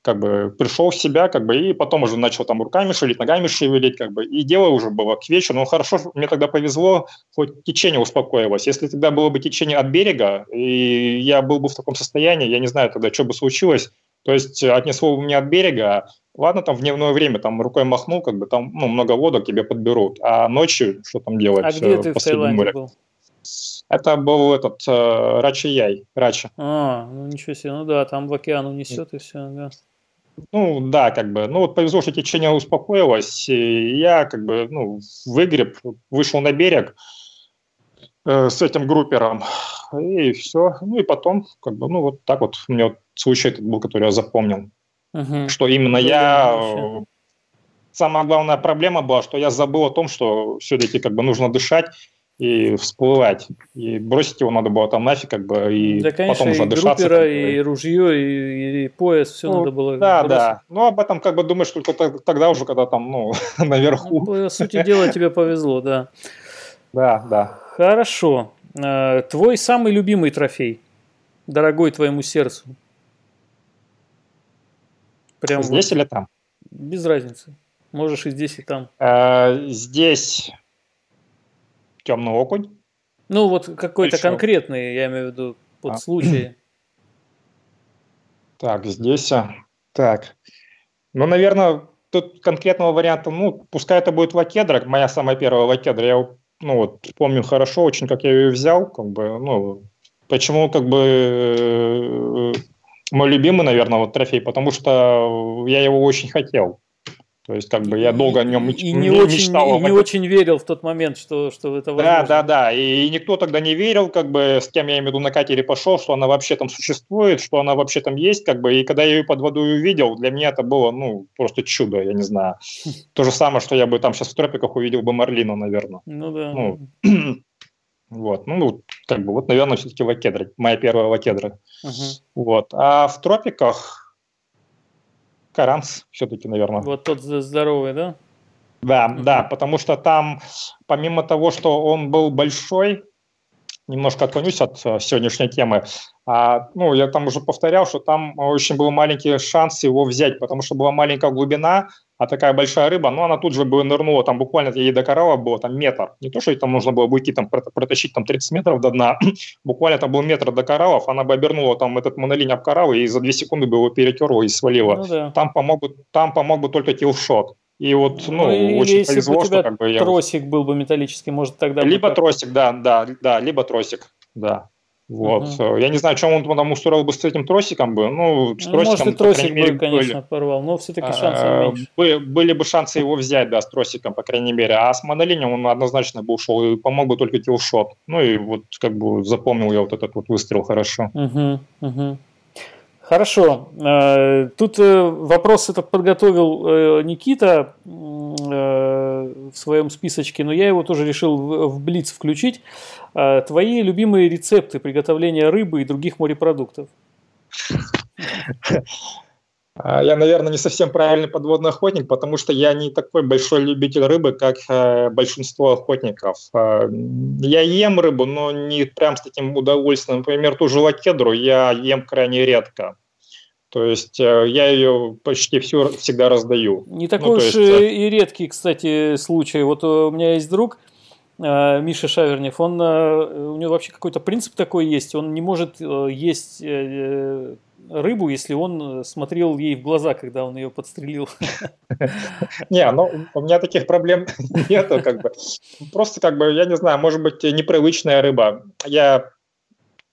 как бы пришел в себя, как бы, и потом уже начал там руками шевелить, ногами шевелить, как бы, и дело уже было к вечеру. Но хорошо, мне тогда повезло, хоть течение успокоилось. Если тогда было бы течение от берега, и я был бы в таком состоянии, я не знаю тогда, что бы случилось, то есть отнесло бы меня от берега, ладно, там в дневное время, там рукой махнул, как бы там, ну, много лодок тебе подберут, а ночью что там делать? А где ты в Таиланде море? был? Это был этот э, Рачи Яй, Рача. А, ну ничего себе, ну да, там в океан унесет и все, да. Ну, да, как бы, ну вот повезло, что течение успокоилось, и я как бы, ну, выгреб, вышел на берег э, с этим группером, и все, ну и потом, как бы, ну вот так вот, у меня вот случай этот был, который я запомнил, угу. что именно ну, я, самая главная проблема была, что я забыл о том, что все-таки как бы нужно дышать и всплывать. И бросить его надо было там нафиг, как бы, и да, конечно, потом задышаться. И группера, и ружье, и, и пояс, все ну, надо было Да, бросить. да. Ну, об этом как бы думаешь только тогда уже, когда там, ну, наверху. Ну, по сути дела, тебе повезло, да. Да, да. Хорошо. Э, твой самый любимый трофей, дорогой твоему сердцу? Прям здесь вот, или там? Без разницы. Можешь и здесь, и там. Э, здесь темный окунь. Ну, вот какой-то конкретный, я имею в виду, под а. случай. Так, здесь... А, так. Ну, наверное, тут конкретного варианта, ну, пускай это будет лакедра, моя самая первая лакедра, я ну, вот, помню хорошо очень, как я ее взял, как бы, ну, почему, как бы, э, мой любимый, наверное, вот трофей, потому что я его очень хотел. То есть, как бы я долго о нем и не, очень, мечтал. И не очень верил в тот момент, что, что это возможно. Да, да, да. И, и никто тогда не верил, как бы, с кем я имею в виду на катере пошел, что она вообще там существует, что она вообще там есть, как бы. И когда я ее под водой увидел, для меня это было, ну, просто чудо, я не знаю. То же самое, что я бы там сейчас в тропиках увидел бы Марлину, наверное. Ну да. Ну, вот, ну, как бы, вот, наверное, все-таки лакедра, моя первая лакедра. Uh-huh. Вот. А в тропиках, Каранс все-таки, наверное. Вот тот здоровый, да? Да, uh-huh. да, потому что там, помимо того, что он был большой, немножко отклонюсь от э, сегодняшней темы, а, ну, я там уже повторял, что там очень был маленький шанс его взять, потому что была маленькая глубина, а такая большая рыба, ну, она тут же бы нырнула, там буквально ей до коралла было там метр. Не то, что там нужно было уйти, там, протащить там 30 метров до дна, буквально там был метр до кораллов, она бы обернула там этот монолинь об коралл и за 2 секунды бы его перетерла и свалила. Ну, да. Там помог бы, там помог бы только килшот. И вот, ну, ну очень если повезло, бы у тебя что как бы я... тросик был бы металлический, может тогда... Либо бы... тросик, да, да, да, либо тросик, да. Вот. Угу. Я не знаю, чем он там устроил бы с этим тросиком бы. Ну, с ну, тросиком, Может, и тросик бы, мере, конечно, были, порвал, но все-таки шансы а, меньше. Были, были бы шансы его взять, да, с тросиком, по крайней мере. А с монолинием он однозначно бы ушел, и помог бы только киллшот. Ну и вот как бы запомнил я вот этот вот выстрел хорошо. Угу, угу. Хорошо. Э, тут э, вопрос этот подготовил э, Никита в своем списочке, но я его тоже решил в Блиц включить. Твои любимые рецепты приготовления рыбы и других морепродуктов? А, я, наверное, не совсем правильный подводный охотник, потому что я не такой большой любитель рыбы, как э, большинство охотников. Э, я ем рыбу, но не прям с таким удовольствием. Например, ту же лакедру я ем крайне редко. То есть э, я ее почти все всегда раздаю. Не такой ну, уж есть... Э, и редкий, кстати, случай. Вот у меня есть друг, э, Миша Шавернев, он, у него вообще какой-то принцип такой есть, он не может есть рыбу, если он смотрел ей в глаза, когда он ее подстрелил. Не, ну у меня таких проблем нету, как бы. Просто как бы, я не знаю, может быть, непривычная рыба. Я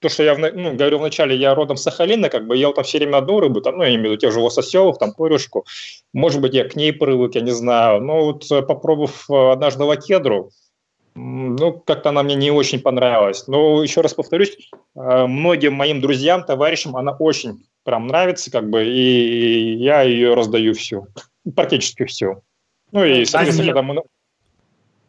то, что я ну, говорил вначале, я родом с Сахалина, как бы ел там все время одну рыбу, там, ну, я имею в виду тех же лососевых, там, порюшку. Может быть, я к ней привык, я не знаю. Но вот э, попробовав э, однажды лакедру, ну, как-то она мне не очень понравилась. Но еще раз повторюсь, э, многим моим друзьям, товарищам она очень прям нравится, как бы, и я ее раздаю всю, практически всю. Ну и, соответственно, там...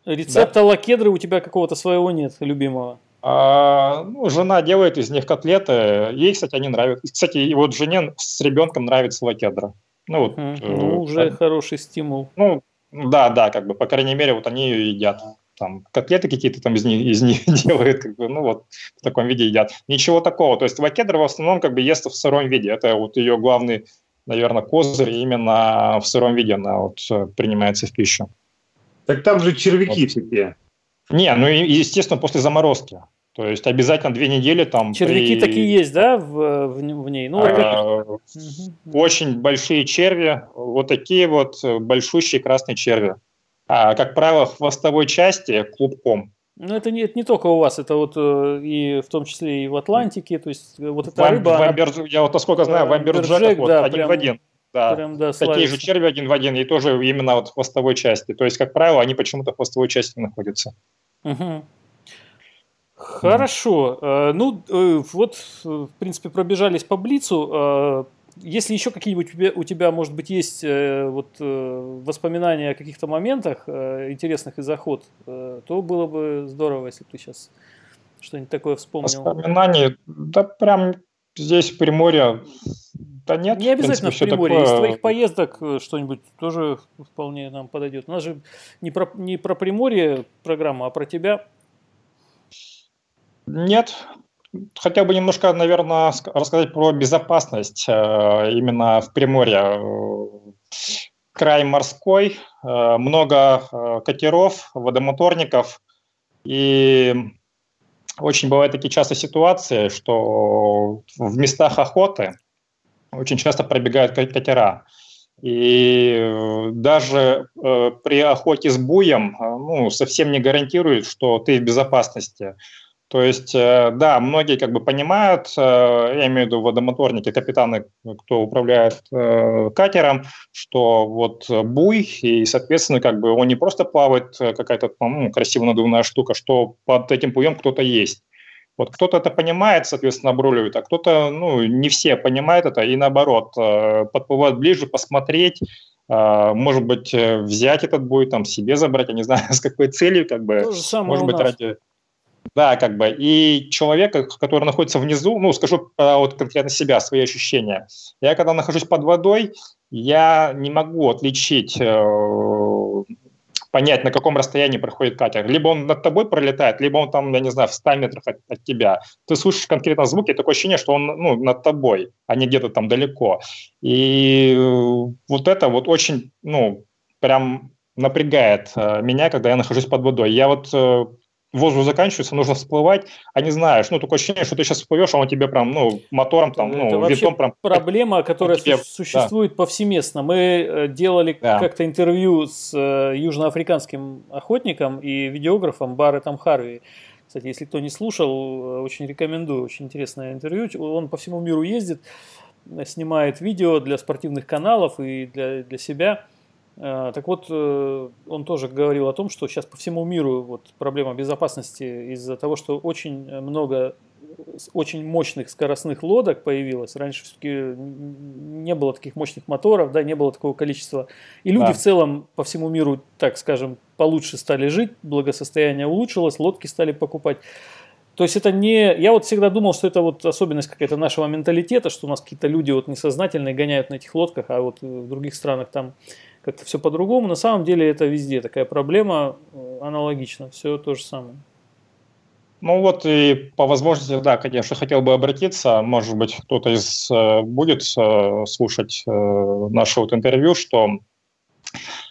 Рецепта да? лакедры у тебя какого-то своего нет, любимого? А, ну, жена делает из них котлеты. Ей, кстати, они нравятся. Кстати, и вот жене с ребенком нравится лакедра. Ну, вот, uh ну уже да. хороший стимул. Ну, да, да, как бы, по крайней мере, вот они ее едят там котлеты какие-то там из них, из них делают, как бы, ну вот в таком виде едят. Ничего такого. То есть лакедра в основном как бы ест в сыром виде. Это вот ее главный, наверное, козырь именно в сыром виде она вот э, принимается в пищу. Так там же червяки вот. всякие. Не, ну естественно после заморозки. То есть обязательно две недели там. Червяки при... такие есть, да, в, в, в ней? Ну, а, очень большие черви, вот такие вот э, большущие красные черви а, как правило, в хвостовой части клубком. Ну, это не, это не только у вас, это вот э, и в том числе и в Атлантике, то есть э, вот эта Вам, рыба... Вамбер, она... Я вот насколько знаю, в Амберджеках вот, да, один прям, в один. Да, прям, да такие славится. же черви один в один, и тоже именно вот в хвостовой части. То есть, как правило, они почему-то в хвостовой части находятся. Угу. Хорошо. Mm. Ну, вот, в принципе, пробежались по Блицу. если еще какие-нибудь у тебя, может быть, есть э, вот, э, воспоминания о каких-то моментах э, интересных из охот, э, то было бы здорово, если бы ты сейчас что-нибудь такое вспомнил. Воспоминания, да прям здесь в Приморье, да нет. Не обязательно в, принципе, в Приморье, такое... из твоих поездок э, что-нибудь тоже вполне нам подойдет. У нас же не про, не про Приморье программа, а про тебя. Нет, хотел бы немножко, наверное, рассказать про безопасность э, именно в Приморье. Край морской, э, много э, катеров, водомоторников, и очень бывают такие часто ситуации, что в местах охоты очень часто пробегают катера. И даже э, при охоте с буем ну, совсем не гарантирует, что ты в безопасности. То есть, э, да, многие как бы понимают, э, я имею в виду водомоторники, капитаны, кто управляет э, катером, что вот буй, и, соответственно, как бы он не просто плавает, какая-то ну, красиво надувная штука, что под этим буем кто-то есть. Вот кто-то это понимает, соответственно, обруливает, а кто-то, ну, не все понимают это, и наоборот, подплывают ближе, посмотреть, может быть, взять этот буй, там, себе забрать, я не знаю, с какой целью, как бы, может быть, ради да, как бы. И человека, который находится внизу, ну, скажу а, вот конкретно себя, свои ощущения. Я когда нахожусь под водой, я не могу отличить, э, понять, на каком расстоянии проходит катер. Либо он над тобой пролетает, либо он там, я не знаю, в 100 метрах от, от тебя. Ты слышишь конкретно звуки, такое ощущение, что он ну, над тобой, а не где-то там далеко. И вот это вот очень, ну, прям напрягает э, меня, когда я нахожусь под водой. Я вот э, воздух заканчивается, нужно всплывать, а не знаешь, ну, такое ощущение, что ты сейчас всплывешь, а он тебе прям, ну, мотором там, ну, Это винтом прям... проблема, которая тебе, существует да. повсеместно. Мы э, делали да. как-то интервью с э, южноафриканским охотником и видеографом Барретом Харви. Кстати, если кто не слушал, э, очень рекомендую, очень интересное интервью. Он по всему миру ездит, снимает видео для спортивных каналов и для, для себя. Э, так вот, э, он тоже говорил о том, что сейчас по всему миру вот проблема безопасности из-за того, что очень много очень мощных скоростных лодок появилось. Раньше все-таки не было таких мощных моторов, да, не было такого количества. И люди да. в целом по всему миру, так скажем, получше стали жить, благосостояние улучшилось, лодки стали покупать. То есть это не... Я вот всегда думал, что это вот особенность какая-то нашего менталитета, что у нас какие-то люди вот несознательные гоняют на этих лодках, а вот в других странах там как-то все по-другому. На самом деле это везде такая проблема, э, аналогично, все то же самое. Ну вот и по возможности, да, конечно, хотел бы обратиться, может быть, кто-то из э, будет э, слушать наше вот интервью, что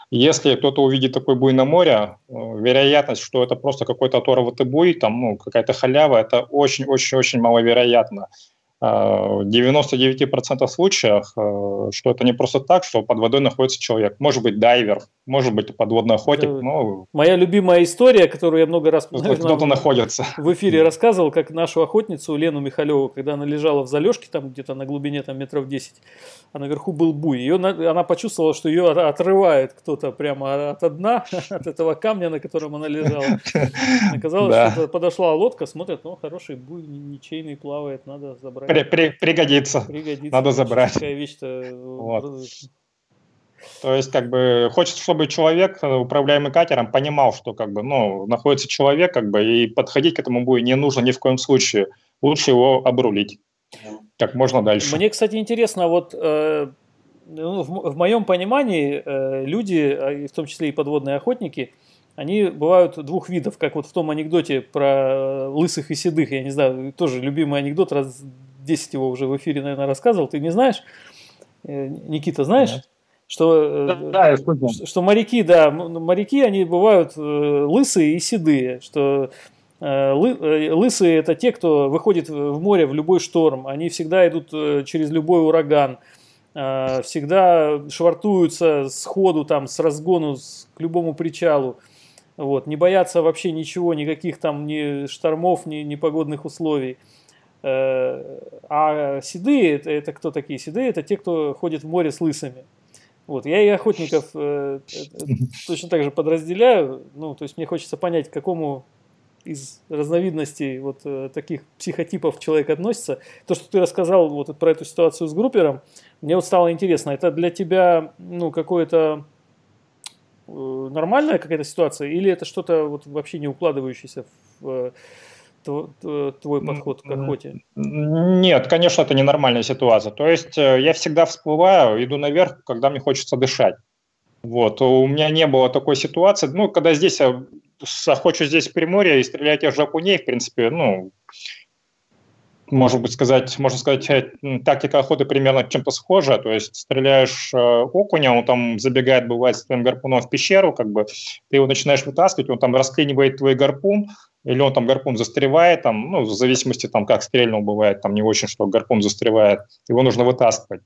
если кто-то увидит такой буй на море, вероятность, что это просто какой-то оторватый буй, там, ну, какая-то халява, это очень-очень-очень маловероятно. 99% случаев, э, что это не просто так, что под водой находится человек. Может быть дайвер, может быть подводный охотник. Это но... Моя любимая история, которую я много раз кто-то находится. в эфире рассказывал, как нашу охотницу Лену Михалеву, когда она лежала в залежке, там где-то на глубине там, метров 10, а наверху был буй. Ее, она почувствовала, что ее отрывает кто-то прямо от дна, от этого камня, на котором она лежала. Оказалось, да. что подошла лодка, смотрит, ну хороший буй, ничейный плавает, надо забрать при, при, пригодится. Пригодится. Надо забрать. Такая вещь-то... Э, вот. То есть, как бы, хочется, чтобы человек, э, управляемый катером, понимал, что, как бы, ну, находится человек, как бы, и подходить к этому будет не нужно ни в коем случае. Лучше его обрулить как можно дальше. Мне, кстати, интересно, вот э, ну, в, в моем понимании э, люди, а, в том числе и подводные охотники, они бывают двух видов, как вот в том анекдоте про лысых и седых, я не знаю, тоже любимый анекдот, раз 10 его уже в эфире, наверное, рассказывал, ты не знаешь? Э, Никита, знаешь? Нет. Что, э, да, да, я что, что моряки, да, моряки, они бывают э, лысые и седые, что лысые это те, кто выходит в море в любой шторм, они всегда идут через любой ураган, всегда швартуются с ходу, там, с разгону к любому причалу. Вот, не боятся вообще ничего, никаких там ни штормов, ни, ни погодных условий. Э, а седые, это, это кто такие седые? Это те, кто ходит в море с лысыми. Вот, я и охотников э, точно так же подразделяю. Ну, то есть мне хочется понять, к какому из разновидностей вот э, таких психотипов человек относится. То, что ты рассказал вот про эту ситуацию с группером, мне вот стало интересно, это для тебя ну, какое-то э, нормальная какая-то ситуация или это что-то вот вообще не укладывающееся в э, твой подход к охоте? Нет, конечно, это ненормальная ситуация. То есть я всегда всплываю, иду наверх, когда мне хочется дышать. Вот, у меня не было такой ситуации. Ну, когда здесь я охочу здесь в Приморье и стрелять я жакуней, в принципе, ну, может быть, сказать, можно сказать, э, тактика охоты примерно чем-то схожа. То есть стреляешь э, окуня, он там забегает, бывает, с твоим гарпуном в пещеру, как бы ты его начинаешь вытаскивать, он там расклинивает твой гарпун, или он там гарпун застревает, там, ну, в зависимости, там, как стрельнул бывает, там не очень, что гарпун застревает, его нужно вытаскивать.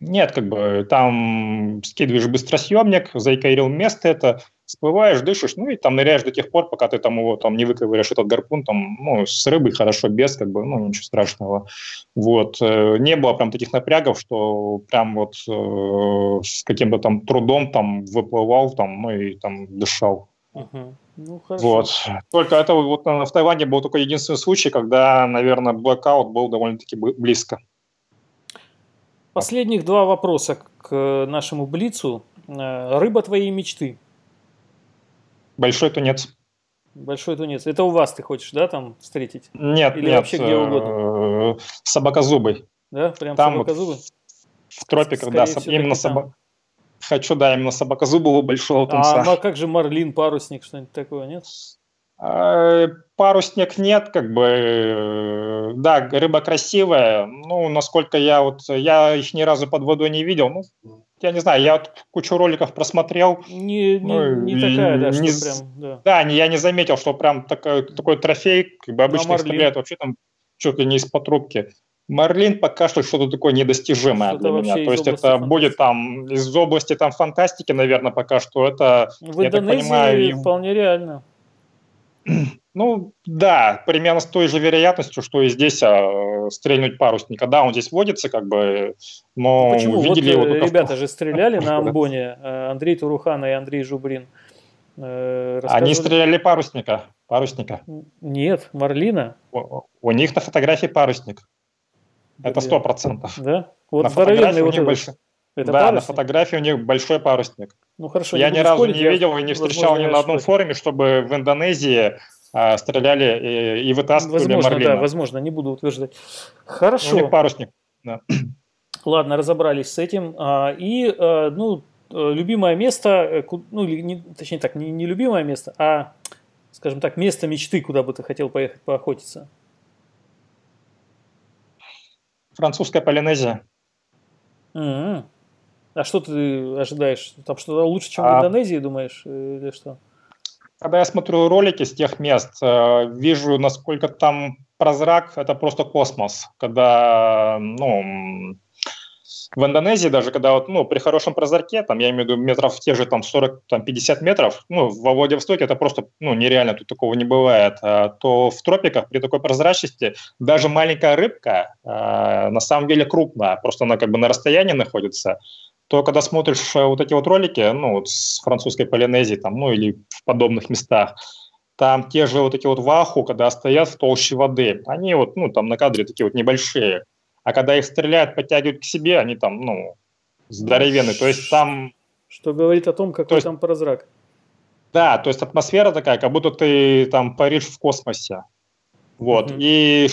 Нет, как бы там скидываешь быстросъемник, заикарил место это, всплываешь, дышишь, ну и там ныряешь до тех пор, пока ты там его там не выковыряешь этот гарпун, там, ну, с рыбой хорошо, без, как бы, ну, ничего страшного. Вот. Э, не было прям таких напрягов, что прям вот э, с каким-то там трудом там выплывал, там, ну и там дышал. Uh-huh. Ну, хорошо. Вот. Только это вот в Таиланде был только единственный случай, когда, наверное, блэкаут был довольно-таки близко. Последних два вопроса к нашему Блицу. Э, рыба твоей мечты? Большой тунец. Большой тунец. Это у вас ты хочешь, да, там встретить? Нет, Или нет. вообще где угодно? Э, собакозубый. Да, прям там собакозубый? В тропиках, да, именно собак. Хочу, да, именно собакозубого большого тунца. А, ну, а как же марлин, парусник, что-нибудь такое, нет? Э, парусник нет, как бы, э, да, рыба красивая, ну, насколько я вот, я их ни разу под водой не видел, ну, я не знаю, я вот кучу роликов просмотрел. Не, не, ну, не такая, да, не, что прям, да. Да, не, я не заметил, что прям такой, такой трофей, как бы обычно их стреляют вообще там чуть ли не из-под трубки. Марлин пока что что-то такое недостижимое что для меня. То есть это фантастики. будет там из области там фантастики, наверное, пока что это. В Индонезии понимаю, вполне реально. Ну, да, примерно с той же вероятностью, что и здесь а, стрельнуть парусника. Да, он здесь водится, как бы, но ну, Почему? видели вот, его э, Ребята же стреляли на Амбоне, э, Андрей Турухана и Андрей Жубрин. Э, Они стреляли парусника. Парусника. Нет, Марлина. У, у них на фотографии парусник. Это сто процентов. Да? Вот на фотографии вот у них большой. Это да, парусник? на фотографии у них большой парусник. Ну хорошо. Я ни разу не видел и не встречал ни на одном форуме, чтобы в Индонезии а, стреляли и, и вытаскивали возможно, марлина. Да, возможно, не буду утверждать. Хорошо. У них парусник. Да. Ладно, разобрались с этим. А, и, а, ну, любимое место, э, ну, не, точнее так, не, не любимое место, а, скажем так, место мечты, куда бы ты хотел поехать поохотиться. Французская Полинезия. Mm-hmm. А что ты ожидаешь? Там что-то лучше, чем а... в Индонезии, думаешь, или что? Когда я смотрю ролики с тех мест, э, вижу, насколько там прозрак, это просто космос. Когда, ну, в Индонезии даже, когда вот, ну, при хорошем прозорке, там, я имею в виду метров те же там 40, там 50 метров, ну, во Владивостоке это просто, ну, нереально, тут такого не бывает, а, то в тропиках при такой прозрачности даже маленькая рыбка а, на самом деле крупная, просто она как бы на расстоянии находится, то когда смотришь э, вот эти вот ролики, ну, вот с французской Полинезии, там, ну, или в подобных местах, там те же вот эти вот ваху, когда стоят в толще воды, они вот, ну, там на кадре такие вот небольшие, а когда их стреляют, подтягивают к себе, они там, ну, здоровенные, то есть там... Что говорит о том, какой то есть, там прозрак. Да, то есть атмосфера такая, как будто ты там паришь в космосе. Вот, mm-hmm. и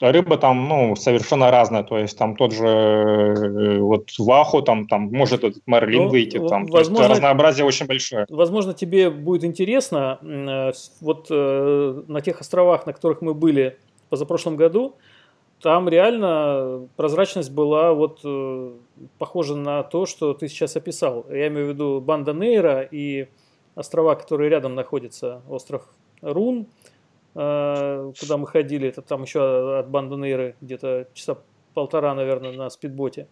рыба там, ну, совершенно разная, то есть там тот же э, вот ваху, там, там может этот марлин ну, выйти, там, возможно, разнообразие очень большое. Возможно, тебе будет интересно, э, вот э, на тех островах, на которых мы были позапрошлом году, там реально прозрачность была вот похожа на то, что ты сейчас описал. Я имею в виду Банда Нейра и острова, которые рядом находятся, остров Рун, Э, куда мы ходили, это там еще от Бандунейры где-то часа полтора, наверное, на спидботе.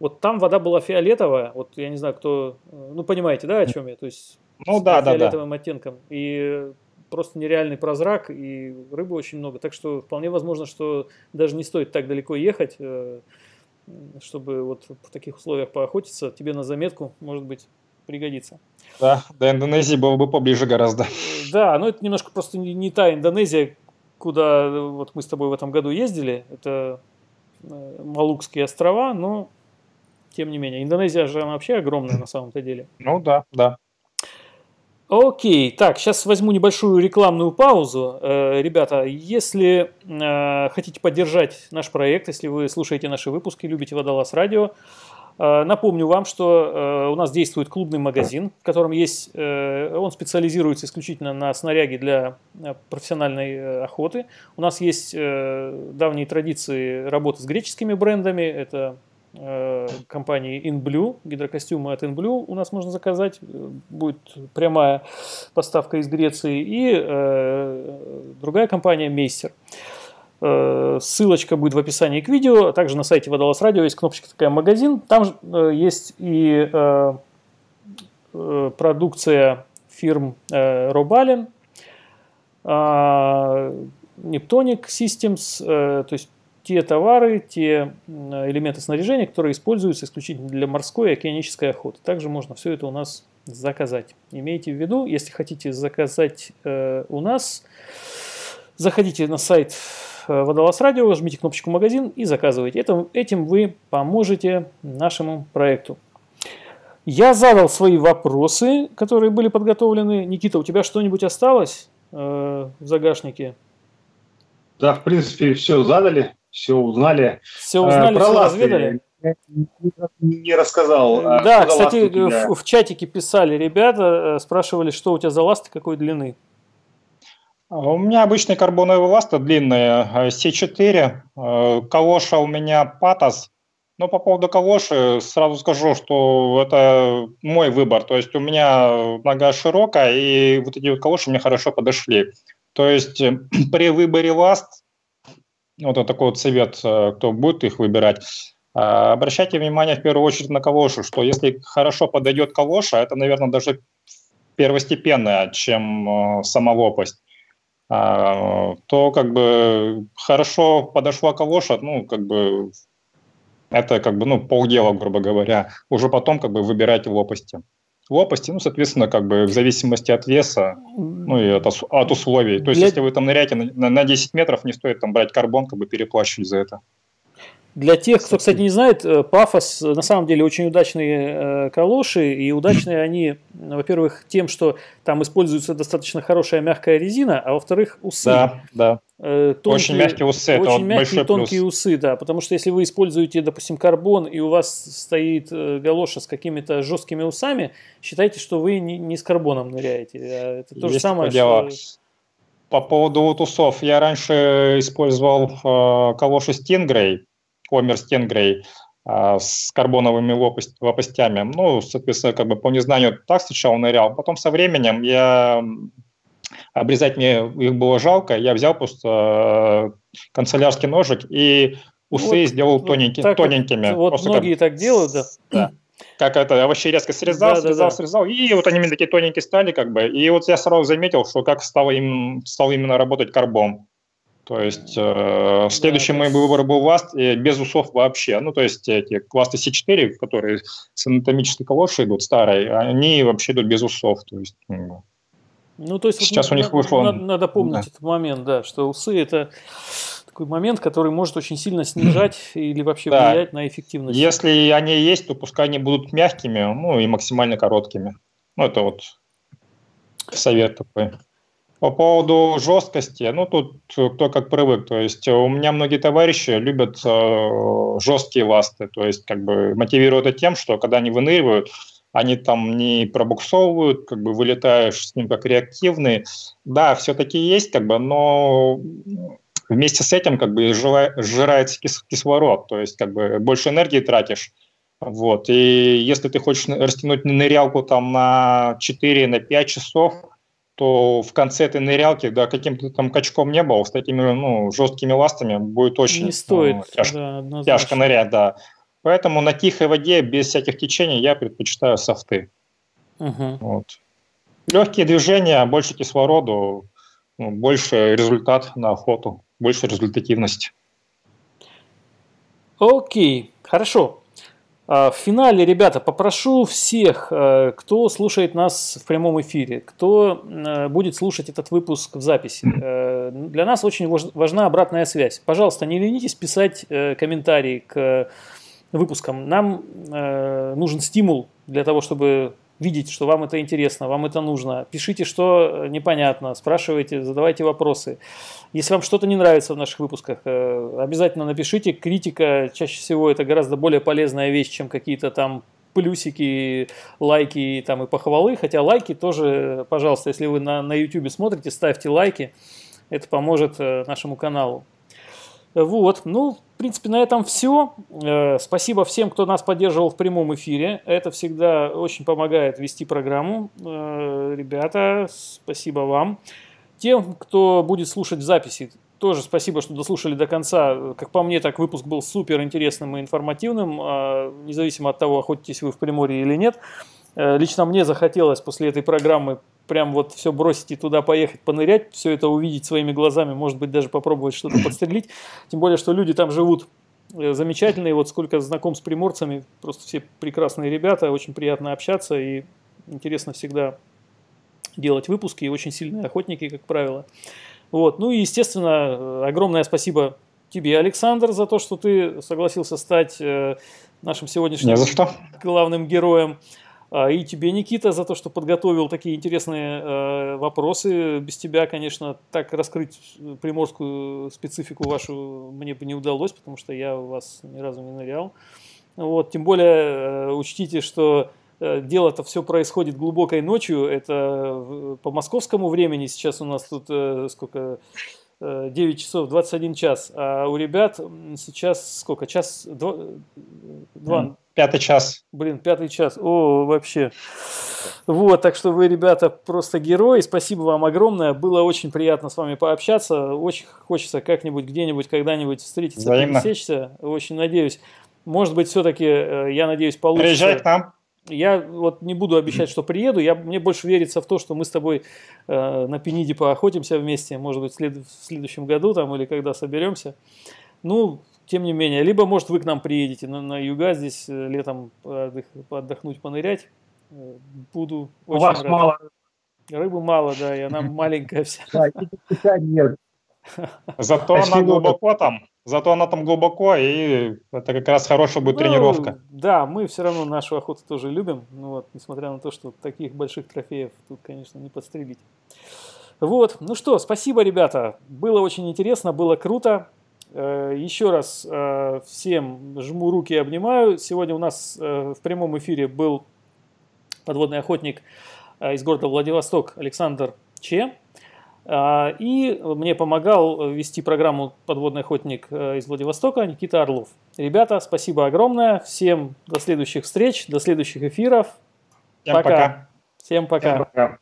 Вот там вода была фиолетовая, вот я не знаю, кто, э, ну понимаете, да, о чем я, то есть ну, с да, фиолетовым да, да. оттенком. И просто нереальный прозрак, и рыбы очень много. Так что вполне возможно, что даже не стоит так далеко ехать, э, чтобы вот в таких условиях поохотиться. Тебе на заметку, может быть, пригодится. Да, до Индонезии было бы поближе гораздо. Да, но это немножко просто не, не та Индонезия, куда вот мы с тобой в этом году ездили. Это э, Малукские острова, но тем не менее. Индонезия же она вообще огромная на самом-то деле. Ну да, да. Окей, так, сейчас возьму небольшую рекламную паузу. Э, ребята, если э, хотите поддержать наш проект, если вы слушаете наши выпуски, любите Водолаз Радио, э, напомню вам, что у нас действует клубный магазин, в котором есть, он специализируется исключительно на снаряге для профессиональной охоты. У нас есть давние традиции работы с греческими брендами, это Э, компании InBlue, гидрокостюмы от InBlue у нас можно заказать, будет прямая поставка из Греции, и э, другая компания Meister. Э, ссылочка будет в описании к видео, а также на сайте Водолаз Радио есть кнопочка такая «Магазин», там э, есть и э, э, продукция фирм э, Robalin, э, Neptonic Systems, э, то есть те товары, те элементы снаряжения, которые используются исключительно для морской и океанической охоты. Также можно все это у нас заказать. Имейте в виду, если хотите заказать э, у нас, заходите на сайт э, Водолаз Радио, жмите кнопочку «Магазин» и заказывайте. Это, этим вы поможете нашему проекту. Я задал свои вопросы, которые были подготовлены. Никита, у тебя что-нибудь осталось э, в загашнике? Да, в принципе, все задали все узнали. Все узнали, Про все разведали? Не рассказал. А да, кстати, в, в чатике писали ребята, э, спрашивали, что у тебя за ласты, какой длины. А у меня обычные карбоновые ласты длинные, C4. Э, калоша у меня Патос. Но по поводу калоши сразу скажу, что это мой выбор. То есть у меня нога широкая, и вот эти вот калоши мне хорошо подошли. То есть э, при выборе ласт вот он такой вот совет, э, кто будет их выбирать. А, обращайте внимание в первую очередь на калошу, что если хорошо подойдет калоша, это, наверное, даже первостепенная, чем э, сама лопасть, а, то как бы хорошо подошла калоша, ну, как бы это как бы, ну, полдела, грубо говоря. Уже потом как бы выбирайте лопасти лопасти, ну, соответственно, как бы в зависимости от веса, ну и от, от условий. То есть, Для... если вы там ныряете на, на 10 метров, не стоит там брать карбон, как бы переплачивать за это. Для тех, кто, кстати, не знает, э, Пафос на самом деле очень удачные э, калоши, и удачные они, во-первых, тем, что там используется достаточно хорошая мягкая резина, а во-вторых, усы. Да, да. Э, тонкие, очень мягкие усы, это очень вот мягкие тонкие плюс. усы, да, потому что если вы используете, допустим, карбон, и у вас стоит галоша с какими-то жесткими усами, считайте, что вы не, не с карбоном ныряете. А это то Есть же самое, что... По поводу вот усов, я раньше использовал э, калоши Stingray, Homer Stingray а, с карбоновыми лопасть, лопастями. Ну, соответственно, как бы по незнанию так сначала нырял. Потом со временем я обрезать мне их было жалко. Я взял просто э, канцелярский ножик и усы вот, сделал тоненький, так тоненькими. Вот, вот многие как, так делают, да. да. Как это, овощи резко срезал, да, срезал, да, да. срезал, и вот они такие тоненькие стали, как бы. И вот я сразу заметил, что как стал, им, стал именно работать карбон. То есть э, следующий мой выбор был ласт э, без усов вообще. Ну, то есть эти ласты C4, которые с анатомической калошей идут, старые, они вообще идут без усов. То есть, ну, ну то есть сейчас вот, у них вышло... Надо, надо помнить да. этот момент, да, что усы это такой момент, который может очень сильно снижать или вообще да. влиять на эффективность. Если они есть, то пускай они будут мягкими, ну и максимально короткими. Ну, это вот совет такой. По поводу жесткости, ну тут кто как привык. То есть у меня многие товарищи любят э, жесткие ласты, то есть как бы мотивируют это тем, что когда они выныривают, они там не пробуксовывают, как бы вылетаешь с ним как реактивный. Да, все-таки есть, как бы, но вместе с этим как бы сжирается кислород, то есть как бы больше энергии тратишь. Вот. И если ты хочешь растянуть нырялку там на 4-5 на часов, то в конце этой нырялки, да, каким-то там качком не был, с такими ну, жесткими ластами будет очень не стоит, ну, тяжко, да, тяжко нырять, да. Поэтому на тихой воде, без всяких течений, я предпочитаю софты. Угу. Вот. Легкие движения, больше кислороду, ну, больше результат на охоту, больше результативности. Окей, хорошо. А, в финале, ребята, попрошу всех, э, кто слушает нас в прямом эфире, кто э, будет слушать этот выпуск в записи. Э, для нас очень важна обратная связь. Пожалуйста, не ленитесь писать комментарии к выпускам. Нам нужен стимул для того, чтобы видеть, что вам это интересно, вам это нужно. Пишите, что непонятно, спрашивайте, задавайте вопросы. Если вам что-то не нравится в наших выпусках, э, обязательно напишите. Критика чаще всего это гораздо более полезная вещь, чем какие-то там плюсики, лайки там, и похвалы. Хотя лайки тоже, пожалуйста, если вы на, на YouTube смотрите, ставьте лайки. Это поможет э, нашему каналу. Вот, ну, принципе, на этом все. Э, спасибо всем, кто нас поддерживал в прямом эфире. Это всегда очень помогает вести программу. Э, ребята, спасибо вам. Тем, кто будет слушать записи, тоже спасибо, что дослушали до конца. Как по мне, так выпуск был супер интересным и информативным, э, независимо от того, охотитесь вы в Приморье или нет. Лично мне захотелось после этой программы прям вот все бросить и туда поехать, понырять, все это увидеть своими глазами, может быть, даже попробовать что-то подстрелить. Тем более, что люди там живут э, замечательные. Вот сколько знаком с приморцами, просто все прекрасные ребята, очень приятно общаться и интересно всегда делать выпуски, и очень сильные охотники, как правило. Вот. Ну и, естественно, э, огромное спасибо тебе, Александр, за то, что ты согласился стать э, нашим сегодняшним главным героем. А, и тебе, Никита, за то, что подготовил такие интересные э, вопросы. Без тебя, конечно, так раскрыть приморскую специфику вашу мне бы не удалось, потому что я у вас ни разу не нырял. Вот, тем более, э, учтите, что э, дело-то все происходит глубокой ночью. Это по московскому времени сейчас у нас тут сколько 9 часов 21 час, а у ребят сейчас сколько? Час, два, два Пятый час. Блин, пятый час. О, вообще. Вот, так что вы, ребята, просто герои. Спасибо вам огромное. Было очень приятно с вами пообщаться. Очень хочется как-нибудь, где-нибудь, когда-нибудь встретиться, Взаимно. пересечься. Очень надеюсь. Может быть, все-таки, э, я надеюсь, получится. Приезжай к нам. Я вот не буду обещать, что приеду. Я, мне больше верится в то, что мы с тобой э, на Пениде поохотимся вместе. Может быть, в, след, в следующем году там или когда соберемся. Ну, тем не менее, либо, может, вы к нам приедете на, на юга здесь э, летом отдых, отдохнуть, понырять. Э, буду очень У вас рад. мало Рыбы мало, да, и она маленькая вся. Да, нет. Зато она глубоко там, зато она там глубоко, и это как раз хорошая будет ну, тренировка. Да, мы все равно нашу охоту тоже любим, ну вот, несмотря на то, что таких больших трофеев тут, конечно, не подстрелить. Вот, ну что, спасибо, ребята, было очень интересно, было круто. Э, еще раз э, всем жму руки и обнимаю. Сегодня у нас э, в прямом эфире был подводный охотник из города Владивосток Александр Че. И мне помогал вести программу «Подводный охотник» из Владивостока Никита Орлов. Ребята, спасибо огромное. Всем до следующих встреч, до следующих эфиров. Всем пока. пока. Всем пока. Всем пока.